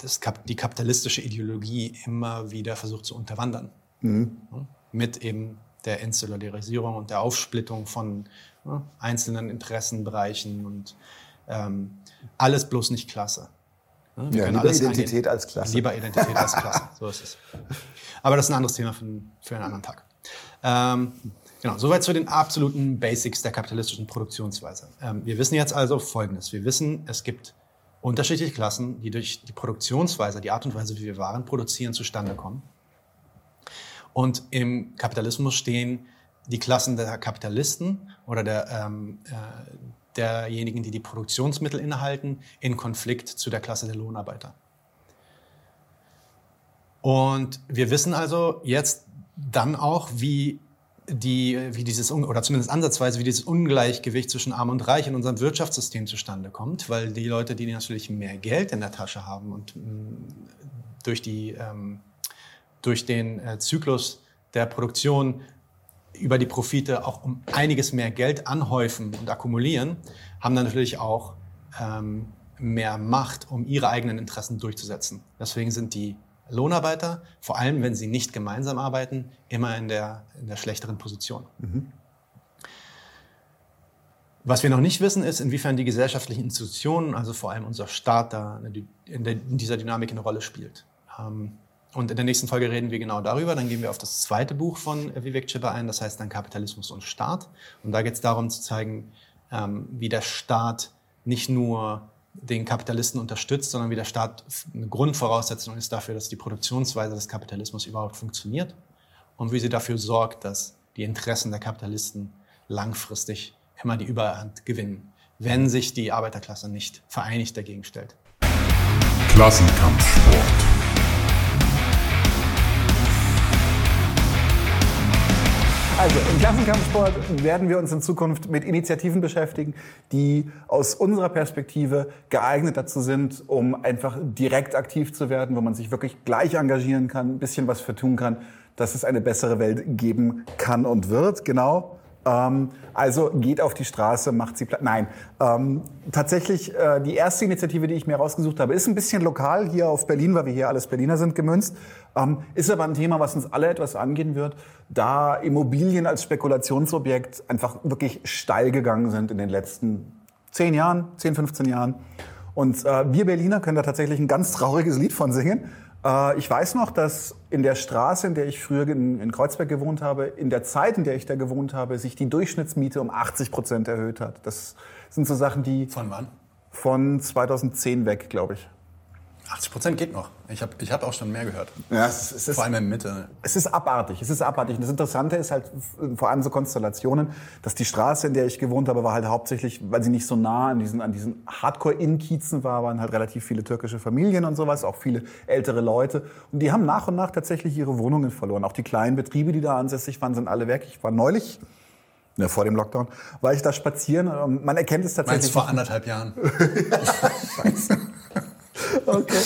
Speaker 2: das, die kapitalistische Ideologie immer wieder versucht zu unterwandern. Mhm. Mit eben der Insularisierung und der Aufsplittung von ja, einzelnen Interessenbereichen und ähm, alles bloß nicht Klasse.
Speaker 3: Wir ja, lieber Identität als Klasse.
Speaker 2: Lieber Identität als Klasse, so ist es. Aber das ist ein anderes Thema für, für einen anderen Tag. Ähm, genau, soweit zu den absoluten Basics der kapitalistischen Produktionsweise. Ähm, wir wissen jetzt also Folgendes. Wir wissen, es gibt unterschiedliche Klassen, die durch die Produktionsweise, die Art und Weise, wie wir Waren produzieren, zustande kommen. Und im Kapitalismus stehen die Klassen der Kapitalisten oder der, ähm, äh, derjenigen, die die Produktionsmittel innehalten, in Konflikt zu der Klasse der Lohnarbeiter. Und wir wissen also jetzt dann auch, wie die, wie dieses, oder zumindest ansatzweise, wie dieses Ungleichgewicht zwischen Arm und Reich in unserem Wirtschaftssystem zustande kommt, weil die Leute, die natürlich mehr Geld in der Tasche haben und mm, durch die ähm, durch den äh, Zyklus der Produktion über die Profite auch um einiges mehr Geld anhäufen und akkumulieren, haben dann natürlich auch ähm, mehr Macht, um ihre eigenen Interessen durchzusetzen. Deswegen sind die Lohnarbeiter, vor allem wenn sie nicht gemeinsam arbeiten, immer in der, in der schlechteren Position. Mhm. Was wir noch nicht wissen, ist, inwiefern die gesellschaftlichen Institutionen, also vor allem unser Staat, da in, dieser Dynamik eine Rolle spielt. Ähm, und in der nächsten Folge reden wir genau darüber. Dann gehen wir auf das zweite Buch von Vivek Chipper ein, das heißt dann Kapitalismus und Staat. Und da geht es darum zu zeigen, ähm, wie der Staat nicht nur den Kapitalisten unterstützt, sondern wie der Staat eine Grundvoraussetzung ist dafür, dass die Produktionsweise des Kapitalismus überhaupt funktioniert und wie sie dafür sorgt, dass die Interessen der Kapitalisten langfristig immer die Überhand gewinnen, wenn sich die Arbeiterklasse nicht vereinigt dagegen stellt.
Speaker 4: Klassenkampfsport.
Speaker 3: Also im Klassenkampfsport werden wir uns in Zukunft mit Initiativen beschäftigen, die aus unserer Perspektive geeignet dazu sind, um einfach direkt aktiv zu werden, wo man sich wirklich gleich engagieren kann, ein bisschen was für tun kann, dass es eine bessere Welt geben kann und wird. Genau. Ähm, also geht auf die Straße, macht sie platt. Nein, ähm, tatsächlich äh, die erste Initiative, die ich mir rausgesucht habe, ist ein bisschen lokal hier auf Berlin, weil wir hier alles Berliner sind, gemünzt. Ähm, ist aber ein Thema, was uns alle etwas angehen wird, da Immobilien als Spekulationsobjekt einfach wirklich steil gegangen sind in den letzten zehn Jahren, 10, 15 Jahren. Und äh, wir Berliner können da tatsächlich ein ganz trauriges Lied von singen. Äh, ich weiß noch, dass in der Straße, in der ich früher in, Kreuzberg gewohnt habe, in der Zeit, in der ich da gewohnt habe, sich die Durchschnittsmiete um 80 Prozent erhöht hat. Das sind so Sachen, die...
Speaker 2: Von wann?
Speaker 3: Von 2010 weg, glaube ich.
Speaker 2: 80 Prozent geht noch. Ich habe ich hab auch schon mehr gehört.
Speaker 3: Ja, es, es ist,
Speaker 2: vor allem in der Mitte.
Speaker 3: Es ist abartig. Es ist abartig. Und das Interessante ist halt vor allem so Konstellationen, dass die Straße, in der ich gewohnt habe, war halt hauptsächlich, weil sie nicht so nah an diesen, an diesen Hardcore-In-Kiezen war, waren halt relativ viele türkische Familien und sowas, auch viele ältere Leute. Und die haben nach und nach tatsächlich ihre Wohnungen verloren. Auch die kleinen Betriebe, die da ansässig waren, sind alle weg. Ich war neulich Ne, vor dem Lockdown, war ich da spazieren. Man erkennt es tatsächlich.
Speaker 2: Meinst vor anderthalb Jahren?
Speaker 3: Scheiße. Okay.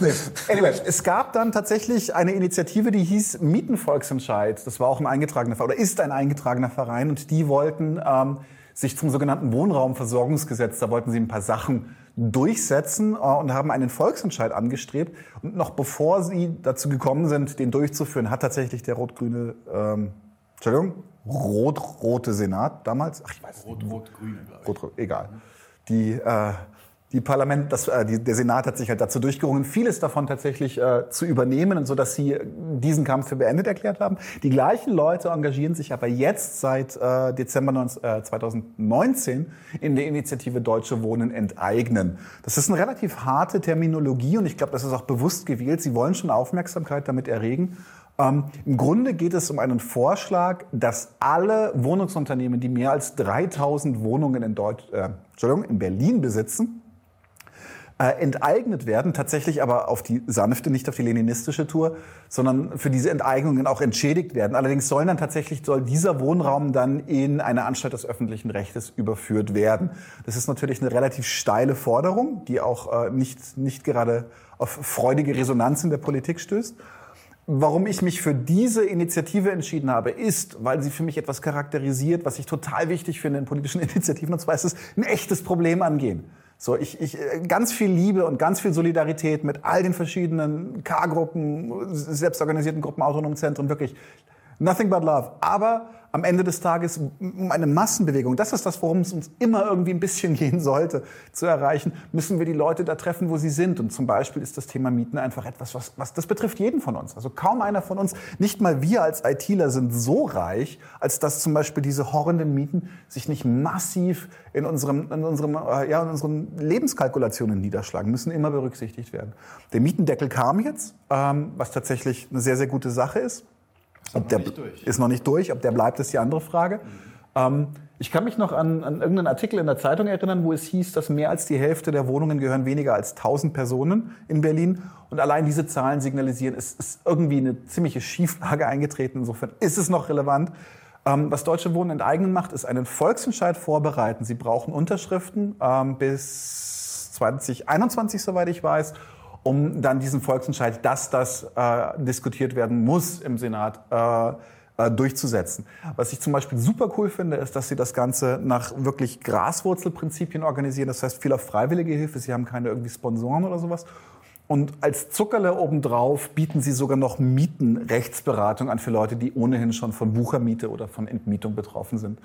Speaker 3: Nee. Anyway, es gab dann tatsächlich eine Initiative, die hieß Mietenvolksentscheid. Das war auch ein eingetragener Verein oder ist ein eingetragener Verein und die wollten ähm, sich zum sogenannten Wohnraumversorgungsgesetz, da wollten sie ein paar Sachen durchsetzen äh, und haben einen Volksentscheid angestrebt. Und noch bevor sie dazu gekommen sind, den durchzuführen, hat tatsächlich der rot-grüne, ähm, Entschuldigung, rot-rote Senat damals, ach ich weiß
Speaker 2: nicht. Rot-rot-grüne, glaube
Speaker 3: ich. Rot, egal. Die äh, die Parlament, das, äh, die, der Senat hat sich halt dazu durchgerungen, vieles davon tatsächlich äh, zu übernehmen, und so dass sie diesen Kampf für beendet erklärt haben. Die gleichen Leute engagieren sich aber jetzt seit äh, Dezember 19, äh, 2019 in der Initiative Deutsche Wohnen enteignen. Das ist eine relativ harte Terminologie und ich glaube, das ist auch bewusst gewählt. Sie wollen schon Aufmerksamkeit damit erregen. Ähm, Im Grunde geht es um einen Vorschlag, dass alle Wohnungsunternehmen, die mehr als 3000 Wohnungen in, Deutsch, äh, Entschuldigung, in Berlin besitzen, äh, enteignet werden, tatsächlich aber auf die sanfte, nicht auf die leninistische Tour, sondern für diese Enteignungen auch entschädigt werden. Allerdings sollen dann tatsächlich, soll dieser Wohnraum dann in eine Anstalt des öffentlichen Rechtes überführt werden. Das ist natürlich eine relativ steile Forderung, die auch äh, nicht, nicht gerade auf freudige Resonanz in der Politik stößt. Warum ich mich für diese Initiative entschieden habe, ist, weil sie für mich etwas charakterisiert, was ich total wichtig finde in politischen Initiativen, und zwar ist es ein echtes Problem angehen. So, ich, ich, äh, ganz viel Liebe und ganz viel Solidarität mit all den verschiedenen K-Gruppen, selbstorganisierten Gruppen, autonomen Zentren, wirklich Nothing but love. Aber am Ende des Tages um eine Massenbewegung, das ist das, worum es uns immer irgendwie ein bisschen gehen sollte, zu erreichen, müssen wir die Leute da treffen, wo sie sind. Und zum Beispiel ist das Thema Mieten einfach etwas, was, was das betrifft jeden von uns. Also kaum einer von uns, nicht mal wir als ITler sind so reich, als dass zum Beispiel diese horrenden Mieten sich nicht massiv in unserem, in unserem, äh, ja, in unseren Lebenskalkulationen niederschlagen, müssen immer berücksichtigt werden. Der Mietendeckel kam jetzt, ähm, was tatsächlich eine sehr, sehr gute Sache ist. Ob der ist noch nicht durch. Ob der bleibt, ist die andere Frage. Mhm. Ähm, ich kann mich noch an, an irgendeinen Artikel in der Zeitung erinnern, wo es hieß, dass mehr als die Hälfte der Wohnungen gehören weniger als 1000 Personen in Berlin. Und allein diese Zahlen signalisieren, es ist irgendwie eine ziemliche Schieflage eingetreten. Insofern ist es noch relevant. Ähm, was Deutsche Wohnen enteignen macht, ist einen Volksentscheid vorbereiten. Sie brauchen Unterschriften ähm, bis 2021, soweit ich weiß um dann diesen Volksentscheid, dass das äh, diskutiert werden muss im Senat, äh, äh, durchzusetzen. Was ich zum Beispiel super cool finde, ist, dass sie das Ganze nach wirklich Graswurzelprinzipien organisieren. Das heißt, viel auf freiwillige Hilfe. Sie haben keine irgendwie Sponsoren oder sowas. Und als Zuckerle obendrauf bieten sie sogar noch Mietenrechtsberatung an für Leute, die ohnehin schon von Buchermiete oder von Entmietung betroffen sind.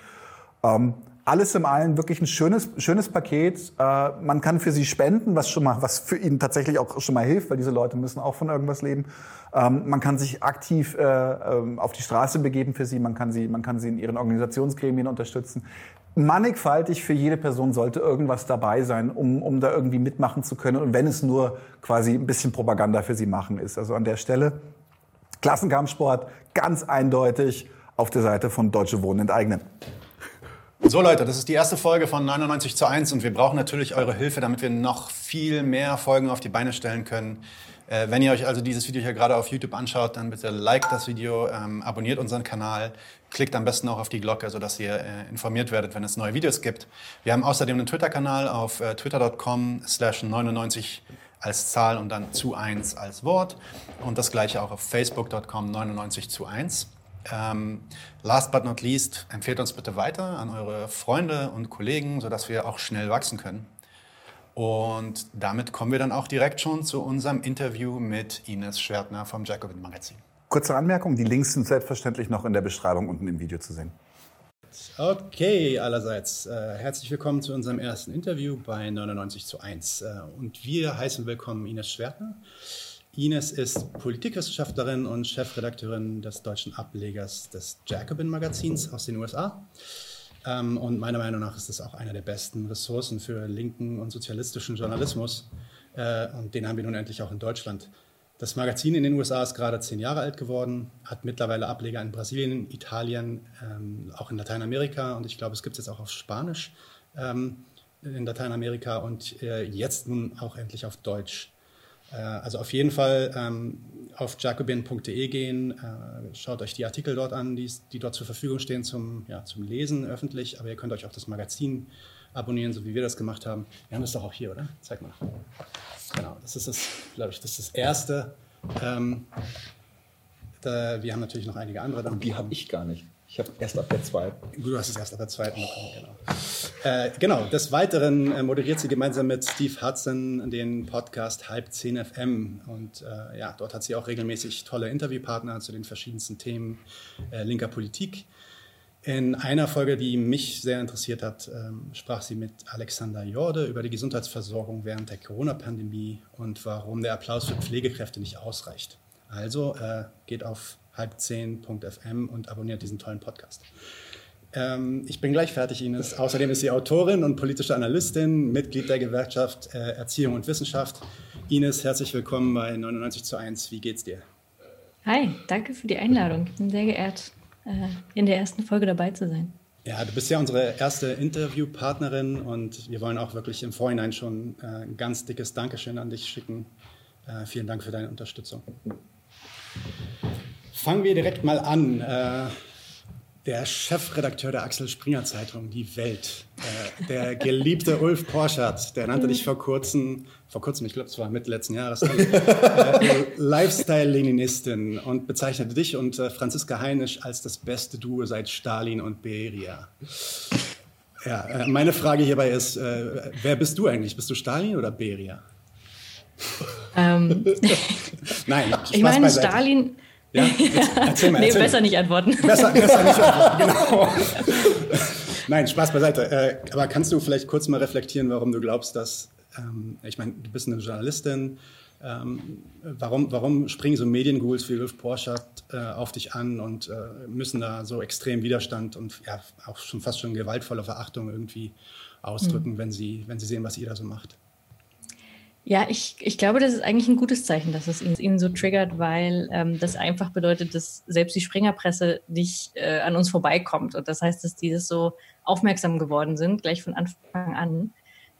Speaker 3: Ähm, alles im allen wirklich ein schönes, schönes Paket. Äh, man kann für sie spenden, was schon mal, was für ihnen tatsächlich auch schon mal hilft, weil diese Leute müssen auch von irgendwas leben. Ähm, man kann sich aktiv äh, ähm, auf die Straße begeben für sie. Man kann sie, man kann sie in ihren Organisationsgremien unterstützen. Mannigfaltig für jede Person sollte irgendwas dabei sein, um, um da irgendwie mitmachen zu können. Und wenn es nur quasi ein bisschen Propaganda für sie machen ist. Also an der Stelle Klassenkampfsport ganz eindeutig auf der Seite von Deutsche Wohnen enteignen.
Speaker 2: So Leute, das ist die erste Folge von 99 zu 1 und wir brauchen natürlich eure Hilfe, damit wir noch viel mehr Folgen auf die Beine stellen können. Äh, wenn ihr euch also dieses Video hier gerade auf YouTube anschaut, dann bitte like das Video, ähm, abonniert unseren Kanal, klickt am besten auch auf die Glocke, sodass ihr äh, informiert werdet, wenn es neue Videos gibt. Wir haben außerdem einen Twitter-Kanal auf äh, twitter.com slash 99 als Zahl und dann zu 1 als Wort und das gleiche auch auf facebook.com 99 zu 1. Ähm, last but not least, empfehlt uns bitte weiter an eure Freunde und Kollegen, sodass wir auch schnell wachsen können. Und damit kommen wir dann auch direkt schon zu unserem Interview mit Ines Schwertner vom Jacobin Magazin.
Speaker 3: Kurze Anmerkung, die Links sind selbstverständlich noch in der Beschreibung unten im Video zu sehen.
Speaker 2: Okay, allerseits. Äh, herzlich willkommen zu unserem ersten Interview bei 99 zu 1. Äh, und wir heißen willkommen Ines Schwertner. Ines ist Politikwissenschaftlerin und Chefredakteurin des deutschen Ablegers des Jacobin Magazins aus den USA. Ähm, und meiner Meinung nach ist es auch einer der besten Ressourcen für linken und sozialistischen Journalismus. Äh, und den haben wir nun endlich auch in Deutschland. Das Magazin in den USA ist gerade zehn Jahre alt geworden, hat mittlerweile Ableger in Brasilien, Italien, ähm, auch in Lateinamerika und ich glaube, es gibt es jetzt auch auf Spanisch ähm, in Lateinamerika und äh, jetzt nun auch endlich auf Deutsch. Äh, also auf jeden Fall ähm, auf jacobin.de gehen, äh, schaut euch die Artikel dort an, die, die dort zur Verfügung stehen zum, ja, zum Lesen öffentlich, aber ihr könnt euch auch das Magazin abonnieren, so wie wir das gemacht haben. Wir haben das doch auch hier, oder? Zeig mal. Genau, das ist das, glaube ich, das ist das erste. Ähm, da, wir haben natürlich noch einige andere.
Speaker 3: Und die habe ich gar nicht. Ich habe erst ab der zweiten.
Speaker 2: Du hast es erst ab der zweiten bekommen, genau. Äh, genau, des Weiteren äh, moderiert sie gemeinsam mit Steve Hudson den Podcast Halb 10 FM. Und äh, ja, dort hat sie auch regelmäßig tolle Interviewpartner zu den verschiedensten Themen äh, linker Politik. In einer Folge, die mich sehr interessiert hat, ähm, sprach sie mit Alexander Jorde über die Gesundheitsversorgung während der Corona-Pandemie und warum der Applaus für Pflegekräfte nicht ausreicht. Also äh, geht auf halb10.fm und abonniert diesen tollen Podcast. Ähm, ich bin gleich fertig, Ines. Außerdem ist sie Autorin und politische Analystin, Mitglied der Gewerkschaft äh, Erziehung und Wissenschaft. Ines, herzlich willkommen bei 99 zu 1. Wie geht's dir?
Speaker 4: Hi, danke für die Einladung. Ich bin sehr geehrt, äh, in der ersten Folge dabei zu sein.
Speaker 2: Ja, du bist ja unsere erste Interviewpartnerin und wir wollen auch wirklich im Vorhinein schon äh, ein ganz dickes Dankeschön an dich schicken. Äh, vielen Dank für deine Unterstützung. Fangen wir direkt mal an. Äh, der Chefredakteur der Axel Springer Zeitung, Die Welt, äh, der geliebte Ulf Porschert, der nannte dich vor kurzem, vor kurzem, ich glaube, es war Mitte letzten Jahres, äh, Lifestyle-Leninistin und bezeichnete dich und äh, Franziska Heinisch als das beste Duo seit Stalin und Beria. Ja, meine Frage hierbei ist, wer bist du eigentlich? Bist du Stalin oder Beria?
Speaker 4: Ähm, Nein, ich meine, Stalin,
Speaker 2: Ja, erzähl mal.
Speaker 4: nee,
Speaker 2: erzähl
Speaker 4: besser
Speaker 2: mal.
Speaker 4: nicht antworten.
Speaker 2: Besser, besser nicht antworten, genau. Nein, Spaß beiseite. Äh, aber kannst du vielleicht kurz mal reflektieren, warum du glaubst, dass, ähm, ich meine, du bist eine Journalistin, ähm, warum, warum springen so Medienghouls wie Ulf Porschat äh, auf dich an und äh, müssen da so extrem Widerstand und ja, auch schon fast schon gewaltvolle Verachtung irgendwie ausdrücken, mhm. wenn, sie, wenn sie sehen, was ihr da so macht?
Speaker 4: Ja, ich, ich glaube, das ist eigentlich ein gutes Zeichen, dass es ihn, ihn so triggert, weil ähm, das einfach bedeutet, dass selbst die Springerpresse nicht äh, an uns vorbeikommt. Und das heißt, dass die das so aufmerksam geworden sind, gleich von Anfang an.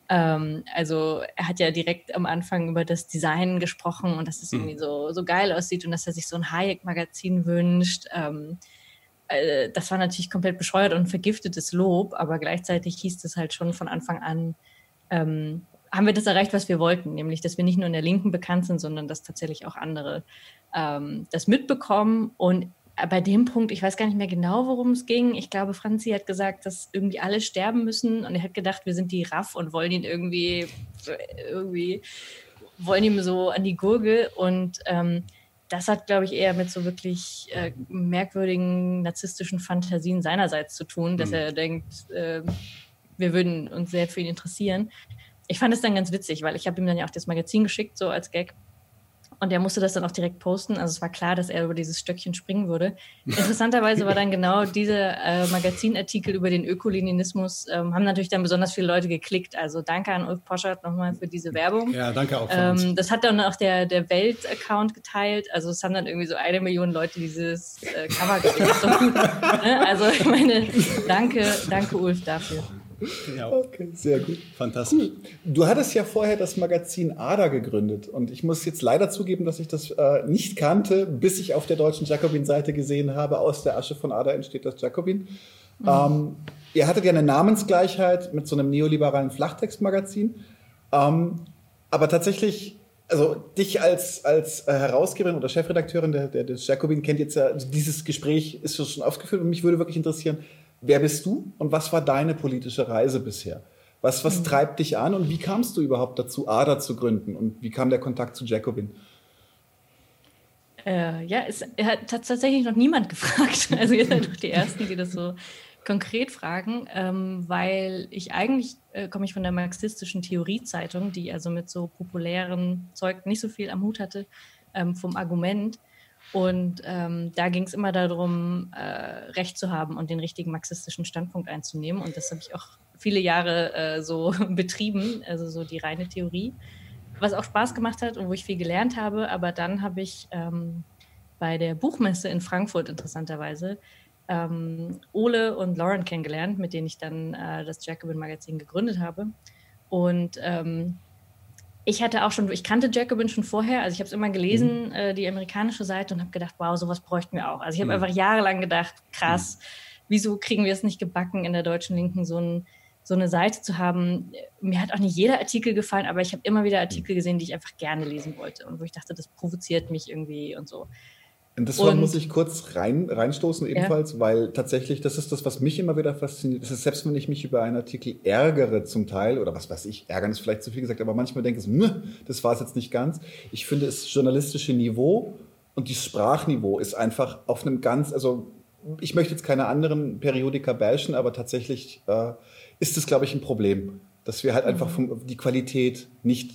Speaker 4: Ähm, also er hat ja direkt am Anfang über das Design gesprochen und dass es mhm. irgendwie so, so geil aussieht und dass er sich so ein Hayek-Magazin wünscht. Ähm, äh, das war natürlich komplett bescheuert und vergiftetes Lob, aber gleichzeitig hieß es halt schon von Anfang an, ähm, haben wir das erreicht, was wir wollten, nämlich dass wir nicht nur in der Linken bekannt sind, sondern dass tatsächlich auch andere ähm, das mitbekommen. Und bei dem Punkt, ich weiß gar nicht mehr genau, worum es ging. Ich glaube, Franzi hat gesagt, dass irgendwie alle sterben müssen und er hat gedacht, wir sind die Raff und wollen ihn irgendwie, irgendwie wollen ihm so an die Gurgel und ähm, das hat, glaube ich, eher mit so wirklich äh, merkwürdigen narzisstischen Fantasien seinerseits zu tun, dass mhm. er denkt, äh, wir würden uns sehr für ihn interessieren. Ich fand es dann ganz witzig, weil ich habe ihm dann ja auch das Magazin geschickt, so als Gag. Und er musste das dann auch direkt posten. Also es war klar, dass er über dieses Stöckchen springen würde. Interessanterweise war dann genau dieser äh, Magazinartikel über den Ökolinianismus, ähm, haben natürlich dann besonders viele Leute geklickt. Also danke an Ulf Poschert nochmal für diese Werbung.
Speaker 2: Ja, danke auch.
Speaker 4: Ähm, das hat dann auch der, der Welt-Account geteilt. Also es haben dann irgendwie so eine Million Leute dieses äh, Cover geklickt. ne? Also ich meine, danke, danke Ulf dafür.
Speaker 3: Ja. Okay, sehr gut.
Speaker 2: Fantastisch. Cool.
Speaker 3: Du hattest ja vorher das Magazin Ada gegründet und ich muss jetzt leider zugeben, dass ich das äh, nicht kannte, bis ich auf der deutschen Jacobin-Seite gesehen habe, aus der Asche von Ada entsteht das Jacobin. Mhm. Ähm, ihr hattet ja eine Namensgleichheit mit so einem neoliberalen Flachtextmagazin, ähm, aber tatsächlich also dich als, als äh, Herausgeberin oder Chefredakteurin der, der, des Jacobin kennt jetzt ja, also dieses Gespräch ist schon aufgeführt und mich würde wirklich interessieren, Wer bist du und was war deine politische Reise bisher? Was, was mhm. treibt dich an und wie kamst du überhaupt dazu, ADA zu gründen und wie kam der Kontakt zu Jacobin?
Speaker 4: Äh, ja, es hat tatsächlich noch niemand gefragt. Also ihr seid doch die Ersten, die das so konkret fragen, ähm, weil ich eigentlich äh, komme ich von der marxistischen Theoriezeitung, die also mit so populären Zeug nicht so viel am Hut hatte, ähm, vom Argument. Und ähm, da ging es immer darum, äh, Recht zu haben und den richtigen marxistischen Standpunkt einzunehmen. Und das habe ich auch viele Jahre äh, so betrieben, also so die reine Theorie, was auch Spaß gemacht hat und wo ich viel gelernt habe. Aber dann habe ich ähm, bei der Buchmesse in Frankfurt interessanterweise ähm, Ole und Lauren kennengelernt, mit denen ich dann äh, das Jacobin Magazin gegründet habe. Und ähm, ich hatte auch schon, ich kannte Jacobin schon vorher, also ich habe es immer gelesen, mhm. äh, die amerikanische Seite, und habe gedacht, wow, sowas bräuchten wir auch. Also ich habe mhm. einfach jahrelang gedacht, krass, mhm. wieso kriegen wir es nicht gebacken, in der deutschen Linken so, ein, so eine Seite zu haben? Mir hat auch nicht jeder Artikel gefallen, aber ich habe immer wieder Artikel gesehen, die ich einfach gerne lesen wollte und wo ich dachte, das provoziert mich irgendwie und so.
Speaker 3: Und das muss ich kurz rein, reinstoßen ebenfalls, ja. weil tatsächlich, das ist das, was mich immer wieder fasziniert. Das ist, selbst wenn ich mich über einen Artikel ärgere zum Teil, oder was weiß ich, ärgern ist vielleicht zu viel gesagt, aber manchmal denke ich, das war es jetzt nicht ganz. Ich finde, das journalistische Niveau und das Sprachniveau ist einfach auf einem ganz, also ich möchte jetzt keine anderen Periodika bashen, aber tatsächlich äh, ist es, glaube ich, ein Problem, dass wir halt mhm. einfach vom, die Qualität nicht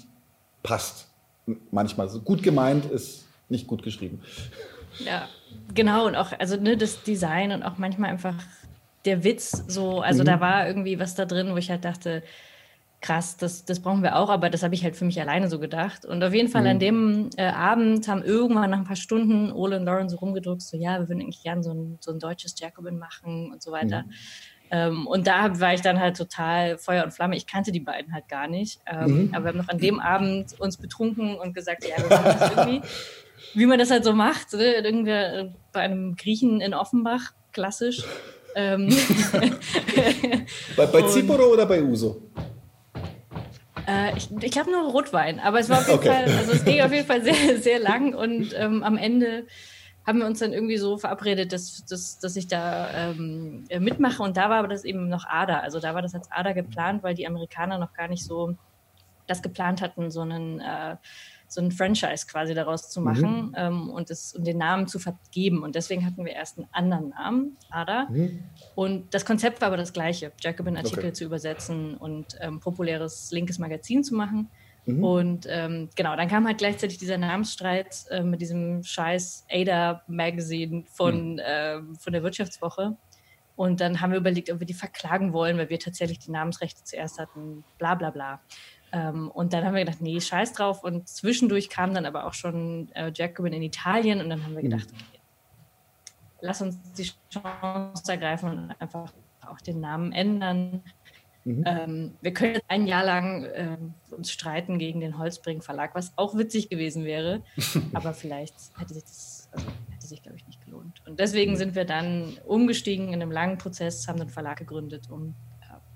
Speaker 3: passt. Manchmal so gut gemeint ist nicht gut geschrieben.
Speaker 4: Ja, genau. Und auch, also ne, das Design und auch manchmal einfach der Witz so, also mhm. da war irgendwie was da drin, wo ich halt dachte, krass, das, das brauchen wir auch, aber das habe ich halt für mich alleine so gedacht. Und auf jeden Fall mhm. an dem äh, Abend haben irgendwann nach ein paar Stunden Ole und Lauren so rumgedrückt, so ja, wir würden eigentlich gerne so ein, so ein deutsches Jacobin machen und so weiter. Mhm. Ähm, und da war ich dann halt total Feuer und Flamme. Ich kannte die beiden halt gar nicht. Ähm, mhm. Aber wir haben noch an dem Abend uns betrunken und gesagt, ja, wir machen das irgendwie wie man das halt so macht, ne? Irgendwer äh, bei einem Griechen in Offenbach, klassisch. ähm.
Speaker 3: bei bei Ziporo oder bei Uso?
Speaker 4: Äh, ich ich glaube nur Rotwein, aber es war auf jeden okay. Fall, also es ging auf jeden Fall sehr, sehr lang und ähm, am Ende haben wir uns dann irgendwie so verabredet, dass, dass, dass ich da ähm, mitmache und da war aber das eben noch ADA, also da war das als ADA geplant, weil die Amerikaner noch gar nicht so das geplant hatten, so einen äh, so ein Franchise quasi daraus zu machen mhm. ähm, und, das, und den Namen zu vergeben. Und deswegen hatten wir erst einen anderen Namen, Ada. Mhm. Und das Konzept war aber das gleiche, Jacobin-Artikel okay. zu übersetzen und ähm, populäres linkes Magazin zu machen. Mhm. Und ähm, genau, dann kam halt gleichzeitig dieser Namensstreit äh, mit diesem scheiß Ada-Magazin von, äh, von der Wirtschaftswoche. Und dann haben wir überlegt, ob wir die verklagen wollen, weil wir tatsächlich die Namensrechte zuerst hatten, bla bla bla. Ähm, und dann haben wir gedacht, nee, scheiß drauf. Und zwischendurch kam dann aber auch schon äh, Jacobin in Italien und dann haben wir mhm. gedacht, okay, lass uns die Chance ergreifen und einfach auch den Namen ändern. Mhm. Ähm, wir können ein Jahr lang äh, uns streiten gegen den Holzbring Verlag, was auch witzig gewesen wäre, aber vielleicht hätte sich das, also hätte sich, glaube ich, nicht gelohnt. Und deswegen mhm. sind wir dann umgestiegen in einem langen Prozess, haben einen Verlag gegründet, um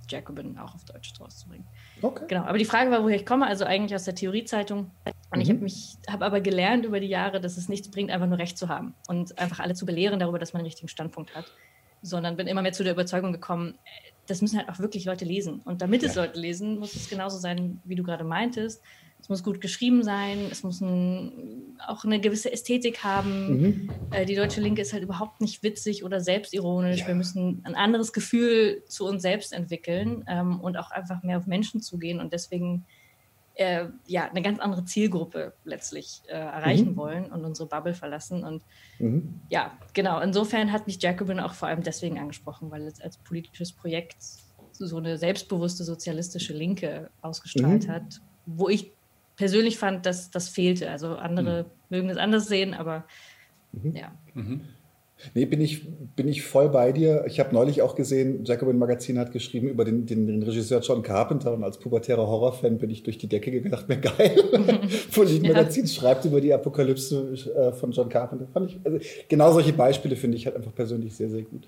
Speaker 4: Jacobin auch auf Deutsch rauszubringen. Okay. Genau, aber die Frage war, woher ich komme, also eigentlich aus der Theoriezeitung. Und mhm. ich habe mich, habe aber gelernt über die Jahre, dass es nichts bringt, einfach nur Recht zu haben und einfach alle zu belehren darüber, dass man einen richtigen Standpunkt hat. Sondern bin immer mehr zu der Überzeugung gekommen, das müssen halt auch wirklich Leute lesen. Und damit ja. es Leute lesen, muss es genauso sein, wie du gerade meintest es muss gut geschrieben sein, es muss ein, auch eine gewisse Ästhetik haben. Mhm. Äh, die deutsche Linke ist halt überhaupt nicht witzig oder selbstironisch. Ja. Wir müssen ein anderes Gefühl zu uns selbst entwickeln ähm, und auch einfach mehr auf Menschen zugehen und deswegen äh, ja eine ganz andere Zielgruppe letztlich äh, erreichen mhm. wollen und unsere Bubble verlassen. Und mhm. ja, genau. Insofern hat mich Jacobin auch vor allem deswegen angesprochen, weil es als politisches Projekt so eine selbstbewusste sozialistische Linke ausgestrahlt mhm. hat, wo ich persönlich fand, dass das fehlte. Also andere mhm. mögen es anders sehen, aber mhm. ja. Mhm.
Speaker 3: Nee, bin ich, bin ich voll bei dir. Ich habe neulich auch gesehen, Jacobin Magazin hat geschrieben über den, den, den Regisseur John Carpenter und als pubertärer Horrorfan bin ich durch die Decke gedacht, mir geil. Polit Magazin ja. schreibt über die Apokalypse äh, von John Carpenter. Fand ich, also, genau solche Beispiele finde ich halt einfach persönlich sehr, sehr gut.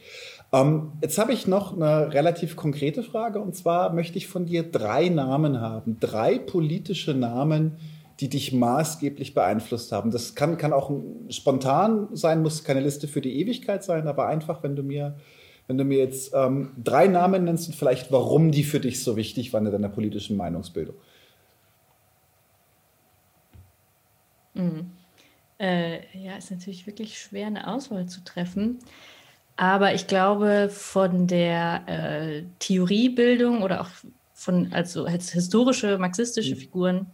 Speaker 3: Ähm, jetzt habe ich noch eine relativ konkrete Frage und zwar möchte ich von dir drei Namen haben. Drei politische Namen, die dich maßgeblich beeinflusst haben. Das kann, kann auch spontan sein, muss keine Liste für die Ewigkeit sein, aber einfach, wenn du mir, wenn du mir jetzt ähm, drei Namen nennst und vielleicht, warum die für dich so wichtig waren in deiner politischen Meinungsbildung.
Speaker 4: Mhm. Äh, ja, ist natürlich wirklich schwer, eine Auswahl zu treffen. Aber ich glaube, von der äh, Theoriebildung oder auch von, also als historische marxistische mhm. Figuren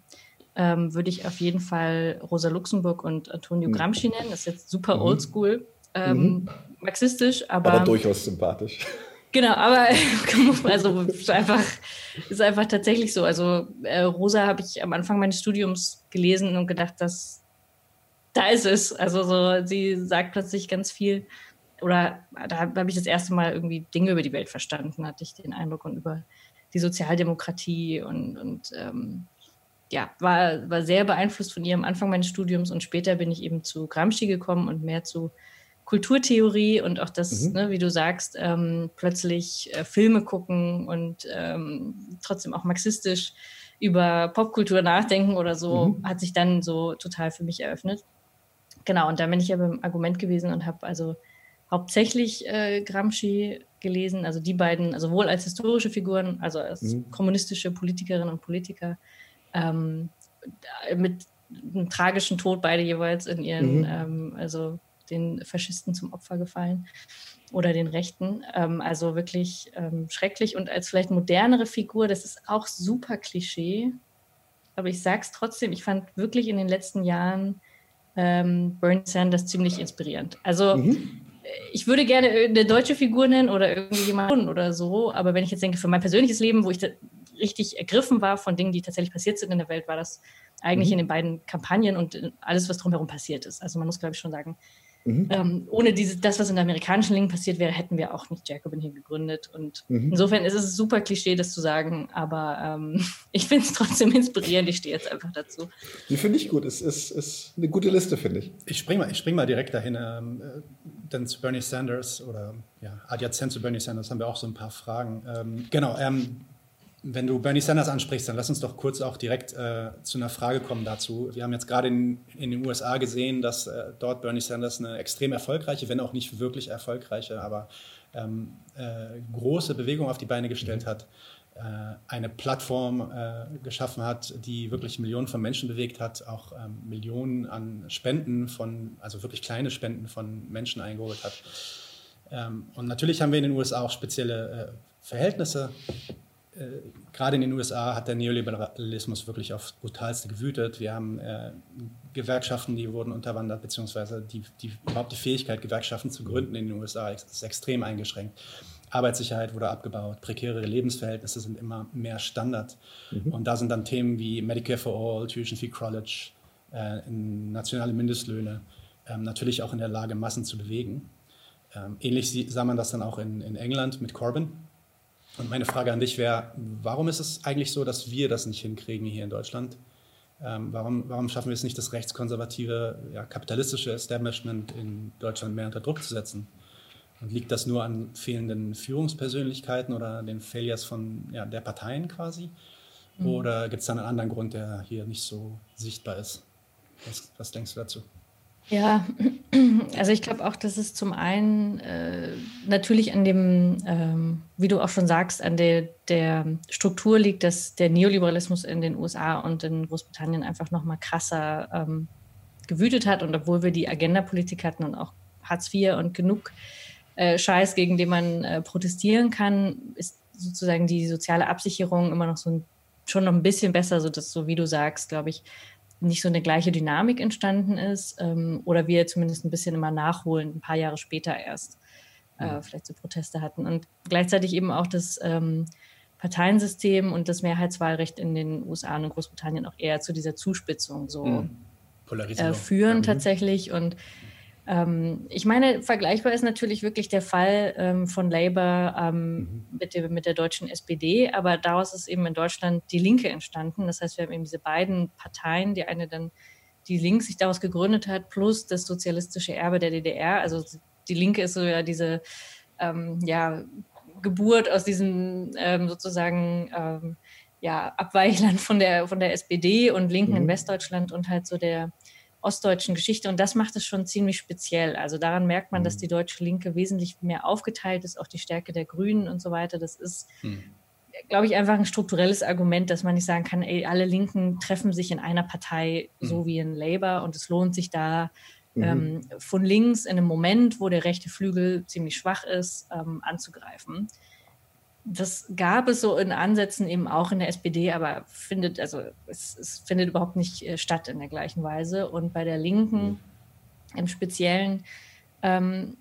Speaker 4: ähm, würde ich auf jeden Fall Rosa Luxemburg und Antonio mhm. Gramsci nennen. Das ist jetzt super mhm. oldschool, ähm, mhm. marxistisch, aber.
Speaker 3: Aber durchaus sympathisch.
Speaker 4: Genau, aber also ist einfach, ist einfach tatsächlich so. Also äh, Rosa habe ich am Anfang meines Studiums gelesen und gedacht, dass da ist es. Also so, sie sagt plötzlich ganz viel. Oder da habe ich das erste Mal irgendwie Dinge über die Welt verstanden, hatte ich den Eindruck und über die Sozialdemokratie und, und ähm, ja, war, war sehr beeinflusst von ihr am Anfang meines Studiums und später bin ich eben zu Gramsci gekommen und mehr zu Kulturtheorie und auch das, mhm. ne, wie du sagst, ähm, plötzlich äh, Filme gucken und ähm, trotzdem auch marxistisch über Popkultur nachdenken oder so, mhm. hat sich dann so total für mich eröffnet. Genau, und da bin ich ja beim Argument gewesen und habe also hauptsächlich äh, Gramsci gelesen, also die beiden, sowohl also als historische Figuren, also als mhm. kommunistische Politikerinnen und Politiker, ähm, mit einem tragischen Tod beide jeweils in ihren, mhm. ähm, also den Faschisten zum Opfer gefallen oder den Rechten. Ähm, also wirklich ähm, schrecklich und als vielleicht modernere Figur, das ist auch super Klischee, aber ich sage es trotzdem, ich fand wirklich in den letzten Jahren ähm, Bernie Sanders ziemlich inspirierend. Also mhm. ich würde gerne eine deutsche Figur nennen oder irgendjemanden oder so, aber wenn ich jetzt denke, für mein persönliches Leben, wo ich richtig ergriffen war von Dingen, die tatsächlich passiert sind in der Welt, war das eigentlich mhm. in den beiden Kampagnen und alles, was drumherum passiert ist. Also man muss, glaube ich, schon sagen, mhm. ähm, ohne diese, das, was in der amerikanischen Linken passiert wäre, hätten wir auch nicht Jacobin hier gegründet. Und mhm. insofern ist es super Klischee, das zu sagen, aber ähm, ich finde es trotzdem inspirierend. Ich stehe jetzt einfach dazu.
Speaker 3: Die finde ich gut. Es ist, ist eine gute Liste, finde ich.
Speaker 2: Ich springe mal, spring mal direkt dahin. Ähm, äh, denn zu Bernie Sanders oder ja, adjazent zu Bernie Sanders haben wir auch so ein paar Fragen. Ähm, genau, ähm, wenn du Bernie Sanders ansprichst, dann lass uns doch kurz auch direkt äh, zu einer Frage kommen dazu. Wir haben jetzt gerade in, in den USA gesehen, dass äh, dort Bernie Sanders eine extrem erfolgreiche, wenn auch nicht wirklich erfolgreiche, aber ähm, äh, große Bewegung auf die Beine gestellt hat. eine Plattform geschaffen hat, die wirklich Millionen von Menschen bewegt hat, auch ähm, Millionen an Spenden von, also wirklich kleine Spenden von Menschen eingeholt hat. Ähm, und natürlich haben wir in den USA auch spezielle Verhältnisse. Gerade in den USA hat der Neoliberalismus wirklich aufs brutalste gewütet. Wir haben Gewerkschaften, die wurden unterwandert, beziehungsweise die, die, überhaupt die Fähigkeit, Gewerkschaften zu gründen in den USA ist extrem eingeschränkt. Arbeitssicherheit wurde abgebaut, prekäre Lebensverhältnisse sind immer mehr Standard. Mhm. Und da sind dann Themen wie Medicare for All, Tuition Fee College, äh, nationale Mindestlöhne ähm, natürlich auch in der Lage, Massen zu bewegen. Ähm, ähnlich sah man das dann auch in, in England mit Corbyn. Und meine Frage an dich wäre, warum ist es eigentlich so, dass wir das nicht hinkriegen hier in Deutschland? Ähm, warum, warum schaffen wir es nicht, das rechtskonservative, ja, kapitalistische Establishment in Deutschland mehr unter Druck zu setzen? Und liegt das nur an fehlenden Führungspersönlichkeiten oder den Failures von ja, der Parteien quasi? Mhm. Oder gibt es da einen anderen Grund, der hier nicht so sichtbar ist? Was, was denkst du dazu?
Speaker 4: Ja, also ich glaube auch, dass es zum einen äh, natürlich an dem, ähm, wie du auch schon sagst, an der, der Struktur liegt, dass der Neoliberalismus in den USA und in Großbritannien einfach noch mal krasser ähm, gewütet hat. Und obwohl wir die Agenda-Politik hatten und auch Hartz IV und genug äh, Scheiß, gegen den man äh, protestieren kann, ist sozusagen die soziale Absicherung immer noch so ein, schon noch ein bisschen besser, so dass so wie du sagst, glaube ich, nicht so eine gleiche Dynamik entstanden ist ähm, oder wir zumindest ein bisschen immer nachholen, ein paar Jahre später erst äh, vielleicht so Proteste hatten. Und gleichzeitig eben auch das ähm, Parteiensystem und das Mehrheitswahlrecht in den USA und Großbritannien auch eher zu dieser Zuspitzung so mhm. äh, führen ja. tatsächlich. Und ich meine, vergleichbar ist natürlich wirklich der Fall ähm, von Labour ähm, mhm. mit, der, mit der deutschen SPD, aber daraus ist eben in Deutschland die Linke entstanden. Das heißt, wir haben eben diese beiden Parteien, die eine dann die Links sich daraus gegründet hat, plus das sozialistische Erbe der DDR. Also die Linke ist so ja diese ähm, ja, Geburt aus diesem ähm, sozusagen ähm, ja, Abweichland von der, von der SPD und Linken mhm. in Westdeutschland und halt so der ostdeutschen Geschichte. Und das macht es schon ziemlich speziell. Also daran merkt man, dass mhm. die deutsche Linke wesentlich mehr aufgeteilt ist, auch die Stärke der Grünen und so weiter. Das ist, mhm. glaube ich, einfach ein strukturelles Argument, dass man nicht sagen kann, ey, alle Linken treffen sich in einer Partei, mhm. so wie in Labour. Und es lohnt sich da mhm. ähm, von links in einem Moment, wo der rechte Flügel ziemlich schwach ist, ähm, anzugreifen das gab es so in Ansätzen eben auch in der SPD, aber findet, also es, es findet überhaupt nicht äh, statt in der gleichen Weise. Und bei der Linken mhm. im Speziellen ähm,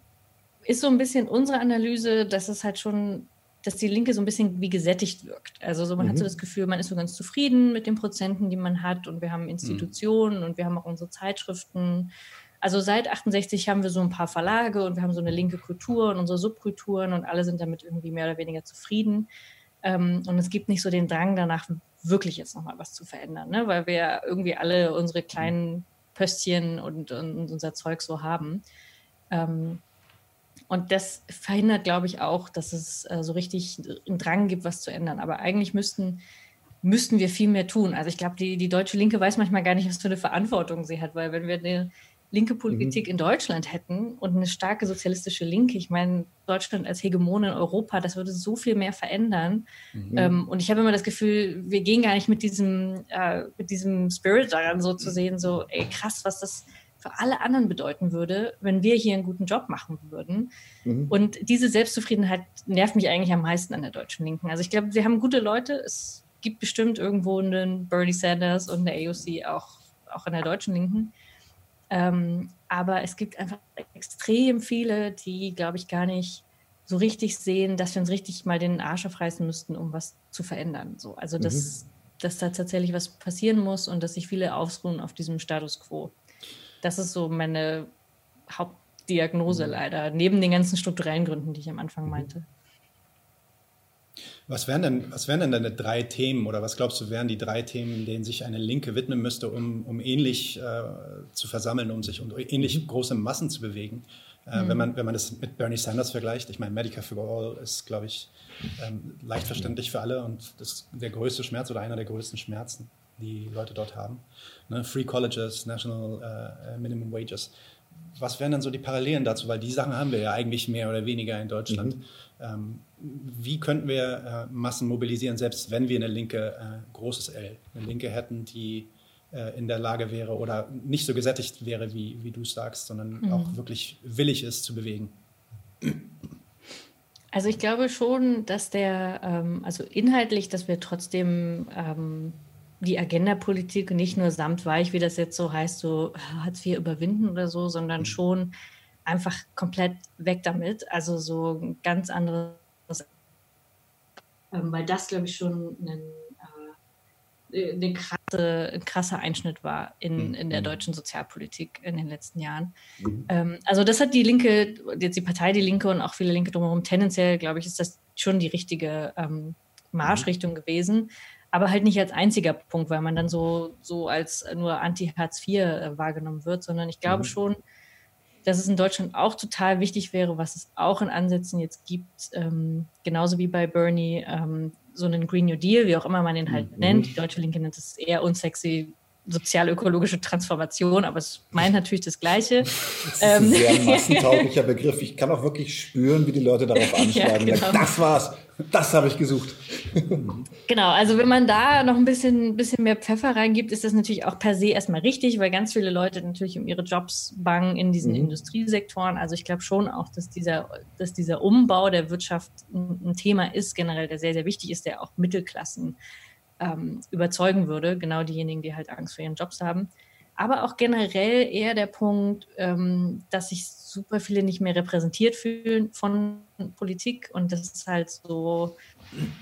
Speaker 4: ist so ein bisschen unsere Analyse, dass es halt schon, dass die Linke so ein bisschen wie gesättigt wirkt. Also so, man mhm. hat so mhm. das Gefühl, man ist so ganz zufrieden mit den Prozenten, die man hat und wir haben Institutionen mhm. und wir haben auch unsere Zeitschriften also seit 68 haben wir so ein paar Verlage und wir haben so eine linke Kultur und unsere Subkulturen und alle sind damit irgendwie mehr oder weniger zufrieden. Ähm, und es gibt nicht so den Drang danach, wirklich jetzt nochmal was zu verändern, ne? weil wir irgendwie alle unsere kleinen Pöstchen und, und unser Zeug so haben. Ähm, und das verhindert, glaube ich, auch, dass es äh, so richtig einen Drang gibt, was zu ändern. Aber eigentlich müssten, müssten wir viel mehr tun. Also ich glaube, die, die deutsche Linke weiß manchmal gar nicht, was für eine Verantwortung sie hat, weil wenn wir eine linke Politik mhm. in Deutschland hätten und eine starke sozialistische Linke, ich meine, Deutschland als Hegemon in Europa, das würde so viel mehr verändern. Mhm. Ähm, und ich habe immer das Gefühl, wir gehen gar nicht mit diesem, äh, mit diesem Spirit daran, so zu sehen, so, ey, krass, was das für alle anderen bedeuten würde, wenn wir hier einen guten Job machen würden. Mhm. Und diese Selbstzufriedenheit nervt mich eigentlich am meisten an der deutschen Linken. Also ich glaube, wir haben gute Leute. Es gibt bestimmt irgendwo einen Bernie Sanders und eine AOC auch, auch in der deutschen Linken. Ähm, aber es gibt einfach extrem viele, die, glaube ich, gar nicht so richtig sehen, dass wir uns richtig mal den Arsch aufreißen müssten, um was zu verändern. So, also, dass, mhm. dass da tatsächlich was passieren muss und dass sich viele ausruhen auf diesem Status quo. Das ist so meine Hauptdiagnose mhm. leider, neben den ganzen strukturellen Gründen, die ich am Anfang mhm. meinte.
Speaker 2: Was wären denn, was wären denn deine drei Themen oder was glaubst du wären die drei Themen, denen sich eine Linke widmen müsste, um, um ähnlich äh, zu versammeln, um sich und ähnlich mhm. große Massen zu bewegen? Äh, mhm. wenn, man, wenn man das mit Bernie Sanders vergleicht, ich meine, Medicare for All ist, glaube ich, ähm, leicht verständlich für alle und das ist der größte Schmerz oder einer der größten Schmerzen, die Leute dort haben. Ne? Free Colleges, National äh, Minimum Wages. Was wären dann so die Parallelen dazu? Weil die Sachen haben wir ja eigentlich mehr oder weniger in Deutschland. Mhm. Ähm, wie könnten wir äh, Massen mobilisieren, selbst wenn wir eine linke, äh, großes L, eine linke hätten, die äh, in der Lage wäre oder nicht so gesättigt wäre, wie, wie du sagst, sondern mhm. auch wirklich willig ist zu bewegen?
Speaker 4: Also ich glaube schon, dass der, ähm, also inhaltlich, dass wir trotzdem ähm, die Agenda-Politik nicht nur samtweich, wie das jetzt so heißt, so Hartz IV überwinden oder so, sondern mhm. schon einfach komplett weg damit. Also so ein ganz anderes, ähm, weil das, glaube ich, schon ein, äh, eine krasse, ein krasser Einschnitt war in, mhm. in der mhm. deutschen Sozialpolitik in den letzten Jahren. Mhm. Ähm, also das hat die Linke, jetzt die Partei Die Linke und auch viele Linke drumherum, tendenziell, glaube ich, ist das schon die richtige ähm, Marschrichtung gewesen aber halt nicht als einziger Punkt, weil man dann so, so als nur Anti-Hartz IV äh, wahrgenommen wird, sondern ich glaube mhm. schon, dass es in Deutschland auch total wichtig wäre, was es auch in Ansätzen jetzt gibt, ähm, genauso wie bei Bernie, ähm, so einen Green New Deal, wie auch immer man den halt mhm. nennt. Die deutsche Linke nennt es eher unsexy sozial-ökologische Transformation, aber es meint natürlich das Gleiche.
Speaker 3: Das ist ein sehr ähm, massentauglicher Begriff. Ich kann auch wirklich spüren, wie die Leute darauf anschlagen. ja, genau. Das war's. Das habe ich gesucht.
Speaker 4: genau, also wenn man da noch ein bisschen, bisschen mehr Pfeffer reingibt, ist das natürlich auch per se erstmal richtig, weil ganz viele Leute natürlich um ihre Jobs bangen in diesen mhm. Industriesektoren. Also ich glaube schon auch, dass dieser, dass dieser Umbau der Wirtschaft ein, ein Thema ist, generell, der sehr, sehr wichtig ist, der auch Mittelklassen ähm, überzeugen würde, genau diejenigen, die halt Angst vor ihren Jobs haben. Aber auch generell eher der Punkt, ähm, dass sich super viele nicht mehr repräsentiert fühlen von Politik und das ist halt so,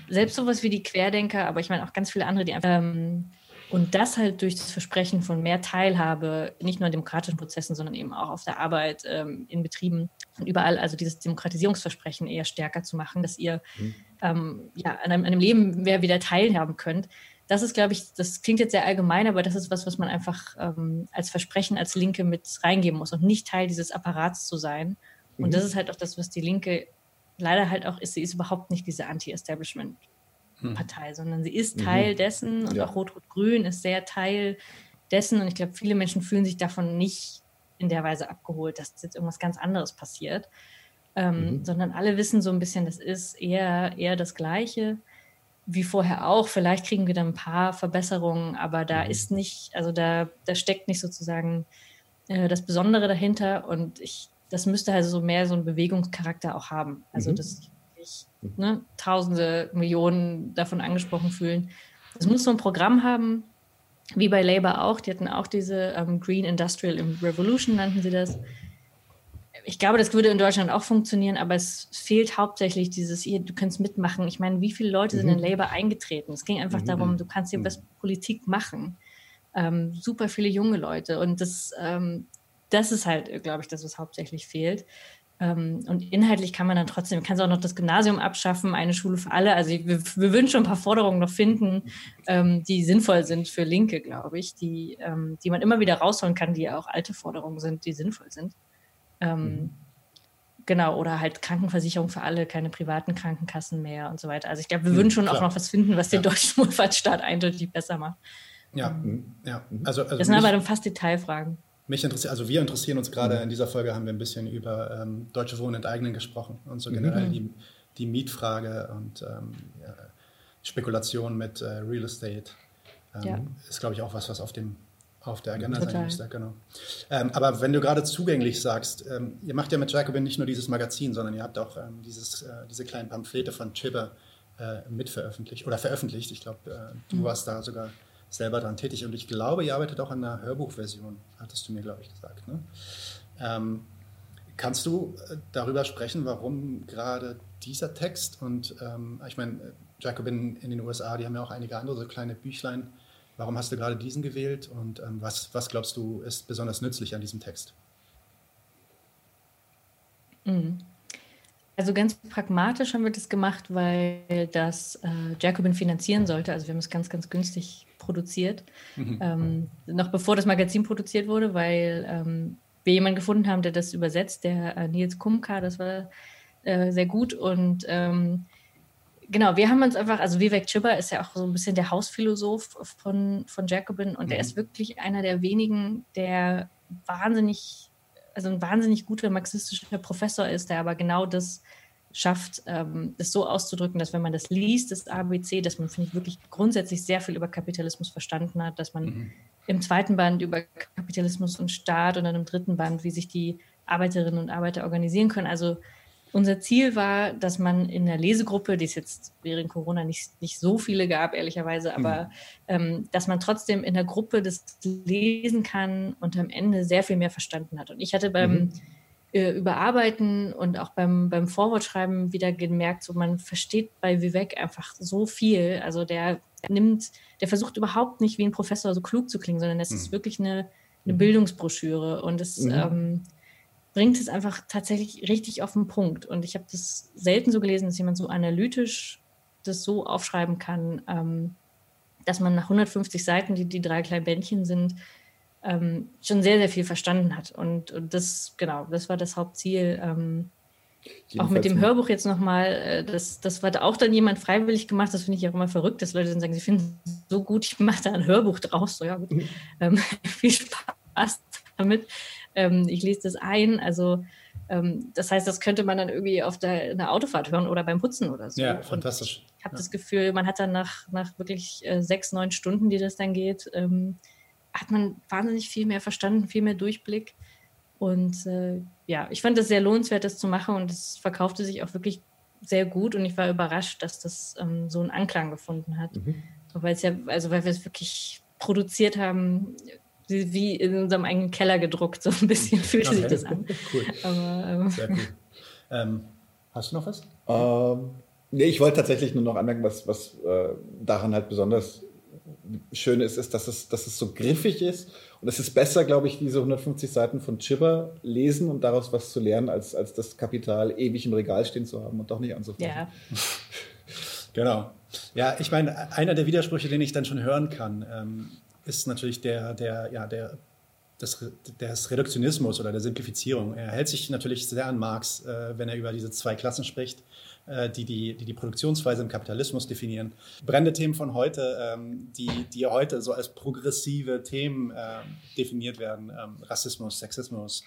Speaker 4: selbst sowas wie die Querdenker, aber ich meine auch ganz viele andere, die einfach ähm, und das halt durch das Versprechen von mehr Teilhabe, nicht nur in demokratischen Prozessen, sondern eben auch auf der Arbeit, ähm, in Betrieben und überall, also dieses Demokratisierungsversprechen eher stärker zu machen, dass ihr mhm. ähm, ja, an einem, an einem Leben mehr wieder teilhaben könnt. Das ist, glaube ich, das klingt jetzt sehr allgemein, aber das ist was, was man einfach ähm, als Versprechen als Linke mit reingeben muss und nicht Teil dieses Apparats zu sein. Und mhm. das ist halt auch das, was die Linke leider halt auch ist. Sie ist überhaupt nicht diese Anti-Establishment hm. Partei, sondern sie ist mhm. Teil mhm. dessen und ja. auch Rot-Rot-Grün ist sehr Teil dessen. Und ich glaube, viele Menschen fühlen sich davon nicht in der Weise abgeholt, dass jetzt irgendwas ganz anderes passiert, ähm, mhm. sondern alle wissen so ein bisschen, das ist eher, eher das Gleiche wie vorher auch. Vielleicht kriegen wir da ein paar Verbesserungen, aber da mhm. ist nicht, also da, da steckt nicht sozusagen äh, das Besondere dahinter und ich, das müsste also so mehr so einen Bewegungscharakter auch haben. Also mhm. das ne, Tausende, Millionen davon angesprochen fühlen. Es muss so ein Programm haben, wie bei Labour auch. Die hatten auch diese ähm, Green Industrial Revolution, nannten sie das. Ich glaube, das würde in Deutschland auch funktionieren, aber es fehlt hauptsächlich dieses, hier, du kannst mitmachen. Ich meine, wie viele Leute mhm. sind in. Labour eingetreten? Es ging einfach mhm. darum, du kannst hier mhm. was Politik machen. Ähm, super viele junge Leute. Und das, ähm, das ist halt, glaube ich, das, was hauptsächlich fehlt. Ähm, und inhaltlich kann man dann trotzdem, kann es auch noch das Gymnasium abschaffen, eine Schule für alle. Also wir, wir würden schon ein paar Forderungen noch finden, ähm, die sinnvoll sind für Linke, glaube ich, die, ähm, die man immer wieder rausholen kann, die ja auch alte Forderungen sind, die sinnvoll sind. Mhm. Genau, oder halt Krankenversicherung für alle, keine privaten Krankenkassen mehr und so weiter. Also ich glaube, wir mhm, würden schon Klar. auch noch was finden, was den ja. deutschen Wohlfahrtsstaat eindeutig besser macht.
Speaker 2: Ja, ja. Also, also
Speaker 4: das sind aber dann fast Detailfragen.
Speaker 2: Mich interessiert, also wir interessieren uns gerade, mhm. in dieser Folge haben wir ein bisschen über ähm, deutsche Wohnen enteignen gesprochen und so generell mhm. die, die Mietfrage und ähm, Spekulation mit äh, Real Estate ähm, ja. ist, glaube ich, auch was, was auf, dem, auf der Agenda Total. sein müsste. Genau. Ähm, aber wenn du gerade zugänglich sagst, ähm, ihr macht ja mit Jacobin nicht nur dieses Magazin, sondern ihr habt auch ähm, dieses, äh, diese kleinen Pamphlete von Chibber äh, mitveröffentlicht oder veröffentlicht. Ich glaube, äh, du mhm. warst da sogar selber daran tätig. Und ich glaube, ihr arbeitet auch an einer Hörbuchversion, hattest du mir, glaube ich, gesagt. Ne? Ähm, kannst du äh, darüber sprechen, warum gerade dieser Text und ähm, ich meine, Jacobin in den USA, die haben ja auch einige andere so kleine Büchlein. Warum hast du gerade diesen gewählt und ähm, was, was glaubst du ist besonders nützlich an diesem Text?
Speaker 4: Mhm. Also ganz pragmatisch haben wir das gemacht, weil das äh, Jacobin finanzieren sollte. Also wir haben es ganz, ganz günstig produziert. Mhm. Ähm, noch bevor das Magazin produziert wurde, weil ähm, wir jemanden gefunden haben, der das übersetzt, der äh, Nils Kumka, das war äh, sehr gut. Und ähm, genau, wir haben uns einfach, also Vivek Chibber ist ja auch so ein bisschen der Hausphilosoph von, von Jacobin und mhm. der ist wirklich einer der wenigen, der wahnsinnig also ein wahnsinnig guter marxistischer Professor ist, der aber genau das schafft, ähm, das so auszudrücken, dass wenn man das liest, das ABC, dass man, finde ich, wirklich grundsätzlich sehr viel über Kapitalismus verstanden hat, dass man mhm. im zweiten Band über Kapitalismus und Staat und dann im dritten Band, wie sich die Arbeiterinnen und Arbeiter organisieren können. Also unser Ziel war, dass man in der Lesegruppe, die es jetzt während Corona nicht, nicht so viele gab, ehrlicherweise, aber mhm. ähm, dass man trotzdem in der Gruppe das lesen kann und am Ende sehr viel mehr verstanden hat. Und ich hatte beim mhm. Äh, Überarbeiten und auch beim, beim Vorwortschreiben wieder gemerkt, so man versteht bei Vivek einfach so viel. Also der nimmt, der versucht überhaupt nicht wie ein Professor so klug zu klingen, sondern es mhm. ist wirklich eine, eine Bildungsbroschüre und es mhm. ähm, bringt es einfach tatsächlich richtig auf den Punkt. Und ich habe das selten so gelesen, dass jemand so analytisch das so aufschreiben kann, ähm, dass man nach 150 Seiten, die die drei kleinen Bändchen sind, ähm, schon sehr, sehr viel verstanden hat. Und, und, das, genau, das war das Hauptziel. Ähm, auch mit dem Hörbuch jetzt nochmal, äh, das, das hat auch dann jemand freiwillig gemacht. Das finde ich auch immer verrückt, dass Leute dann sagen, sie finden es so gut, ich mache da ein Hörbuch draus. So, ja, gut. Mhm. Ähm, viel Spaß damit ähm, ich lese das ein. Also ähm, das heißt, das könnte man dann irgendwie auf der, in der Autofahrt hören oder beim Putzen oder so.
Speaker 2: Ja, fantastisch.
Speaker 4: Und ich habe ja. das Gefühl, man hat dann nach, nach wirklich äh, sechs, neun Stunden, die das dann geht, ähm, hat man wahnsinnig viel mehr verstanden, viel mehr Durchblick. Und äh, ja, ich fand das sehr lohnenswert, das zu machen und es verkaufte sich auch wirklich sehr gut und ich war überrascht, dass das ähm, so einen Anklang gefunden hat. Mhm. Weil es ja, also weil wir es wirklich produziert haben, wie in unserem eigenen Keller gedruckt. So ein bisschen fühlt okay. sich das an. cool. Aber, ähm. Sehr cool.
Speaker 2: Ähm, hast du noch was?
Speaker 3: Ähm, nee, ich wollte tatsächlich nur noch anmerken, was, was äh, daran halt besonders schön ist, ist, dass es, dass es so griffig ist. Und es ist besser, glaube ich, diese 150 Seiten von Chipper lesen und daraus was zu lernen, als, als das Kapital ewig im Regal stehen zu haben und doch nicht anzufangen.
Speaker 4: Ja.
Speaker 2: genau. Ja, ich meine, einer der Widersprüche, den ich dann schon hören kann, ähm, ist natürlich der, der, ja, der, des, des Reduktionismus oder der Simplifizierung. Er hält sich natürlich sehr an Marx, äh, wenn er über diese zwei Klassen spricht, die, die, die die Produktionsweise im Kapitalismus definieren. Brennende Themen von heute, ähm, die, die heute so als progressive Themen äh, definiert werden, ähm, Rassismus, Sexismus,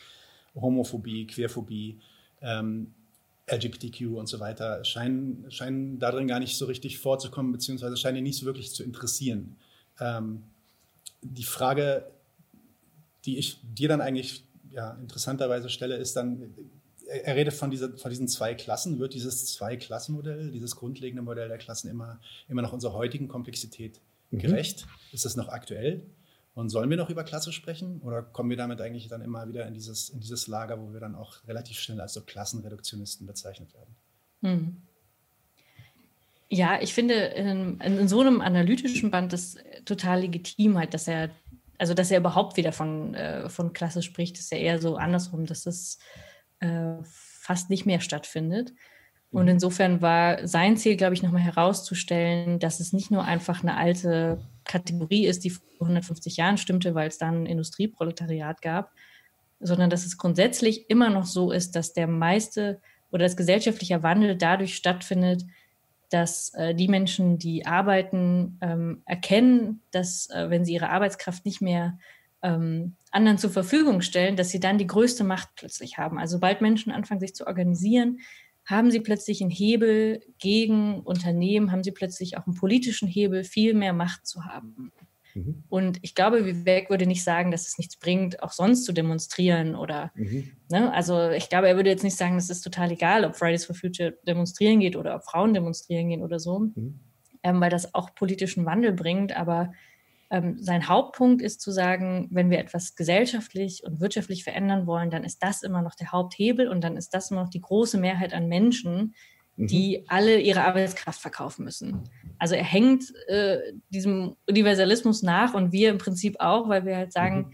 Speaker 2: Homophobie, Queerphobie, ähm, LGBTQ und so weiter, scheinen, scheinen darin gar nicht so richtig vorzukommen, beziehungsweise scheinen nicht so wirklich zu interessieren. Ähm, die Frage, die ich dir dann eigentlich ja, interessanterweise stelle, ist dann, er redet von, dieser, von diesen zwei Klassen. Wird dieses Zwei-Klassen-Modell, dieses grundlegende Modell der Klassen immer, immer noch unserer heutigen Komplexität mhm. gerecht? Ist das noch aktuell? Und sollen wir noch über Klasse sprechen? Oder kommen wir damit eigentlich dann immer wieder in dieses, in dieses Lager, wo wir dann auch relativ schnell als so Klassenreduktionisten bezeichnet werden? Mhm.
Speaker 4: Ja, ich finde in, in, so einem analytischen Band ist total legitim halt, dass er, also dass er überhaupt wieder von, äh, von Klasse spricht, ist ja eher so andersrum, dass das äh, fast nicht mehr stattfindet. Und mhm. insofern war sein Ziel, glaube ich, nochmal herauszustellen, dass es nicht nur einfach eine alte Kategorie ist, die vor 150 Jahren stimmte, weil es dann ein Industrieproletariat gab, sondern dass es grundsätzlich immer noch so ist, dass der meiste oder das gesellschaftliche Wandel dadurch stattfindet, dass äh, die Menschen, die arbeiten, ähm, erkennen, dass äh, wenn sie ihre Arbeitskraft nicht mehr ähm, anderen zur Verfügung stellen, dass sie dann die größte Macht plötzlich haben. Also sobald Menschen anfangen, sich zu organisieren, haben sie plötzlich einen Hebel gegen Unternehmen, haben sie plötzlich auch einen politischen Hebel, viel mehr Macht zu haben. Mhm. Und ich glaube, Vivek würde nicht sagen, dass es nichts bringt, auch sonst zu demonstrieren oder, mhm. ne? also ich glaube, er würde jetzt nicht sagen, es ist total egal, ob Fridays for Future demonstrieren geht oder ob Frauen demonstrieren gehen oder so, mhm. ähm, weil das auch politischen Wandel bringt. Aber ähm, sein Hauptpunkt ist zu sagen, wenn wir etwas gesellschaftlich und wirtschaftlich verändern wollen, dann ist das immer noch der Haupthebel und dann ist das immer noch die große Mehrheit an Menschen, Mhm. die alle ihre Arbeitskraft verkaufen müssen. Also er hängt äh, diesem Universalismus nach und wir im Prinzip auch, weil wir halt sagen, mhm.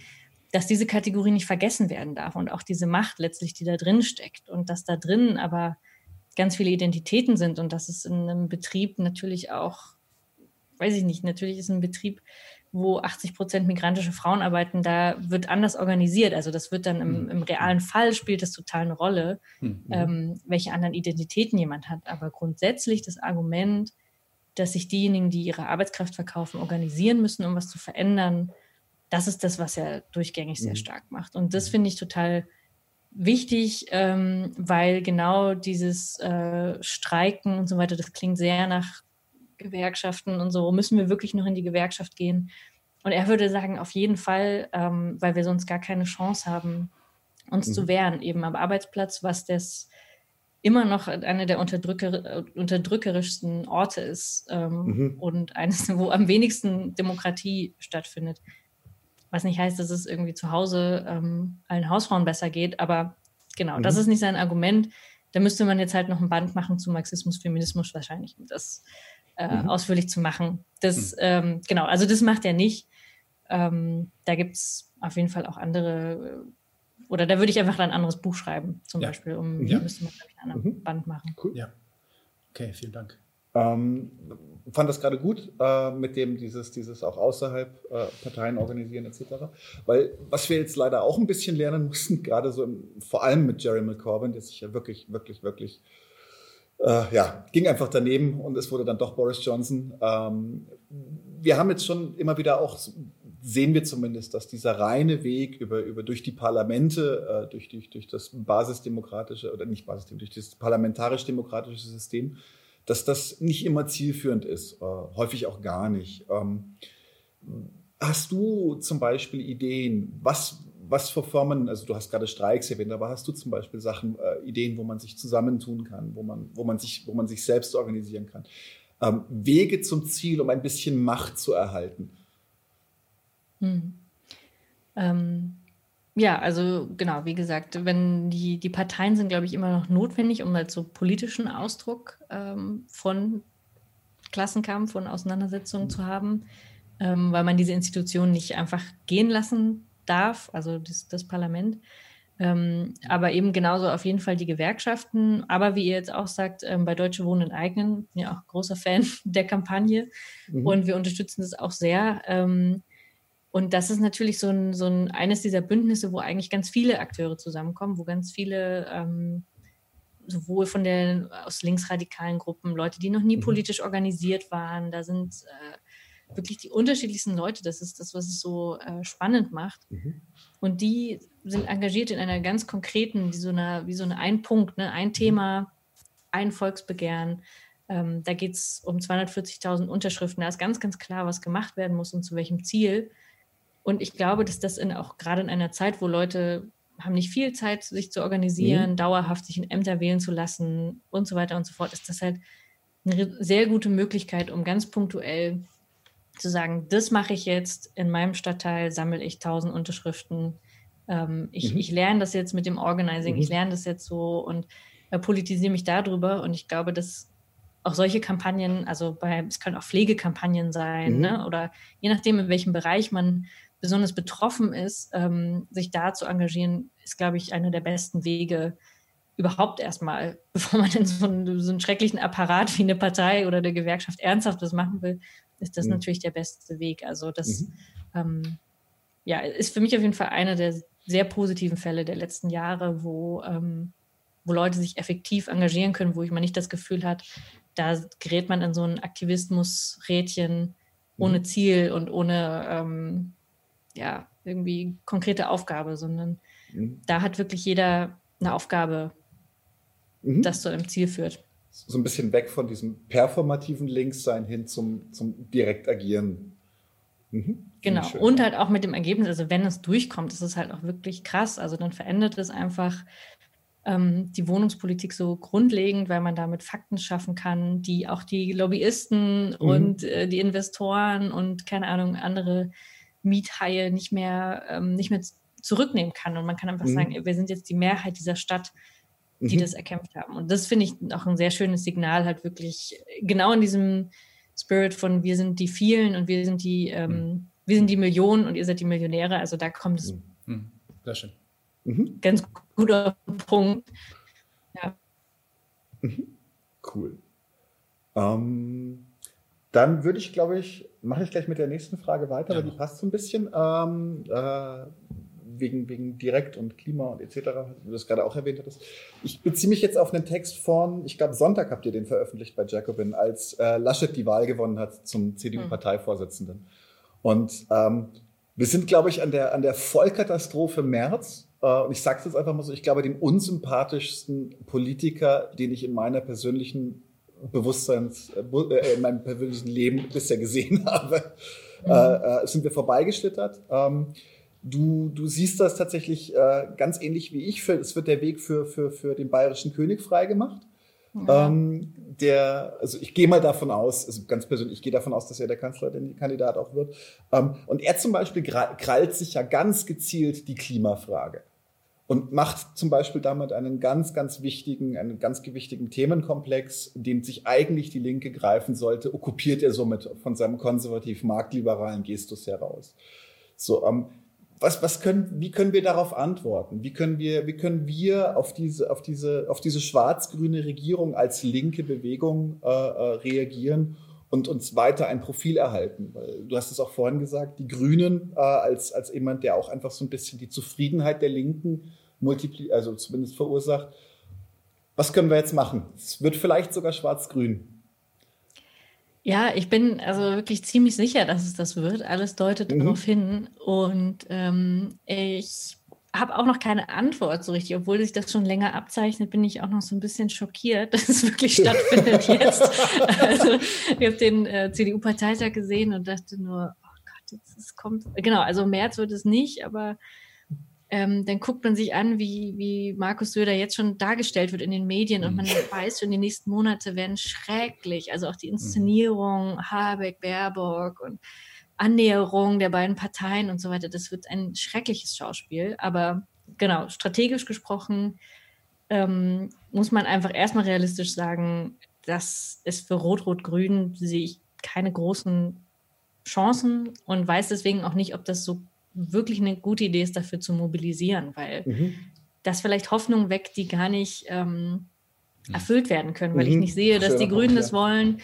Speaker 4: dass diese Kategorie nicht vergessen werden darf und auch diese Macht letztlich, die da drin steckt und dass da drin aber ganz viele Identitäten sind und dass es in einem Betrieb natürlich auch, weiß ich nicht, natürlich ist ein Betrieb wo 80 Prozent migrantische Frauen arbeiten, da wird anders organisiert. Also das wird dann im, hm. im realen Fall spielt das total eine Rolle, mhm. ähm, welche anderen Identitäten jemand hat. Aber grundsätzlich das Argument, dass sich diejenigen, die ihre Arbeitskraft verkaufen, organisieren müssen, um was zu verändern, das ist das, was er durchgängig sehr hm. stark macht. Und das hm. finde ich total wichtig, ähm, weil genau dieses äh, Streiken und so weiter, das klingt sehr nach Gewerkschaften und so. Müssen wir wirklich noch in die Gewerkschaft gehen? Und er würde sagen, auf jeden Fall, ähm, weil wir sonst gar keine Chance haben, uns mhm. zu wehren, eben am Arbeitsplatz, was das immer noch einer der unterdrücker, unterdrückerischsten Orte ist ähm, mhm. und eines, wo am wenigsten Demokratie stattfindet. Was nicht heißt, dass es irgendwie zu Hause ähm, allen Hausfrauen besser geht, aber genau, mhm. das ist nicht sein Argument. Da müsste man jetzt halt noch ein Band machen zu Marxismus, Feminismus wahrscheinlich, um das äh, mhm. ausführlich zu machen. Das, mhm. ähm, genau, also das macht er nicht. Ähm, da gibt es auf jeden Fall auch andere äh, oder da würde ich einfach ein anderes Buch schreiben, zum ja. Beispiel, um ja. müsste man, ich, einen anderen mhm. Band machen.
Speaker 2: Cool. Ja. Okay, vielen Dank.
Speaker 3: Ähm, fand das gerade gut äh, mit dem dieses, dieses auch außerhalb äh, Parteien organisieren etc. Weil was wir jetzt leider auch ein bisschen lernen mussten, gerade so im, vor allem mit Jeremy Corbyn, der sich ja wirklich, wirklich, wirklich äh, ja, ging einfach daneben und es wurde dann doch Boris Johnson. Ähm, wir haben jetzt schon immer wieder auch sehen wir zumindest, dass dieser reine Weg über, über durch die Parlamente, äh, durch, durch, durch das basisdemokratische oder nicht basisdemokratische, durch das parlamentarisch-demokratische System, dass das nicht immer zielführend ist, äh, häufig auch gar nicht. Ähm, hast du zum Beispiel Ideen, was, was für Formen, also du hast gerade Streiks erwähnt, aber hast du zum Beispiel Sachen, äh, Ideen, wo man sich zusammentun kann, wo man, wo man, sich, wo man sich selbst organisieren kann? Ähm, Wege zum Ziel, um ein bisschen Macht zu erhalten.
Speaker 4: Hm. Ähm, ja, also genau, wie gesagt, wenn die, die Parteien sind, glaube ich, immer noch notwendig, um halt so politischen Ausdruck ähm, von Klassenkampf und Auseinandersetzungen zu haben, ähm, weil man diese Institutionen nicht einfach gehen lassen darf, also das, das Parlament. Ähm, aber eben genauso auf jeden Fall die Gewerkschaften. Aber wie ihr jetzt auch sagt, ähm, bei Deutsche Wohnen enteignen, ja auch großer Fan der Kampagne mhm. und wir unterstützen das auch sehr. Ähm, und das ist natürlich so ein, so ein eines dieser Bündnisse, wo eigentlich ganz viele Akteure zusammenkommen, wo ganz viele ähm, sowohl von den aus linksradikalen Gruppen, Leute, die noch nie mhm. politisch organisiert waren, da sind äh, wirklich die unterschiedlichsten Leute. Das ist das, was es so äh, spannend macht. Mhm. Und die sind engagiert in einer ganz konkreten, wie so eine, wie so eine ein Punkt, ne? ein mhm. Thema, ein Volksbegehren. Ähm, da geht es um 240.000 Unterschriften. Da ist ganz, ganz klar, was gemacht werden muss und zu welchem Ziel. Und ich glaube, dass das in, auch gerade in einer Zeit, wo Leute haben nicht viel Zeit, sich zu organisieren, mhm. dauerhaft sich in Ämter wählen zu lassen und so weiter und so fort, ist das halt eine sehr gute Möglichkeit, um ganz punktuell zu sagen, das mache ich jetzt in meinem Stadtteil, sammle ich tausend Unterschriften. Ähm, ich, mhm. ich lerne das jetzt mit dem Organizing, mhm. ich lerne das jetzt so und äh, politisiere mich darüber. Und ich glaube, dass auch solche Kampagnen, also bei, es können auch Pflegekampagnen sein, mhm. ne? oder je nachdem, in welchem Bereich man besonders betroffen ist, ähm, sich da zu engagieren, ist, glaube ich, einer der besten Wege überhaupt erstmal, bevor man in so einen, so einen, schrecklichen Apparat wie eine Partei oder eine Gewerkschaft ernsthaft das machen will, ist das mhm. natürlich der beste Weg. Also das mhm. ähm, ja, ist für mich auf jeden Fall einer der sehr positiven Fälle der letzten Jahre, wo, ähm, wo Leute sich effektiv engagieren können, wo ich mal nicht das Gefühl hat, da gerät man in so ein Aktivismus-Rädchen ohne mhm. Ziel und ohne ähm, ja, irgendwie konkrete Aufgabe, sondern mhm. da hat wirklich jeder eine Aufgabe, mhm. das zu einem Ziel führt.
Speaker 3: So ein bisschen weg von diesem performativen Linkssein hin zum, zum direkt agieren.
Speaker 4: Mhm. Genau. Und halt auch mit dem Ergebnis, also wenn es durchkommt, ist es halt auch wirklich krass. Also dann verändert es einfach ähm, die Wohnungspolitik so grundlegend, weil man damit Fakten schaffen kann, die auch die Lobbyisten mhm. und äh, die Investoren und keine Ahnung, andere Miethaie nicht mehr, ähm, nicht mehr zurücknehmen kann. Und man kann einfach mhm. sagen, wir sind jetzt die Mehrheit dieser Stadt, die mhm. das erkämpft haben. Und das finde ich auch ein sehr schönes Signal, halt wirklich genau in diesem Spirit von wir sind die vielen und wir sind die, ähm, mhm. wir sind die Millionen und ihr seid die Millionäre. Also da kommt es mhm.
Speaker 2: Mhm. sehr schön.
Speaker 4: Mhm. ganz gut auf den Punkt. Ja.
Speaker 3: Cool. Ähm, dann würde ich, glaube ich, mache ich gleich mit der nächsten Frage weiter, ja. weil die passt so ein bisschen. Ähm, äh, wegen, wegen Direkt und Klima und etc., wie du das gerade auch erwähnt hattest. Ich beziehe mich jetzt auf einen Text von, ich glaube, Sonntag habt ihr den veröffentlicht bei Jacobin, als äh, Laschet die Wahl gewonnen hat zum CDU-Parteivorsitzenden. Und ähm, wir sind, glaube ich, an der, an der Vollkatastrophe März. und ich sage es jetzt einfach mal so, ich glaube, den unsympathischsten Politiker, den ich in meiner persönlichen Bewusstseins, äh, in meinem persönlichen Leben bisher gesehen habe, mhm. äh, sind wir vorbeigeschlittert. Ähm, du, du siehst das tatsächlich äh, ganz ähnlich wie ich. Es wird der Weg für, für, für den bayerischen König freigemacht. Ja. Ähm, der, also ich gehe mal davon aus, also ganz persönlich, ich gehe davon aus, dass er der Kanzlerkandidat auch wird. Ähm, und er zum Beispiel krallt sich ja ganz gezielt die Klimafrage und macht zum Beispiel damit einen ganz, ganz wichtigen, einen ganz gewichtigen Themenkomplex, den sich eigentlich die Linke greifen sollte, okkupiert er somit von seinem konservativ-marktliberalen Gestus heraus. So, ähm, was, was können, wie können wir darauf antworten? Wie können wir, wie können wir auf diese, auf diese, auf diese schwarz-grüne Regierung als linke Bewegung äh, äh, reagieren und uns weiter ein Profil erhalten? Du hast es auch vorhin gesagt, die Grünen äh, als, als jemand, der auch einfach so ein bisschen die Zufriedenheit der Linken multipli also zumindest verursacht. Was können wir jetzt machen? Es wird vielleicht sogar schwarz-grün.
Speaker 4: Ja, ich bin also wirklich ziemlich sicher, dass es das wird. Alles deutet mhm. darauf hin. Und ähm, ich habe auch noch keine Antwort so richtig, obwohl sich das schon länger abzeichnet, bin ich auch noch so ein bisschen schockiert, dass es wirklich stattfindet jetzt. Also ich habe den äh, CDU-Parteitag gesehen und dachte nur, oh Gott, jetzt es kommt. Genau, also März wird es nicht, aber ähm, dann guckt man sich an, wie, wie Markus Söder jetzt schon dargestellt wird in den Medien und man mhm. weiß schon, die nächsten Monate werden schrecklich. Also auch die mhm. Inszenierung, Habeck, Baerbock und Annäherung der beiden Parteien und so weiter. Das wird ein schreckliches Schauspiel. Aber genau, strategisch gesprochen ähm, muss man einfach erstmal realistisch sagen, dass es für Rot-Rot-Grün sehe ich keine großen Chancen und weiß deswegen auch nicht, ob das so wirklich eine gute Idee ist, dafür zu mobilisieren, weil mhm. das vielleicht Hoffnung weckt, die gar nicht ähm, mhm. erfüllt werden können, weil mhm. ich nicht sehe, dass die Grünen das wollen.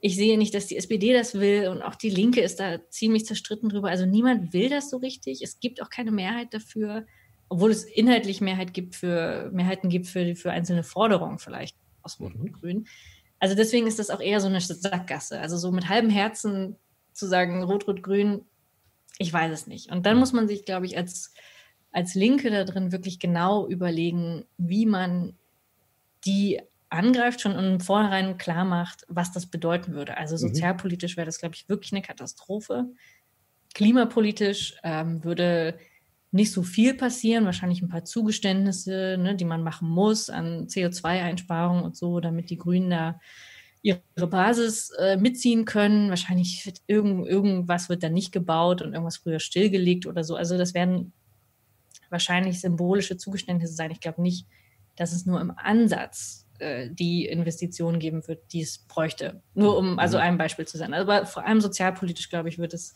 Speaker 4: Ich sehe nicht, dass die SPD das will und auch die Linke ist da ziemlich zerstritten drüber. Also niemand will das so richtig. Es gibt auch keine Mehrheit dafür, obwohl es inhaltlich Mehrheit gibt für, Mehrheiten gibt für, für einzelne Forderungen vielleicht aus Rot und mhm. Grün. Also deswegen ist das auch eher so eine Sackgasse. Also so mit halbem Herzen zu sagen, Rot-Rot-Grün ich weiß es nicht. Und dann muss man sich, glaube ich, als, als Linke da drin wirklich genau überlegen, wie man die angreift, schon im Vornherein klar macht, was das bedeuten würde. Also mhm. sozialpolitisch wäre das, glaube ich, wirklich eine Katastrophe. Klimapolitisch ähm, würde nicht so viel passieren, wahrscheinlich ein paar Zugeständnisse, ne, die man machen muss an CO2-Einsparungen und so, damit die Grünen da ihre Basis äh, mitziehen können. Wahrscheinlich wird irgend, irgendwas wird dann nicht gebaut und irgendwas früher stillgelegt oder so. Also das werden wahrscheinlich symbolische Zugeständnisse sein. Ich glaube nicht, dass es nur im Ansatz äh, die Investitionen geben wird, die es bräuchte. Nur um also mhm. ein Beispiel zu sein. Aber vor allem sozialpolitisch, glaube ich, wird es,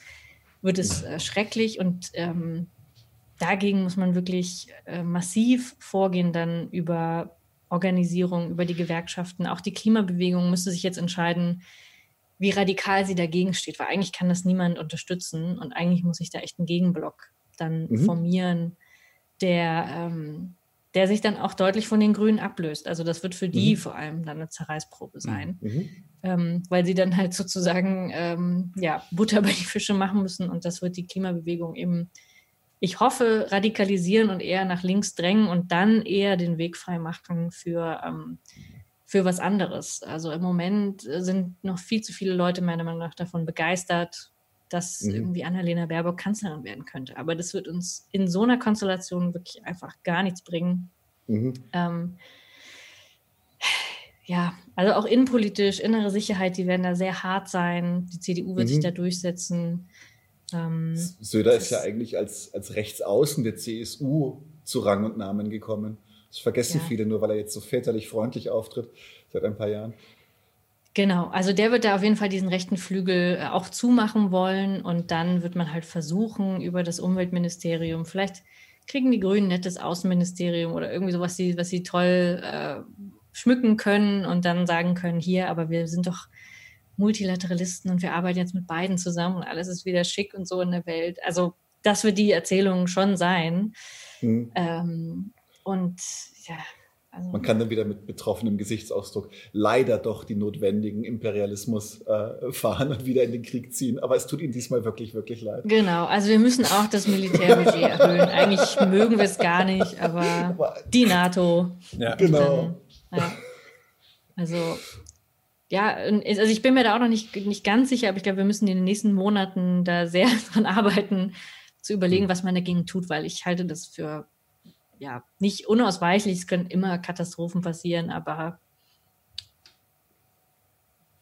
Speaker 4: wird es äh, schrecklich und ähm, dagegen muss man wirklich äh, massiv vorgehen, dann über Organisierung, über die Gewerkschaften, auch die Klimabewegung müsste sich jetzt entscheiden, wie radikal sie dagegen steht, weil eigentlich kann das niemand unterstützen und eigentlich muss sich da echt ein Gegenblock dann mhm. formieren, der, ähm, der sich dann auch deutlich von den Grünen ablöst. Also das wird für die mhm. vor allem dann eine Zerreißprobe mhm. sein, mhm. ähm, weil sie dann halt sozusagen ähm, ja, Butter bei die Fische machen müssen und das wird die Klimabewegung eben ich hoffe, radikalisieren und eher nach links drängen und dann eher den Weg frei machen für, ähm, für was anderes. Also im Moment sind noch viel zu viele Leute meiner Meinung nach davon begeistert, dass mhm. irgendwie Annalena Baerbock Kanzlerin werden könnte. Aber das wird uns in so einer Konstellation wirklich einfach gar nichts bringen. Mhm. Ähm, ja, also auch innenpolitisch, innere Sicherheit, die werden da sehr hart sein. Die CDU wird mhm. sich da durchsetzen.
Speaker 3: Ähm, Söder ist ja eigentlich als, als Rechtsaußen der CSU zu Rang und Namen gekommen. Das vergessen ja. viele nur, weil er jetzt so väterlich freundlich auftritt seit ein paar Jahren.
Speaker 4: Genau, also der wird da auf jeden Fall diesen rechten Flügel äh, auch zumachen wollen und dann wird man halt versuchen, über das Umweltministerium, vielleicht kriegen die Grünen ein nettes Außenministerium oder irgendwie sowas, was sie toll äh, schmücken können und dann sagen können, hier, aber wir sind doch Multilateralisten und wir arbeiten jetzt mit beiden zusammen und alles ist wieder schick und so in der Welt. Also das wird die Erzählung schon sein. Mhm. Ähm, und ja,
Speaker 3: Also Man kann dann wieder mit betroffenem Gesichtsausdruck leider doch die notwendigen Imperialismus äh, fahren und wieder in den Krieg ziehen. Aber es tut ihnen diesmal wirklich, wirklich leid.
Speaker 4: Genau, also wir müssen auch das Militärbudget erhöhen. Eigentlich mögen wir es gar nicht, aber die NATO.
Speaker 3: Ja, genau.
Speaker 4: Dann, ja. Also ja, also ich bin mir da auch noch nicht, nicht ganz sicher, aber ich glaube, wir müssen in den nächsten Monaten da sehr dran arbeiten, zu überlegen, was man dagegen tut, weil ich halte das für ja nicht unausweichlich. Es können immer Katastrophen passieren, aber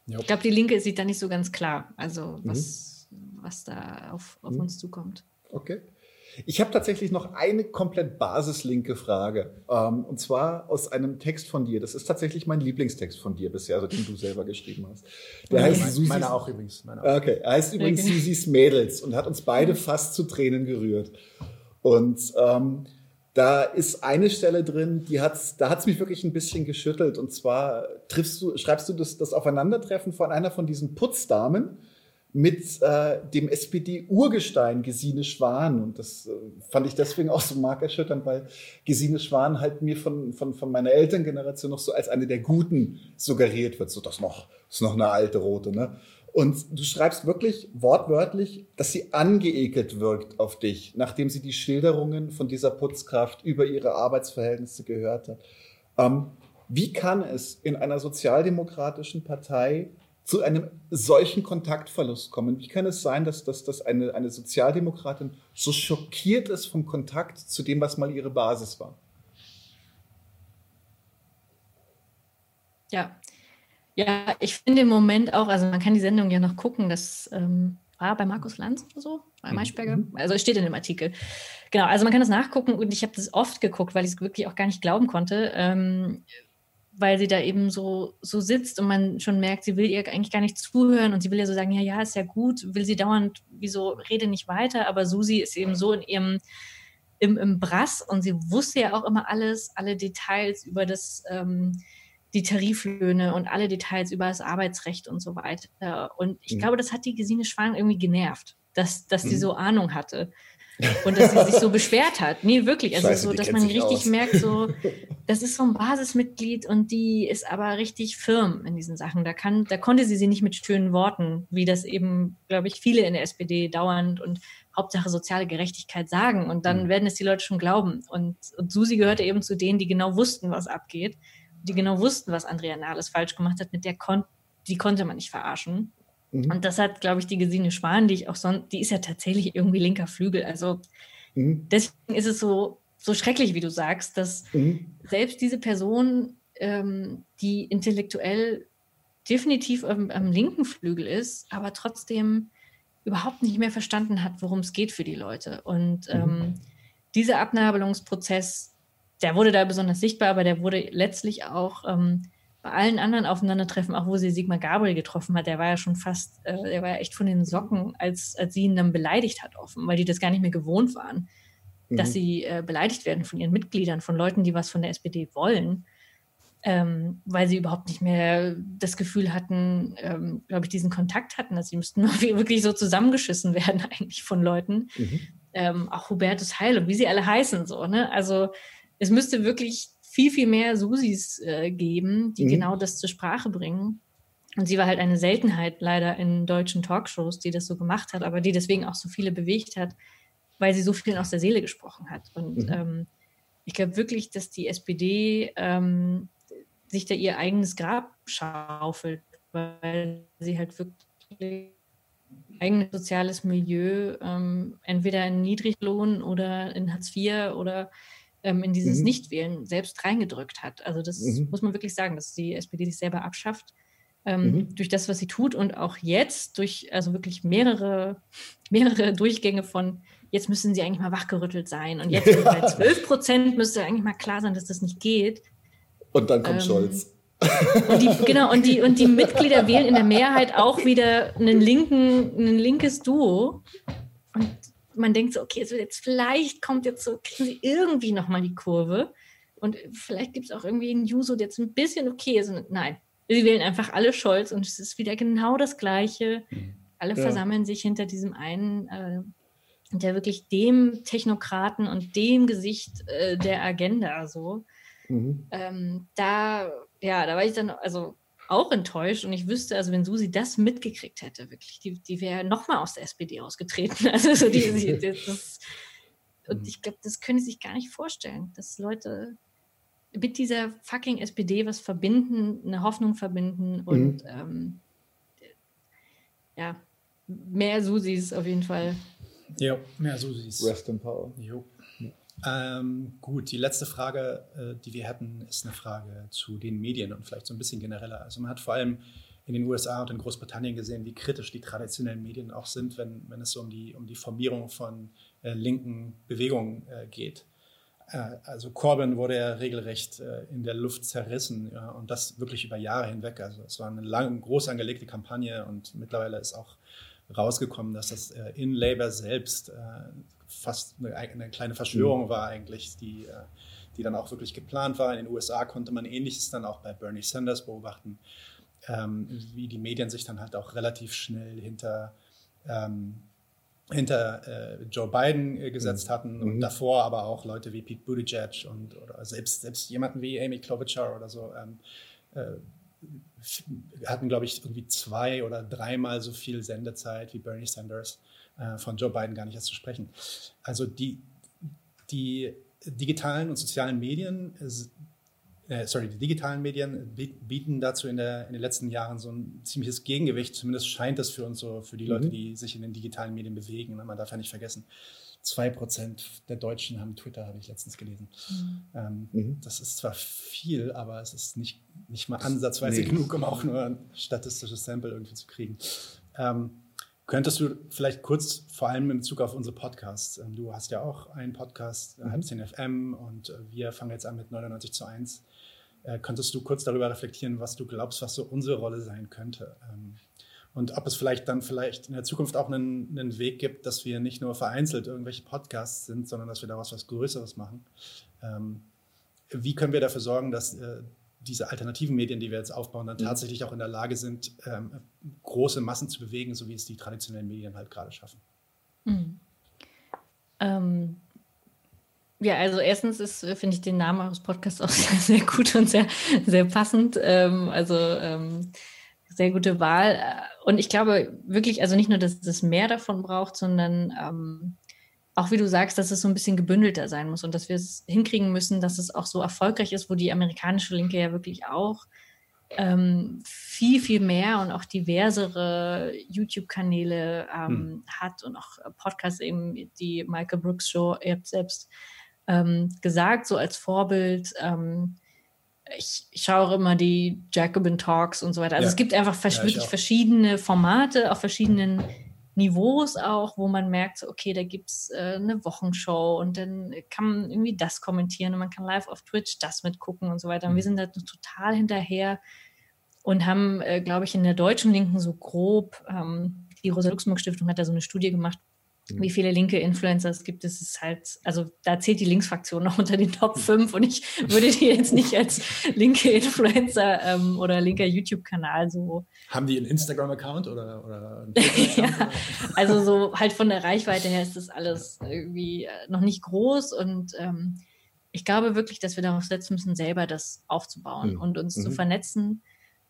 Speaker 4: ich glaube, die Linke sieht da nicht so ganz klar, also was, mhm. was da auf, auf mhm. uns zukommt.
Speaker 3: Okay. Ich habe tatsächlich noch eine komplett basislinke Frage. Ähm, und zwar aus einem Text von dir. Das ist tatsächlich mein Lieblingstext von dir bisher, also den du selber geschrieben hast.
Speaker 2: Der heißt meine, Susis, meine auch übrigens.
Speaker 3: Meine auch. Okay, er heißt übrigens okay. Susis Mädels und hat uns beide fast zu Tränen gerührt. Und ähm, da ist eine Stelle drin, die hat's, da hat's mich wirklich ein bisschen geschüttelt. Und zwar triffst du, schreibst du das, das Aufeinandertreffen von einer von diesen Putzdamen mit äh, dem SPD-Urgestein Gesine Schwan. Und das äh, fand ich deswegen auch so markerschütternd, weil Gesine Schwan halt mir von, von, von meiner Elterngeneration noch so als eine der Guten suggeriert wird. So, das noch, ist noch eine alte Rote, ne? Und du schreibst wirklich wortwörtlich, dass sie angeekelt wirkt auf dich, nachdem sie die Schilderungen von dieser Putzkraft über ihre Arbeitsverhältnisse gehört hat. Ähm, wie kann es in einer sozialdemokratischen Partei zu einem solchen Kontaktverlust kommen? Wie kann es sein, dass, dass, dass eine, eine Sozialdemokratin so schockiert ist vom Kontakt zu dem, was mal ihre Basis war?
Speaker 4: Ja, ja, ich finde im Moment auch, also man kann die Sendung ja noch gucken, das ähm, war bei Markus Lanz oder so, bei mhm. Maischberger, mhm. also es steht in dem Artikel. Genau, also man kann das nachgucken und ich habe das oft geguckt, weil ich es wirklich auch gar nicht glauben konnte. Ähm, weil sie da eben so, so sitzt und man schon merkt, sie will ihr eigentlich gar nicht zuhören und sie will ja so sagen, ja, ja, ist ja gut, will sie dauernd, wieso rede nicht weiter, aber Susi ist eben so in ihrem, im, im Brass und sie wusste ja auch immer alles, alle Details über das, ähm, die Tariflöhne und alle Details über das Arbeitsrecht und so weiter. Und ich mhm. glaube, das hat die Gesine Schwan irgendwie genervt, dass, dass mhm. sie so Ahnung hatte. Und dass sie sich so beschwert hat. Nee, wirklich. Also Scheiße, so, dass man richtig aus. merkt, so, das ist so ein Basismitglied und die ist aber richtig firm in diesen Sachen. Da kann, da konnte sie sie nicht mit schönen Worten, wie das eben, glaube ich, viele in der SPD dauernd und Hauptsache soziale Gerechtigkeit sagen. Und dann mhm. werden es die Leute schon glauben. Und, und Susi gehörte eben zu denen, die genau wussten, was abgeht. Die genau wussten, was Andrea Nahles falsch gemacht hat. Mit der kon die konnte man nicht verarschen. Mhm. Und das hat, glaube ich, die Gesine Schwan, die ich auch sonst, die ist ja tatsächlich irgendwie linker Flügel. Also mhm. deswegen ist es so, so schrecklich, wie du sagst, dass mhm. selbst diese Person, ähm, die intellektuell definitiv am, am, linken Flügel ist, aber trotzdem überhaupt nicht mehr verstanden hat, worum es geht für die Leute. Und mhm. ähm, dieser Abnabelungsprozess, der wurde da besonders sichtbar, aber der wurde letztlich auch ähm, bei allen anderen Aufeinandertreffen, auch wo sie Sigmar Gabriel getroffen hat, der war ja schon fast, äh, der war ja echt von den Socken, als, als sie ihn dann beleidigt hat, offen, weil die das gar nicht mehr gewohnt waren, mhm. dass sie äh, beleidigt werden von ihren Mitgliedern, von Leuten, die was von der SPD wollen, ähm, weil sie überhaupt nicht mehr das Gefühl hatten, ähm, glaube ich, diesen Kontakt hatten, dass sie müssten wirklich so zusammengeschissen werden eigentlich von Leuten. Mhm. Ähm, auch Hubertus Heil und wie sie alle heißen, so, ne? Also es müsste wirklich viel, viel mehr Susis äh, geben, die mhm. genau das zur Sprache bringen. Und sie war halt eine Seltenheit leider in deutschen Talkshows, die das so gemacht hat, aber die deswegen auch so viele bewegt hat, weil sie so viel aus der Seele gesprochen hat. Und mhm. ähm, ich glaube wirklich, dass die SPD ähm, sich da ihr eigenes Grab schaufelt, weil sie halt wirklich eigenes soziales Milieu ähm, entweder in Niedriglohn oder in Hartz IV oder ähm, in dieses mhm. Nichtwählen selbst reingedrückt hat. Also das mhm. muss man wirklich sagen, dass die SPD sich selber abschafft ähm, mhm. durch das, was sie tut und auch jetzt durch also wirklich mehrere, mehrere Durchgänge von jetzt müssen sie eigentlich mal wachgerüttelt sein und jetzt bei 12 Prozent müsste eigentlich mal klar sein, dass das nicht geht.
Speaker 3: Und dann kommt ähm, Scholz.
Speaker 4: Und die, genau, und die, und die Mitglieder wählen in der Mehrheit auch wieder einen linken, ein linkes Duo. Und man denkt so, okay, also jetzt vielleicht kommt jetzt so, kriegen sie irgendwie nochmal die Kurve. Und vielleicht gibt es auch irgendwie einen Juso, der jetzt ein bisschen okay ist. Und nein, sie wählen einfach alle Scholz und es ist wieder genau das Gleiche. Alle ja. versammeln sich hinter diesem einen, äh, der wirklich dem Technokraten und dem Gesicht äh, der Agenda so. mhm. ähm, da, ja, da war ich dann, also auch enttäuscht und ich wüsste, also wenn Susi das mitgekriegt hätte, wirklich, die, die wäre nochmal aus der SPD ausgetreten. Also so die, die, das, und ich glaube, das können sie sich gar nicht vorstellen, dass Leute mit dieser fucking SPD was verbinden, eine Hoffnung verbinden und mhm. ähm, ja, mehr Susis auf jeden Fall.
Speaker 2: Ja, mehr Susis.
Speaker 3: Rest in Power.
Speaker 2: Jo. Ähm, gut, die letzte Frage, äh, die wir hätten, ist eine Frage zu den Medien und vielleicht so ein bisschen genereller. Also man hat vor allem in den USA und in Großbritannien gesehen, wie kritisch die traditionellen Medien auch sind, wenn, wenn es um die, um die Formierung von äh, linken Bewegungen äh, geht. Äh, also Corbyn wurde ja regelrecht äh, in der Luft zerrissen ja, und das wirklich über Jahre hinweg. Also es war eine lange, groß angelegte Kampagne und mittlerweile ist auch rausgekommen, dass das äh, in Labour selbst fast eine, eine kleine Verschwörung mhm. war eigentlich, die, äh, die dann auch wirklich geplant war. In den USA konnte man Ähnliches dann auch bei Bernie Sanders beobachten, ähm, wie die Medien sich dann halt auch relativ schnell hinter, ähm, hinter äh, Joe Biden äh, gesetzt mhm. hatten und mhm. davor aber auch Leute wie Pete Buttigieg und oder selbst, selbst jemanden wie Amy Klobuchar oder so ähm, äh, hatten, glaube ich, irgendwie zwei oder dreimal so viel Sendezeit wie Bernie Sanders. Äh, von Joe Biden gar nicht erst zu sprechen. Also die, die digitalen und sozialen Medien, äh, sorry, die digitalen Medien bieten dazu in, der, in den letzten Jahren so ein ziemliches Gegengewicht. Zumindest scheint das für uns so, für die Leute, mhm. die sich in den digitalen Medien bewegen. Man darf ja nicht vergessen, zwei Prozent der Deutschen haben Twitter, habe ich letztens gelesen. Mhm. Ähm, mhm. Das ist zwar viel, aber es ist nicht, nicht mal ansatzweise nee. genug, um auch nur ein statistisches Sample irgendwie zu kriegen. Ähm, Könntest du vielleicht kurz, vor allem in Bezug auf unsere Podcasts, ähm, du hast ja auch einen Podcast, äh, mhm. Halb 10 FM und äh, wir fangen jetzt an mit 99 zu 1. Äh, könntest du kurz darüber reflektieren, was du glaubst, was so unsere Rolle sein könnte? Ähm, und ob es vielleicht dann vielleicht in der Zukunft auch einen, einen, Weg gibt, dass wir nicht nur vereinzelt irgendwelche Podcasts sind, sondern dass wir daraus was Größeres machen. Ähm, wie können wir dafür sorgen, dass diese alternativen Medien, die wir jetzt aufbauen, dann mhm. tatsächlich auch in der Lage sind, ähm, große Massen zu bewegen, so wie es die traditionellen Medien halt gerade schaffen. Mhm.
Speaker 4: Ähm, ja, also erstens ist, äh, finde ich den Namen eures Podcasts auch sehr, sehr gut und sehr, sehr passend. Ähm, also ähm, sehr gute Wahl. Und ich glaube wirklich, also nicht nur, dass es mehr davon braucht, sondern ähm, auch wie du sagst, dass es so ein bisschen gebündelter sein muss und dass wir es hinkriegen müssen, dass es auch so erfolgreich ist, wo die amerikanische Linke ja wirklich auch ähm, viel, viel mehr und auch diversere YouTube-Kanäle ähm, hm. hat und auch Podcasts eben, die Michael Brooks Show, ihr habt selbst ähm, gesagt, so als Vorbild. Ähm, ich, ich, schaue auch immer die Jacobin Talks und so weiter. Also ja. es gibt einfach ja, wirklich verschiedene Formate auf verschiedenen Niveaus auch, wo man merkt, okay, da gibt es äh, eine Wochenshow und dann kann man irgendwie das kommentieren und man kann live auf Twitch das mitgucken und so weiter. Und wir mhm. sind da total hinterher und haben, äh, glaube ich, in der deutschen Linken so grob, ähm, die Rosa-Luxemburg-Stiftung hat da so eine Studie gemacht. Wie viele linke Influencer es gibt, ist es halt, also da zählt die Linksfraktion noch unter den Top 5 und ich würde die jetzt nicht als linke Influencer ähm, oder linker YouTube-Kanal so.
Speaker 2: Haben die einen Instagram-Account oder, oder einen
Speaker 4: ja, also so halt von der Reichweite her ist das alles irgendwie äh, noch nicht groß und ähm, ich glaube wirklich, dass wir darauf setzen müssen, selber das aufzubauen mhm. und uns mhm. zu vernetzen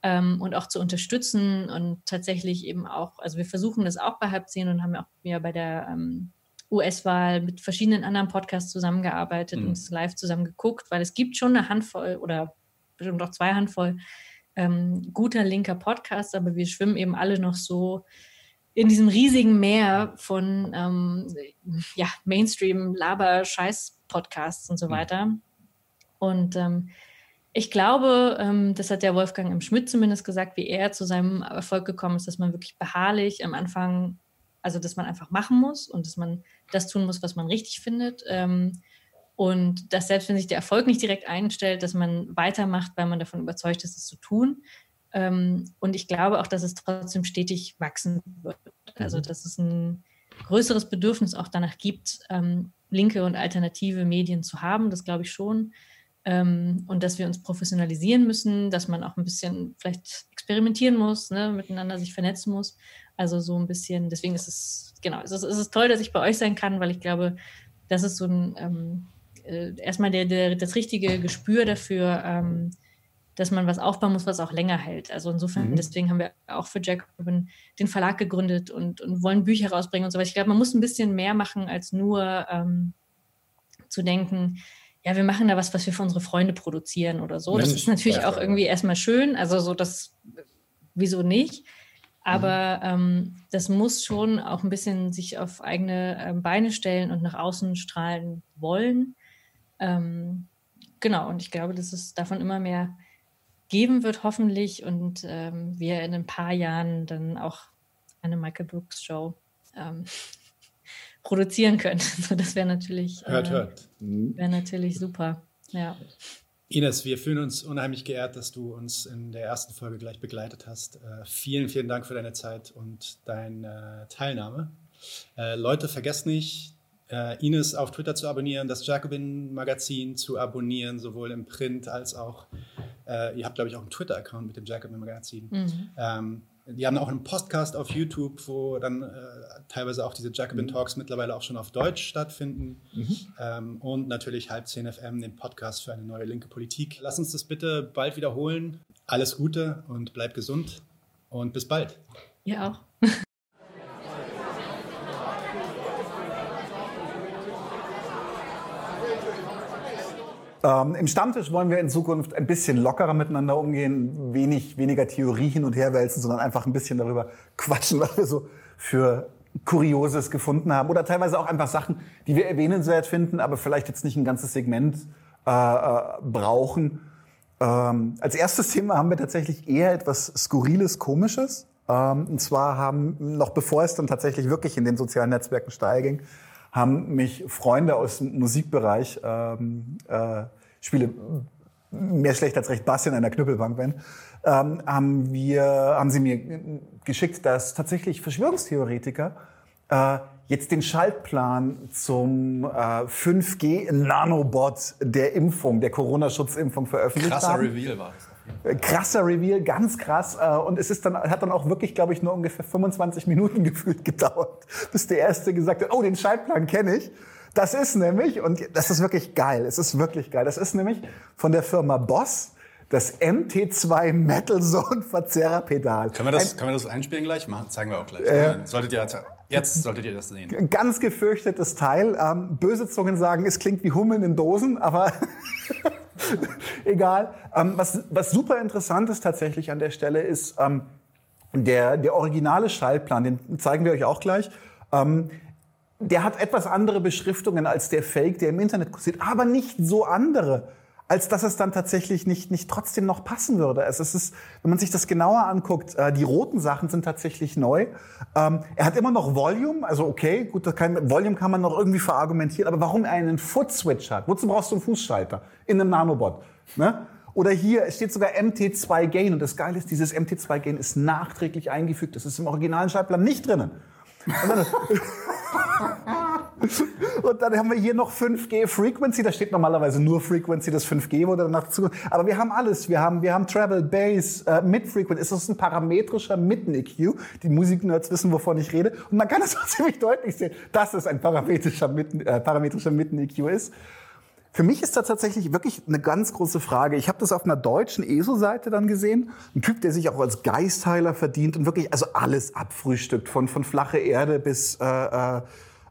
Speaker 4: ähm, und auch zu unterstützen und tatsächlich eben auch, also wir versuchen das auch bei halb zehn und haben auch ja bei der ähm, US-Wahl mit verschiedenen anderen Podcasts zusammengearbeitet mhm. und es live zusammen geguckt, weil es gibt schon eine Handvoll oder bestimmt auch zwei Handvoll ähm, guter linker Podcasts, aber wir schwimmen eben alle noch so in diesem riesigen Meer von ähm, ja, Mainstream, Laber, Scheiß-Podcasts und so mhm. weiter. Und ähm, ich glaube, ähm, das hat der Wolfgang im Schmidt zumindest gesagt, wie er zu seinem Erfolg gekommen ist, dass man wirklich beharrlich am Anfang, also dass man einfach machen muss und dass man das tun muss, was man richtig findet. Ähm, und dass selbst wenn sich der Erfolg nicht direkt einstellt, dass man weitermacht, weil man davon überzeugt ist, es zu tun. Ähm, und ich glaube auch, dass es trotzdem stetig wachsen wird. Also mhm. dass es ein größeres Bedürfnis auch danach gibt, linke und alternative Medien zu haben. Das glaube ich schon ähm, und dass wir uns professionalisieren müssen, dass man auch ein bisschen vielleicht experimentieren muss, ne, miteinander sich vernetzen muss. Also so ein bisschen, deswegen ist es, genau, es ist, es ist toll, dass ich bei euch sein kann, weil ich glaube, das ist so ein, ähm, äh, erstmal der, der, das richtige Gespür dafür, ähm, dass man was aufbauen muss, was auch länger hält. Also insofern, mhm. deswegen haben wir auch für Jacobin den Verlag gegründet und, und wollen Bücher rausbringen und so weiter. Ich glaube, man muss ein bisschen mehr machen, als nur ähm, zu denken, ja, wir machen da was, was wir für unsere Freunde produzieren oder so. Mensch, das ist natürlich auch irgendwie erstmal schön. Also so das, wieso nicht? Aber ähm, das muss schon auch ein bisschen sich auf eigene ähm, Beine stellen und nach außen strahlen wollen. Ähm, genau, und ich glaube, dass es davon immer mehr geben wird, hoffentlich. Und ähm, wir in ein paar Jahren dann auch eine Michael Brooks Show ähm, produzieren können. So, das wäre natürlich,
Speaker 2: hört, äh, hört.
Speaker 4: Wäre natürlich super. Ja.
Speaker 2: Ines, wir fühlen uns unheimlich geehrt, dass du uns in der ersten Folge gleich begleitet hast. Äh, vielen, vielen Dank für deine Zeit und deine Teilnahme. Äh, Leute, vergesst nicht, äh, Ines auf Twitter zu abonnieren, das Jacobin-Magazin zu abonnieren, sowohl im Print als auch, äh, ihr habt, glaube ich, auch einen Twitter-Account mit dem Jacobin-Magazin. Mhm. Ähm, die haben auch einen Podcast auf YouTube, wo dann äh, teilweise auch diese Jacobin mhm. Talks mittlerweile auch schon auf Deutsch stattfinden. Mhm. Ähm, und natürlich halb 10 FM, den Podcast für eine neue linke Politik. Lass uns das bitte bald wiederholen. Alles Gute und bleib gesund und bis bald.
Speaker 4: Ihr auch.
Speaker 3: Ähm, Im Stammtisch wollen wir in Zukunft ein bisschen lockerer miteinander umgehen, wenig, weniger Theorie hin und her wälzen, sondern einfach ein bisschen darüber quatschen, was wir so für Kurioses gefunden haben oder teilweise auch einfach Sachen, die wir erwähnenswert finden, aber vielleicht jetzt nicht ein ganzes Segment äh, äh, brauchen. Ähm, als erstes Thema haben wir tatsächlich eher etwas Skurriles, Komisches. Ähm, und zwar haben, noch bevor es dann tatsächlich wirklich in den sozialen Netzwerken steil ging, haben mich Freunde aus dem Musikbereich, ähm, äh, spiele mehr schlecht als recht Bass in einer Knüppelbankband, ähm, haben wir, haben sie mir geschickt, dass tatsächlich Verschwörungstheoretiker äh, jetzt den Schaltplan zum äh, 5G Nanobot der Impfung, der Corona-Schutzimpfung veröffentlicht
Speaker 2: Krasser
Speaker 3: haben.
Speaker 2: Reveal war das.
Speaker 3: Krasser Reveal, ganz krass. Äh, und es ist dann, hat dann auch wirklich, glaube ich, nur ungefähr 25 Minuten gefühlt gedauert, bis der Erste gesagt hat, oh, den Schaltplan kenne ich. Das ist nämlich, und das ist wirklich geil, es ist wirklich geil, das ist nämlich von der Firma Boss das MT2 Metal Zone Verzerrerpedal.
Speaker 2: Können wir das, Ein, können wir das einspielen gleich? Machen, zeigen wir auch gleich. Äh, solltet ihr, jetzt solltet ihr das sehen.
Speaker 3: Ganz gefürchtetes Teil. Ähm, böse Zungen sagen, es klingt wie Hummeln in Dosen, aber egal. Ähm, was, was super interessant ist tatsächlich an der Stelle ist, ähm, der, der originale Schaltplan, den zeigen wir euch auch gleich. Ähm, der hat etwas andere Beschriftungen als der Fake, der im Internet kursiert, aber nicht so andere als dass es dann tatsächlich nicht, nicht trotzdem noch passen würde. Es ist, wenn man sich das genauer anguckt, äh, die roten Sachen sind tatsächlich neu. Ähm, er hat immer noch Volume, also okay, gut, das kann, Volume kann man noch irgendwie verargumentieren, aber warum er einen Foot-Switch hat? Wozu brauchst du einen Fußschalter in einem Nanobot? Ne? Oder hier, es steht sogar MT2 Gain und das Geile ist, dieses MT2 Gain ist nachträglich eingefügt, das ist im originalen Schaltplan nicht drinnen. Und dann haben wir hier noch 5G Frequency. Da steht normalerweise nur Frequency. Das 5G wurde danach zu. Aber wir haben alles. Wir haben, wir haben Travel, Bass, äh, Mid Frequency. Es ist ein parametrischer Mitten-EQ. Die Musiknerds wissen, wovon ich rede. Und man kann es auch ziemlich deutlich sehen, dass es ein parametrischer Mitten, äh, parametrischer Mitten-EQ ist. Für mich ist das tatsächlich wirklich eine ganz große Frage. Ich habe das auf einer deutschen ESO-Seite dann gesehen. Ein Typ, der sich auch als Geistheiler verdient und wirklich also alles abfrühstückt, von, von flache Erde bis äh, äh,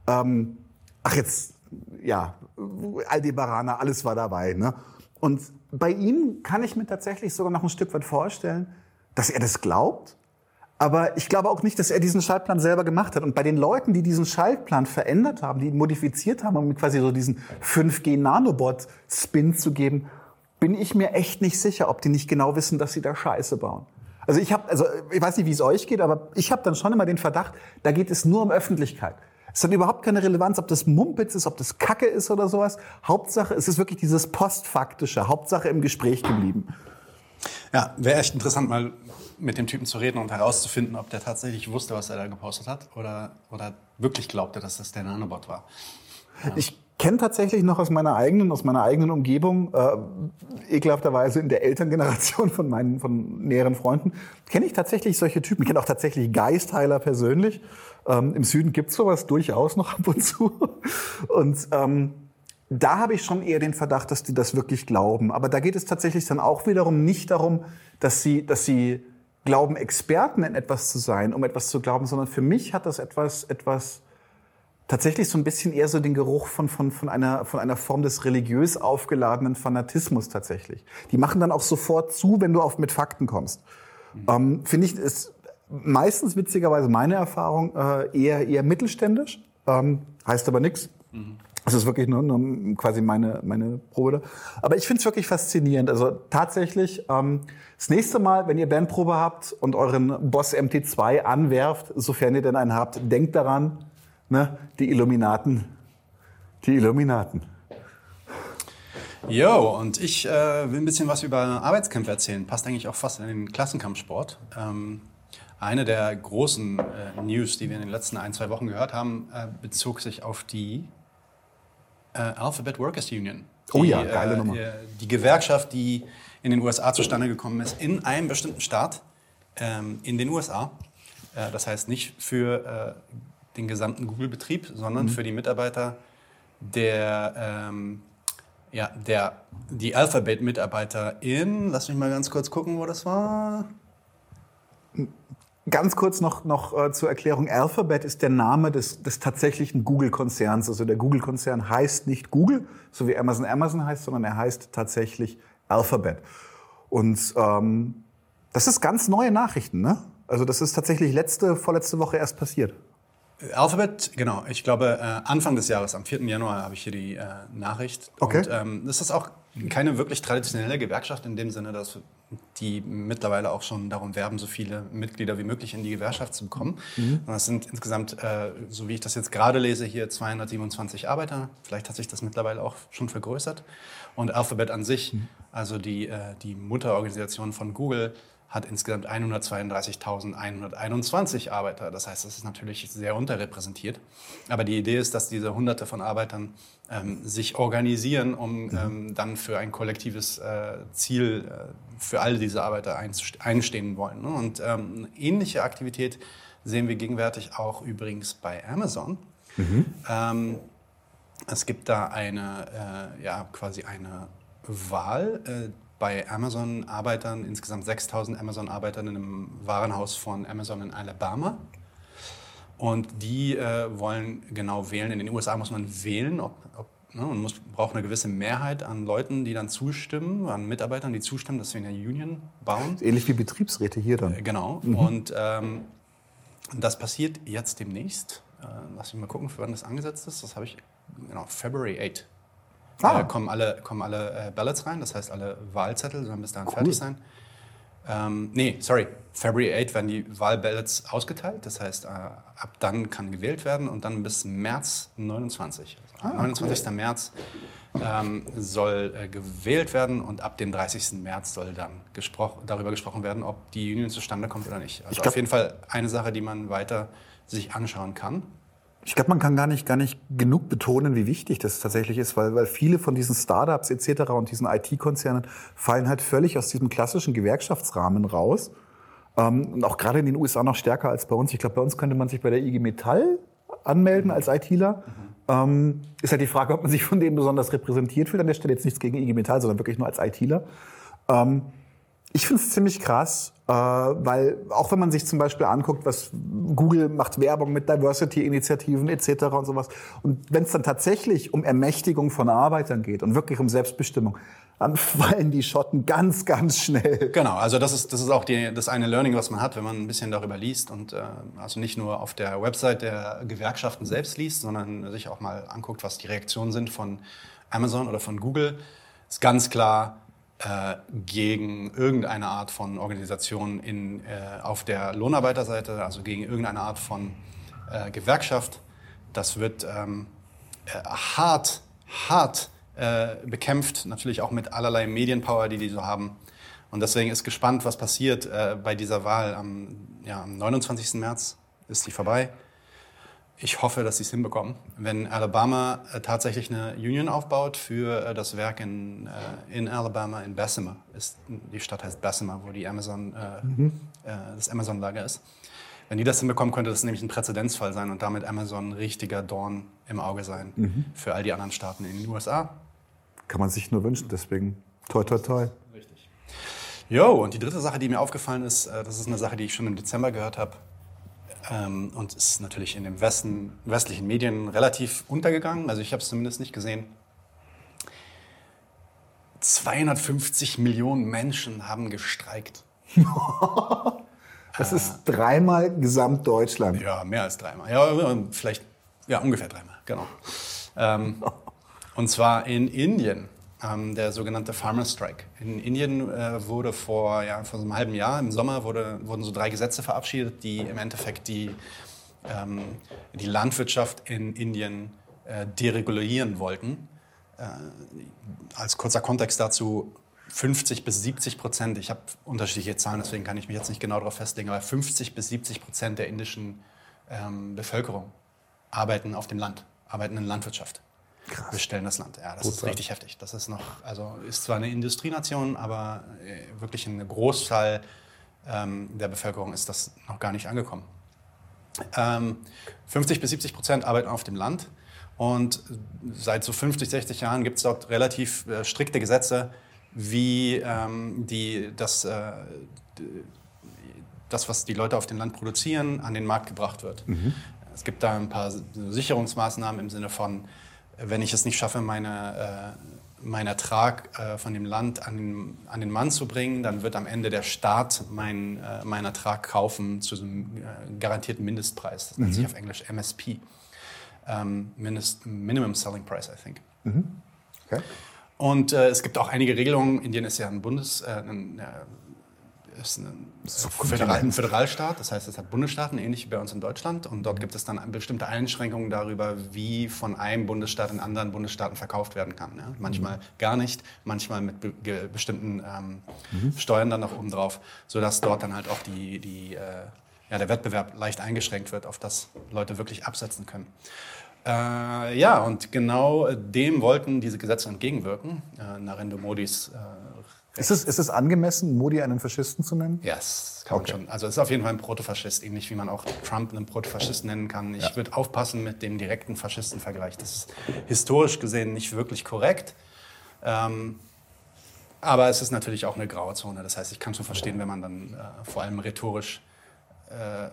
Speaker 3: ähm, ach jetzt, ja, Aldebaraner, alles war dabei. Ne? Und bei ihm kann ich mir tatsächlich sogar noch ein Stück weit vorstellen, dass er das glaubt. Aber ich glaube auch nicht, dass er diesen Schaltplan selber gemacht hat. Und bei den Leuten, die diesen Schaltplan verändert haben, die ihn modifiziert haben, um quasi so diesen 5G-Nanobot-Spin zu geben, bin ich mir echt nicht sicher, ob die nicht genau wissen, dass sie da Scheiße bauen. Also ich habe, also ich weiß nicht, wie es euch geht, aber ich habe dann schon immer den Verdacht, da geht es nur um Öffentlichkeit. Es hat überhaupt keine Relevanz, ob das Mumpitz ist, ob das Kacke ist oder sowas. Hauptsache, es ist wirklich dieses Postfaktische. Hauptsache im Gespräch geblieben.
Speaker 2: Ja, wäre echt interessant, mal mit dem Typen zu reden und herauszufinden, ob der tatsächlich wusste, was er da gepostet hat oder, oder wirklich glaubte, dass das der Nanobot war.
Speaker 3: Ja. Ich kenne tatsächlich noch aus meiner eigenen, aus meiner eigenen Umgebung, äh, ekelhafterweise in der Elterngeneration von meinen von näheren Freunden, kenne ich tatsächlich solche Typen. Ich kenne auch tatsächlich Geistheiler persönlich. Ähm, Im Süden gibt's sowas durchaus noch ab und zu. Und ähm, da habe ich schon eher den Verdacht, dass die das wirklich glauben. Aber da geht es tatsächlich dann auch wiederum nicht darum, dass sie, dass sie glauben, Experten in etwas zu sein, um etwas zu glauben, sondern für mich hat das etwas, etwas tatsächlich so ein bisschen eher so den Geruch von, von, von, einer, von einer Form des religiös aufgeladenen Fanatismus tatsächlich. Die machen dann auch sofort zu, wenn du auf mit Fakten kommst. Mhm. Ähm, Finde ich, ist meistens witzigerweise meine Erfahrung äh, eher, eher mittelständisch, ähm, heißt aber nichts. Mhm. Das ist wirklich nur, nur quasi meine, meine Probe. Aber ich finde es wirklich faszinierend. Also tatsächlich, ähm, das nächste Mal, wenn ihr Bandprobe habt und euren Boss MT2 anwerft, sofern ihr denn einen habt, denkt daran, ne, die Illuminaten. Die Illuminaten.
Speaker 2: Jo, und ich äh, will ein bisschen was über Arbeitskämpfe erzählen. Passt eigentlich auch fast in den Klassenkampfsport. Ähm, eine der großen äh, News, die wir in den letzten ein, zwei Wochen gehört haben, äh, bezog sich auf die äh, Alphabet Workers Union.
Speaker 3: Die, oh ja, geile Nummer.
Speaker 2: Die, die, Gewerkschaft, die in den USA zustande gekommen ist, in einem bestimmten Staat ähm, in den USA. Äh, das heißt nicht für äh, den gesamten Google-Betrieb, sondern mhm. für die Mitarbeiter der, ähm, ja, der, die Alphabet-Mitarbeiter in, lass mich mal ganz kurz gucken, wo das war.
Speaker 3: Ganz kurz noch, noch äh, zur Erklärung. Alphabet ist der Name des, des tatsächlichen Google-Konzerns. Also der Google-Konzern heißt nicht Google, so wie Amazon Amazon heißt, sondern er heißt tatsächlich Alphabet. Und ähm, das ist ganz neue Nachrichten, ne? Also das ist tatsächlich letzte, vorletzte Woche erst passiert.
Speaker 2: Alphabet, genau. Ich glaube, äh, Anfang des Jahres, am 4. Januar, habe ich hier die äh, Nachricht.
Speaker 3: Okay.
Speaker 2: Und ähm, das ist auch keine wirklich traditionelle Gewerkschaft in dem Sinne, dass die mittlerweile auch schon darum werben, so viele Mitglieder wie möglich in die Gewerkschaft zu bekommen. Mhm. Das sind insgesamt, äh, so wie ich das jetzt gerade lese, hier 227 Arbeiter. Vielleicht hat sich das mittlerweile auch schon vergrößert. Und Alphabet an sich, mhm. also die, äh, die Mutterorganisation von Google, hat insgesamt 132.121 Arbeiter. Das heißt, das ist natürlich sehr unterrepräsentiert. Aber die Idee ist, dass diese Hunderte von Arbeitern ähm, sich organisieren, um mhm. ähm, dann für ein kollektives äh, Ziel äh, für all diese Arbeiter einstehen wollen. Ne? Und ähm, ähnliche Aktivität sehen wir gegenwärtig auch übrigens bei Amazon. Mhm. Ähm, es gibt da eine, äh, ja, quasi eine Wahl. Bei Amazon-Arbeitern, insgesamt 6000 Amazon-Arbeitern in einem Warenhaus von Amazon in Alabama. Und die äh, wollen genau wählen. In den USA muss man wählen, ob, ob, ne, man muss, braucht eine gewisse Mehrheit an Leuten, die dann zustimmen, an Mitarbeitern, die zustimmen, dass wir eine Union bauen.
Speaker 3: Ähnlich wie Betriebsräte hier dann.
Speaker 2: Äh, genau. Mhm. Und ähm, das passiert jetzt demnächst. Äh, lass mich mal gucken, für wann das angesetzt ist. Das habe ich, genau, February 8. Ah. Äh, kommen alle, kommen alle äh, Ballots rein, das heißt alle Wahlzettel sollen bis dahin cool. fertig sein. Ähm, nee, sorry, February 8 werden die Wahlballots ausgeteilt, das heißt äh, ab dann kann gewählt werden und dann bis März 29. Also ah, 29. Cool. März ähm, soll äh, gewählt werden und ab dem 30. März soll dann gespro darüber gesprochen werden, ob die Union zustande kommt oder nicht. Also auf jeden Fall eine Sache, die man weiter sich anschauen kann.
Speaker 3: Ich glaube, man kann gar nicht, gar nicht genug betonen, wie wichtig das tatsächlich ist, weil, weil viele von diesen Startups etc. und diesen IT-Konzernen fallen halt völlig aus diesem klassischen Gewerkschaftsrahmen raus. Ähm, und auch gerade in den USA noch stärker als bei uns. Ich glaube, bei uns könnte man sich bei der IG Metall anmelden als ITler. Mhm. Ähm, ist halt die Frage, ob man sich von denen besonders repräsentiert fühlt. An der Stelle jetzt nichts gegen IG Metall, sondern wirklich nur als ITler. Ähm, ich finde es ziemlich krass, weil auch wenn man sich zum Beispiel anguckt, was Google macht Werbung mit Diversity-Initiativen etc. und sowas, und wenn es dann tatsächlich um Ermächtigung von Arbeitern geht und wirklich um Selbstbestimmung, dann fallen die Schotten ganz, ganz schnell.
Speaker 2: Genau, also das ist, das ist auch die, das eine Learning, was man hat, wenn man ein bisschen darüber liest und äh, also nicht nur auf der Website der Gewerkschaften selbst liest, sondern sich auch mal anguckt, was die Reaktionen sind von Amazon oder von Google. Ist ganz klar, äh, gegen irgendeine Art von Organisation in, äh, auf der Lohnarbeiterseite, also gegen irgendeine Art von äh, Gewerkschaft. Das wird ähm, äh, hart, hart äh, bekämpft, natürlich auch mit allerlei Medienpower, die die so haben. Und deswegen ist gespannt, was passiert bei dieser Wahl am, ja, am 29. März. Ist die vorbei? Ich hoffe, dass sie es hinbekommen. Wenn Alabama äh, tatsächlich eine Union aufbaut für äh, das Werk in, äh, in Alabama, in Bessemer, ist, die Stadt heißt Bessemer, wo die Amazon, mhm. Das Amazon-Lager ist. Wenn die das hinbekommen, könnte das nämlich ein Präzedenzfall sein und damit so ein richtiger Dorn im Auge sein
Speaker 3: Mhm.
Speaker 2: für all die anderen Staaten in den USA.
Speaker 3: Kann man sich nur wünschen, deswegen toi, toi, toi.
Speaker 2: Richtig. Jo, und die dritte Sache, die mir aufgefallen ist, das ist eine Sache, die ich schon im Dezember gehört habe ähm, und ist natürlich in den Westen, westlichen Medien relativ untergegangen. Also ich habe es zumindest nicht gesehen. 250 Millionen Menschen haben gestreikt.
Speaker 3: Das ist dreimal Gesamtdeutschland.
Speaker 2: Ja, mehr als dreimal. Ja, vielleicht, ja, ungefähr dreimal, genau. Ähm, und zwar in Indien, ähm, der sogenannte Farmer Strike. In Indien äh, wurde vor, ja, vor so einem halben Jahr, im Sommer, wurde, wurden so drei Gesetze verabschiedet, die im Endeffekt die, ähm, die Landwirtschaft in Indien äh, deregulieren wollten. Äh, als kurzer Kontext dazu, 50 bis 70 Prozent, ich habe unterschiedliche Zahlen, deswegen kann ich mich jetzt nicht genau darauf festlegen, aber 50 bis 70 Prozent der indischen ähm, Bevölkerung arbeiten auf dem Land, arbeiten in Landwirtschaft.
Speaker 3: Krass.
Speaker 2: Bestellen das Land. Ja, das ist
Speaker 3: Brutal.
Speaker 2: richtig heftig. Das ist noch, also ist zwar eine Industrienation, aber äh, wirklich in einem Großteil ähm, der Bevölkerung ist das noch gar nicht angekommen. Ähm, 50 bis 70 Prozent arbeiten auf dem Land. Und seit so 50, 60 Jahren gibt es dort relativ äh, strikte Gesetze, wie ähm, die, das, äh, das, was die Leute auf dem Land produzieren, an den Markt gebracht wird. Es gibt da ein paar Sicherungsmaßnahmen im Sinne von, wenn ich es nicht schaffe, meine, äh, meinen Ertrag äh, von dem Land an den, an den Mann zu bringen, dann wird am Ende der Staat meinen äh, meinen Ertrag kaufen zu einem äh, garantierten Mindestpreis. Das nennt sich auf Englisch MSP. Ähm, Mindest, Minimum Selling Price, I think.
Speaker 3: Okay.
Speaker 2: Und äh, es gibt auch einige Regelungen. Indien ist ja ein Bundes, äh, ein, äh, ist ein Föderal, ein Föderalstaat, das heißt, es hat Bundesstaaten, ähnlich wie bei uns in Deutschland. Und dort gibt es dann bestimmte Einschränkungen darüber, wie von einem Bundesstaat in anderen Bundesstaaten verkauft werden kann. Ja? Manchmal gar nicht, manchmal mit be bestimmten ähm, Steuern dann noch oben drauf, sodass dort dann halt auch die, die, äh, ja, der Wettbewerb leicht eingeschränkt wird, auf das Leute wirklich absetzen können. Äh, ja, und genau dem wollten diese Gesetze entgegenwirken. Äh, Narendra Modis äh,
Speaker 3: Ist es, ist es angemessen, Modi einen Faschisten zu nennen?
Speaker 2: ja, das kann
Speaker 3: Okay.
Speaker 2: man schon. Also es ist auf jeden Fall ein Protofaschist, ähnlich wie man auch Trump einen Protofaschist nennen kann. Ich würde aufpassen mit dem direkten Faschistenvergleich. Das ist historisch gesehen nicht wirklich korrekt. Ähm, aber es ist natürlich auch eine graue Zone. Das heißt, ich kann schon verstehen, wenn man dann äh, vor allem rhetorisch äh,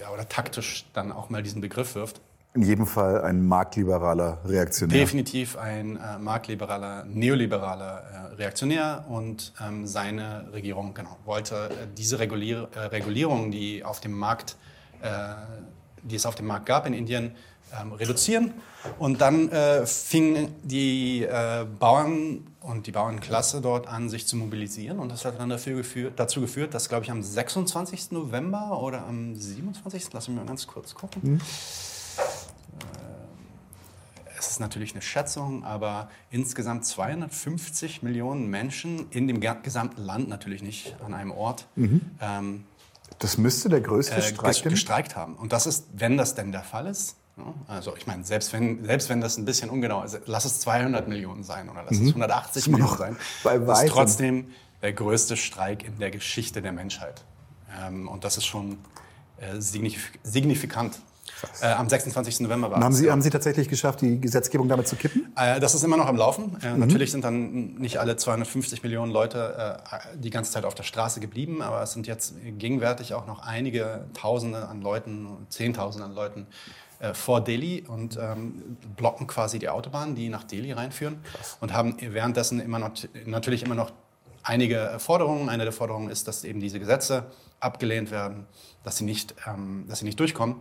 Speaker 2: ja, oder taktisch dann auch mal diesen Begriff wirft.
Speaker 3: In jedem Fall ein marktliberaler Reaktionär.
Speaker 2: Definitiv ein äh, marktliberaler, neoliberaler äh, Reaktionär und ähm, seine Regierung genau, wollte äh, diese Regulier äh, Regulierung, die, auf dem Markt, äh, die es auf dem Markt gab in Indien, ähm, reduzieren. Und dann äh, fingen die Bauern und die Bauernklasse dort an, sich zu mobilisieren. Und das hat dann dafür geführt, dazu geführt, dass, glaube ich, am 26. November oder am 27. Lass mich mal ganz kurz gucken. Es ist natürlich eine Schätzung, aber insgesamt 250 Millionen Menschen in dem gesamten Land, natürlich nicht an einem Ort, ähm,
Speaker 3: Das müsste der größte
Speaker 2: äh,
Speaker 3: Streik denn-
Speaker 2: gestreikt haben. Und das ist, wenn das denn der Fall ist, ja, also ich meine, selbst wenn, selbst wenn das ein bisschen ungenau ist, lass es 200 Millionen sein oder lass es 180
Speaker 3: Mhm. Ist immer
Speaker 2: Millionen
Speaker 3: noch
Speaker 2: sein,
Speaker 3: bei
Speaker 2: ist trotzdem der größte Streik in der Geschichte der Menschheit. Ähm, und das ist schon äh, signif signifikant. Äh, am 26. November war
Speaker 3: haben
Speaker 2: es,
Speaker 3: Sie, haben Sie tatsächlich geschafft, die Gesetzgebung damit zu kippen?
Speaker 2: Äh, Das ist immer noch am Laufen.
Speaker 3: Mhm.
Speaker 2: Äh, Natürlich sind dann nicht alle 250 Millionen Leute äh, die ganze Zeit auf der Straße geblieben, aber es sind jetzt gegenwärtig auch noch einige Tausende an Leuten, Zehntausende an Leuten äh, vor Delhi und ähm, blocken quasi die Autobahn, die nach Delhi reinführen und haben währenddessen immer noch, natürlich immer noch einige Forderungen. Eine der Forderungen ist, dass eben diese Gesetze abgelehnt werden, dass sie nicht, ähm, dass sie nicht durchkommen.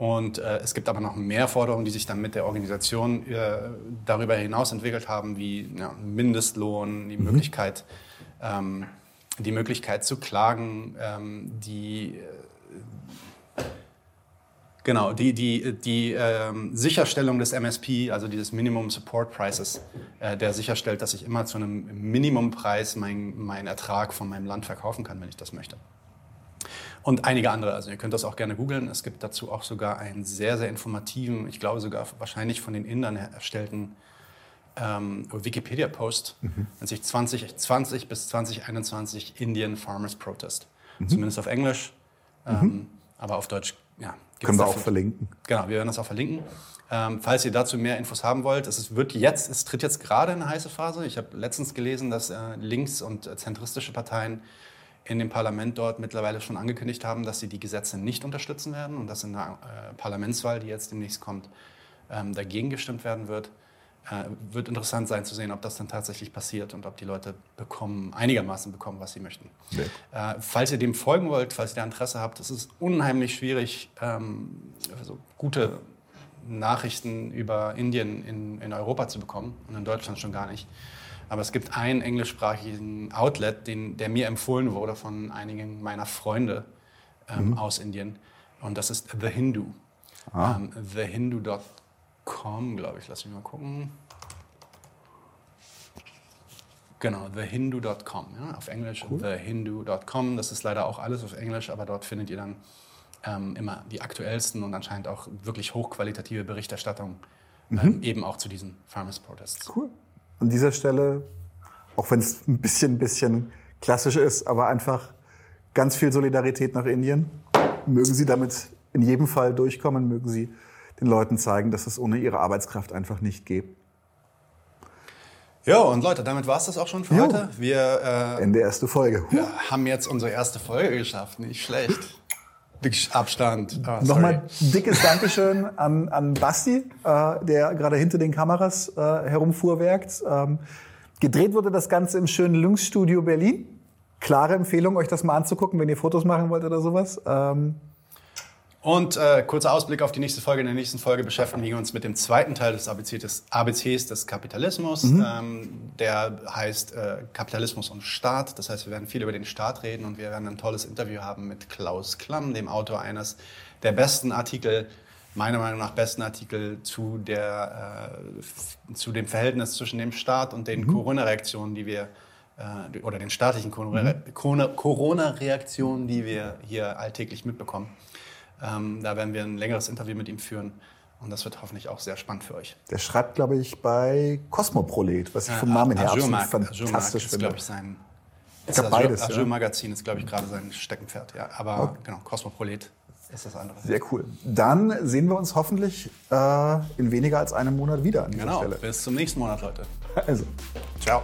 Speaker 2: Und äh, es gibt aber noch mehr Forderungen, die sich dann mit der Organisation äh, darüber hinaus entwickelt haben, wie ja, Mindestlohn, die Möglichkeit, ähm, die Möglichkeit zu klagen, ähm, die äh, Genau, die, die, die ähm, Sicherstellung des MSP, also dieses Minimum Support Prices, äh, der sicherstellt, dass ich immer zu einem Minimumpreis meinen mein Ertrag von meinem Land verkaufen kann, wenn ich das möchte. Und einige andere, also ihr könnt das auch gerne googeln. Es gibt dazu auch sogar einen sehr, sehr informativen, ich glaube sogar wahrscheinlich von den Indern erstellten ähm, Wikipedia-Post, nennt sich 2020 bis 2021 Indian Farmers Protest. Zumindest auf Englisch. Ähm, aber auf Deutsch, ja.
Speaker 3: Können wir auch
Speaker 2: dafür-
Speaker 3: verlinken.
Speaker 2: Genau, wir werden das auch verlinken. Ähm, falls ihr dazu mehr Infos haben wollt, es wird jetzt, es tritt jetzt gerade in eine heiße Phase. Ich habe letztens gelesen, dass äh, links- und äh, zentristische Parteien in dem Parlament dort mittlerweile schon angekündigt haben, dass sie die Gesetze nicht unterstützen werden und dass in der äh, Parlamentswahl, die jetzt demnächst kommt, ähm, dagegen gestimmt werden wird. Äh, wird interessant sein zu sehen, ob das dann tatsächlich passiert und ob die Leute bekommen, einigermaßen bekommen, was sie möchten. Äh, falls ihr dem folgen wollt, falls ihr da Interesse habt, es ist unheimlich schwierig, ähm, also gute Nachrichten über Indien in, in Europa zu bekommen und in Deutschland schon gar nicht. Aber es gibt einen englischsprachigen Outlet, den, der mir empfohlen wurde von einigen meiner Freunde ähm, aus Indien. Und das ist The Hindu. Ähm, TheHindu.com, glaube ich. Lass mich mal gucken. Genau, thehindu.com, ja, auf Englisch, thehindu.com. Das ist leider auch alles auf Englisch, aber dort findet ihr dann ähm, immer die aktuellsten und anscheinend auch wirklich hochqualitative Berichterstattung, ähm, eben auch zu diesen Farmers Protests.
Speaker 3: Cool. An dieser Stelle, auch wenn es ein bisschen, bisschen klassisch ist, aber einfach ganz viel Solidarität nach Indien. Mögen Sie damit in jedem Fall durchkommen, mögen Sie den Leuten zeigen, dass es ohne ihre Arbeitskraft einfach nicht geht.
Speaker 2: Ja, und Leute, damit war es das auch schon für
Speaker 3: Jo.
Speaker 2: heute. Wir äh,
Speaker 3: Ende erste Folge.
Speaker 2: wir haben jetzt unsere erste Folge geschafft, nicht schlecht. Wirklich Abstand. Ah.
Speaker 3: Nochmal dickes Dankeschön an, an Basti, äh, der gerade hinter den Kameras äh, herumfuhrwerkt. Ähm, gedreht wurde das Ganze im schönen Lynx-Studio Berlin. Klare Empfehlung, euch das mal anzugucken, wenn ihr Fotos machen wollt oder sowas. Ähm,
Speaker 2: Und äh, kurzer Ausblick auf die nächste Folge. In der nächsten Folge beschäftigen wir uns mit dem zweiten Teil des ABC des, ABCs des Kapitalismus. Ähm, der heißt äh, Kapitalismus und Staat. Das heißt, wir werden viel über den Staat reden und wir werden ein tolles Interview haben mit Klaus Klamm, dem Autor eines der besten Artikel, meiner Meinung nach besten Artikel zu, der, äh, zu dem Verhältnis zwischen dem Staat und den Corona-Reaktionen, die wir äh, oder den staatlichen Corona- Corona-Reaktionen, die wir hier alltäglich mitbekommen. Ähm, da werden wir ein längeres Interview mit ihm führen und das wird hoffentlich auch sehr spannend für euch.
Speaker 3: der schreibt, glaube ich, bei Cosmoprolet, was ich vom
Speaker 2: Äh,
Speaker 3: Namen her absolut
Speaker 2: Mag
Speaker 3: fantastisch
Speaker 2: ist,
Speaker 3: finde.
Speaker 2: glaube ich, sein.
Speaker 3: Ist ja
Speaker 2: das
Speaker 3: beides,
Speaker 2: Azure,
Speaker 3: ja.
Speaker 2: Magazin ist, glaube ich, gerade sein Steckenpferd. Ja, aber genau, Cosmoprolet ist das andere.
Speaker 3: Sehr cool. Dann sehen wir uns hoffentlich äh, in weniger als einem Monat wieder an dieser
Speaker 2: Genau.
Speaker 3: Stelle.
Speaker 2: Bis zum nächsten Monat, Leute.
Speaker 3: Also.
Speaker 2: Ciao.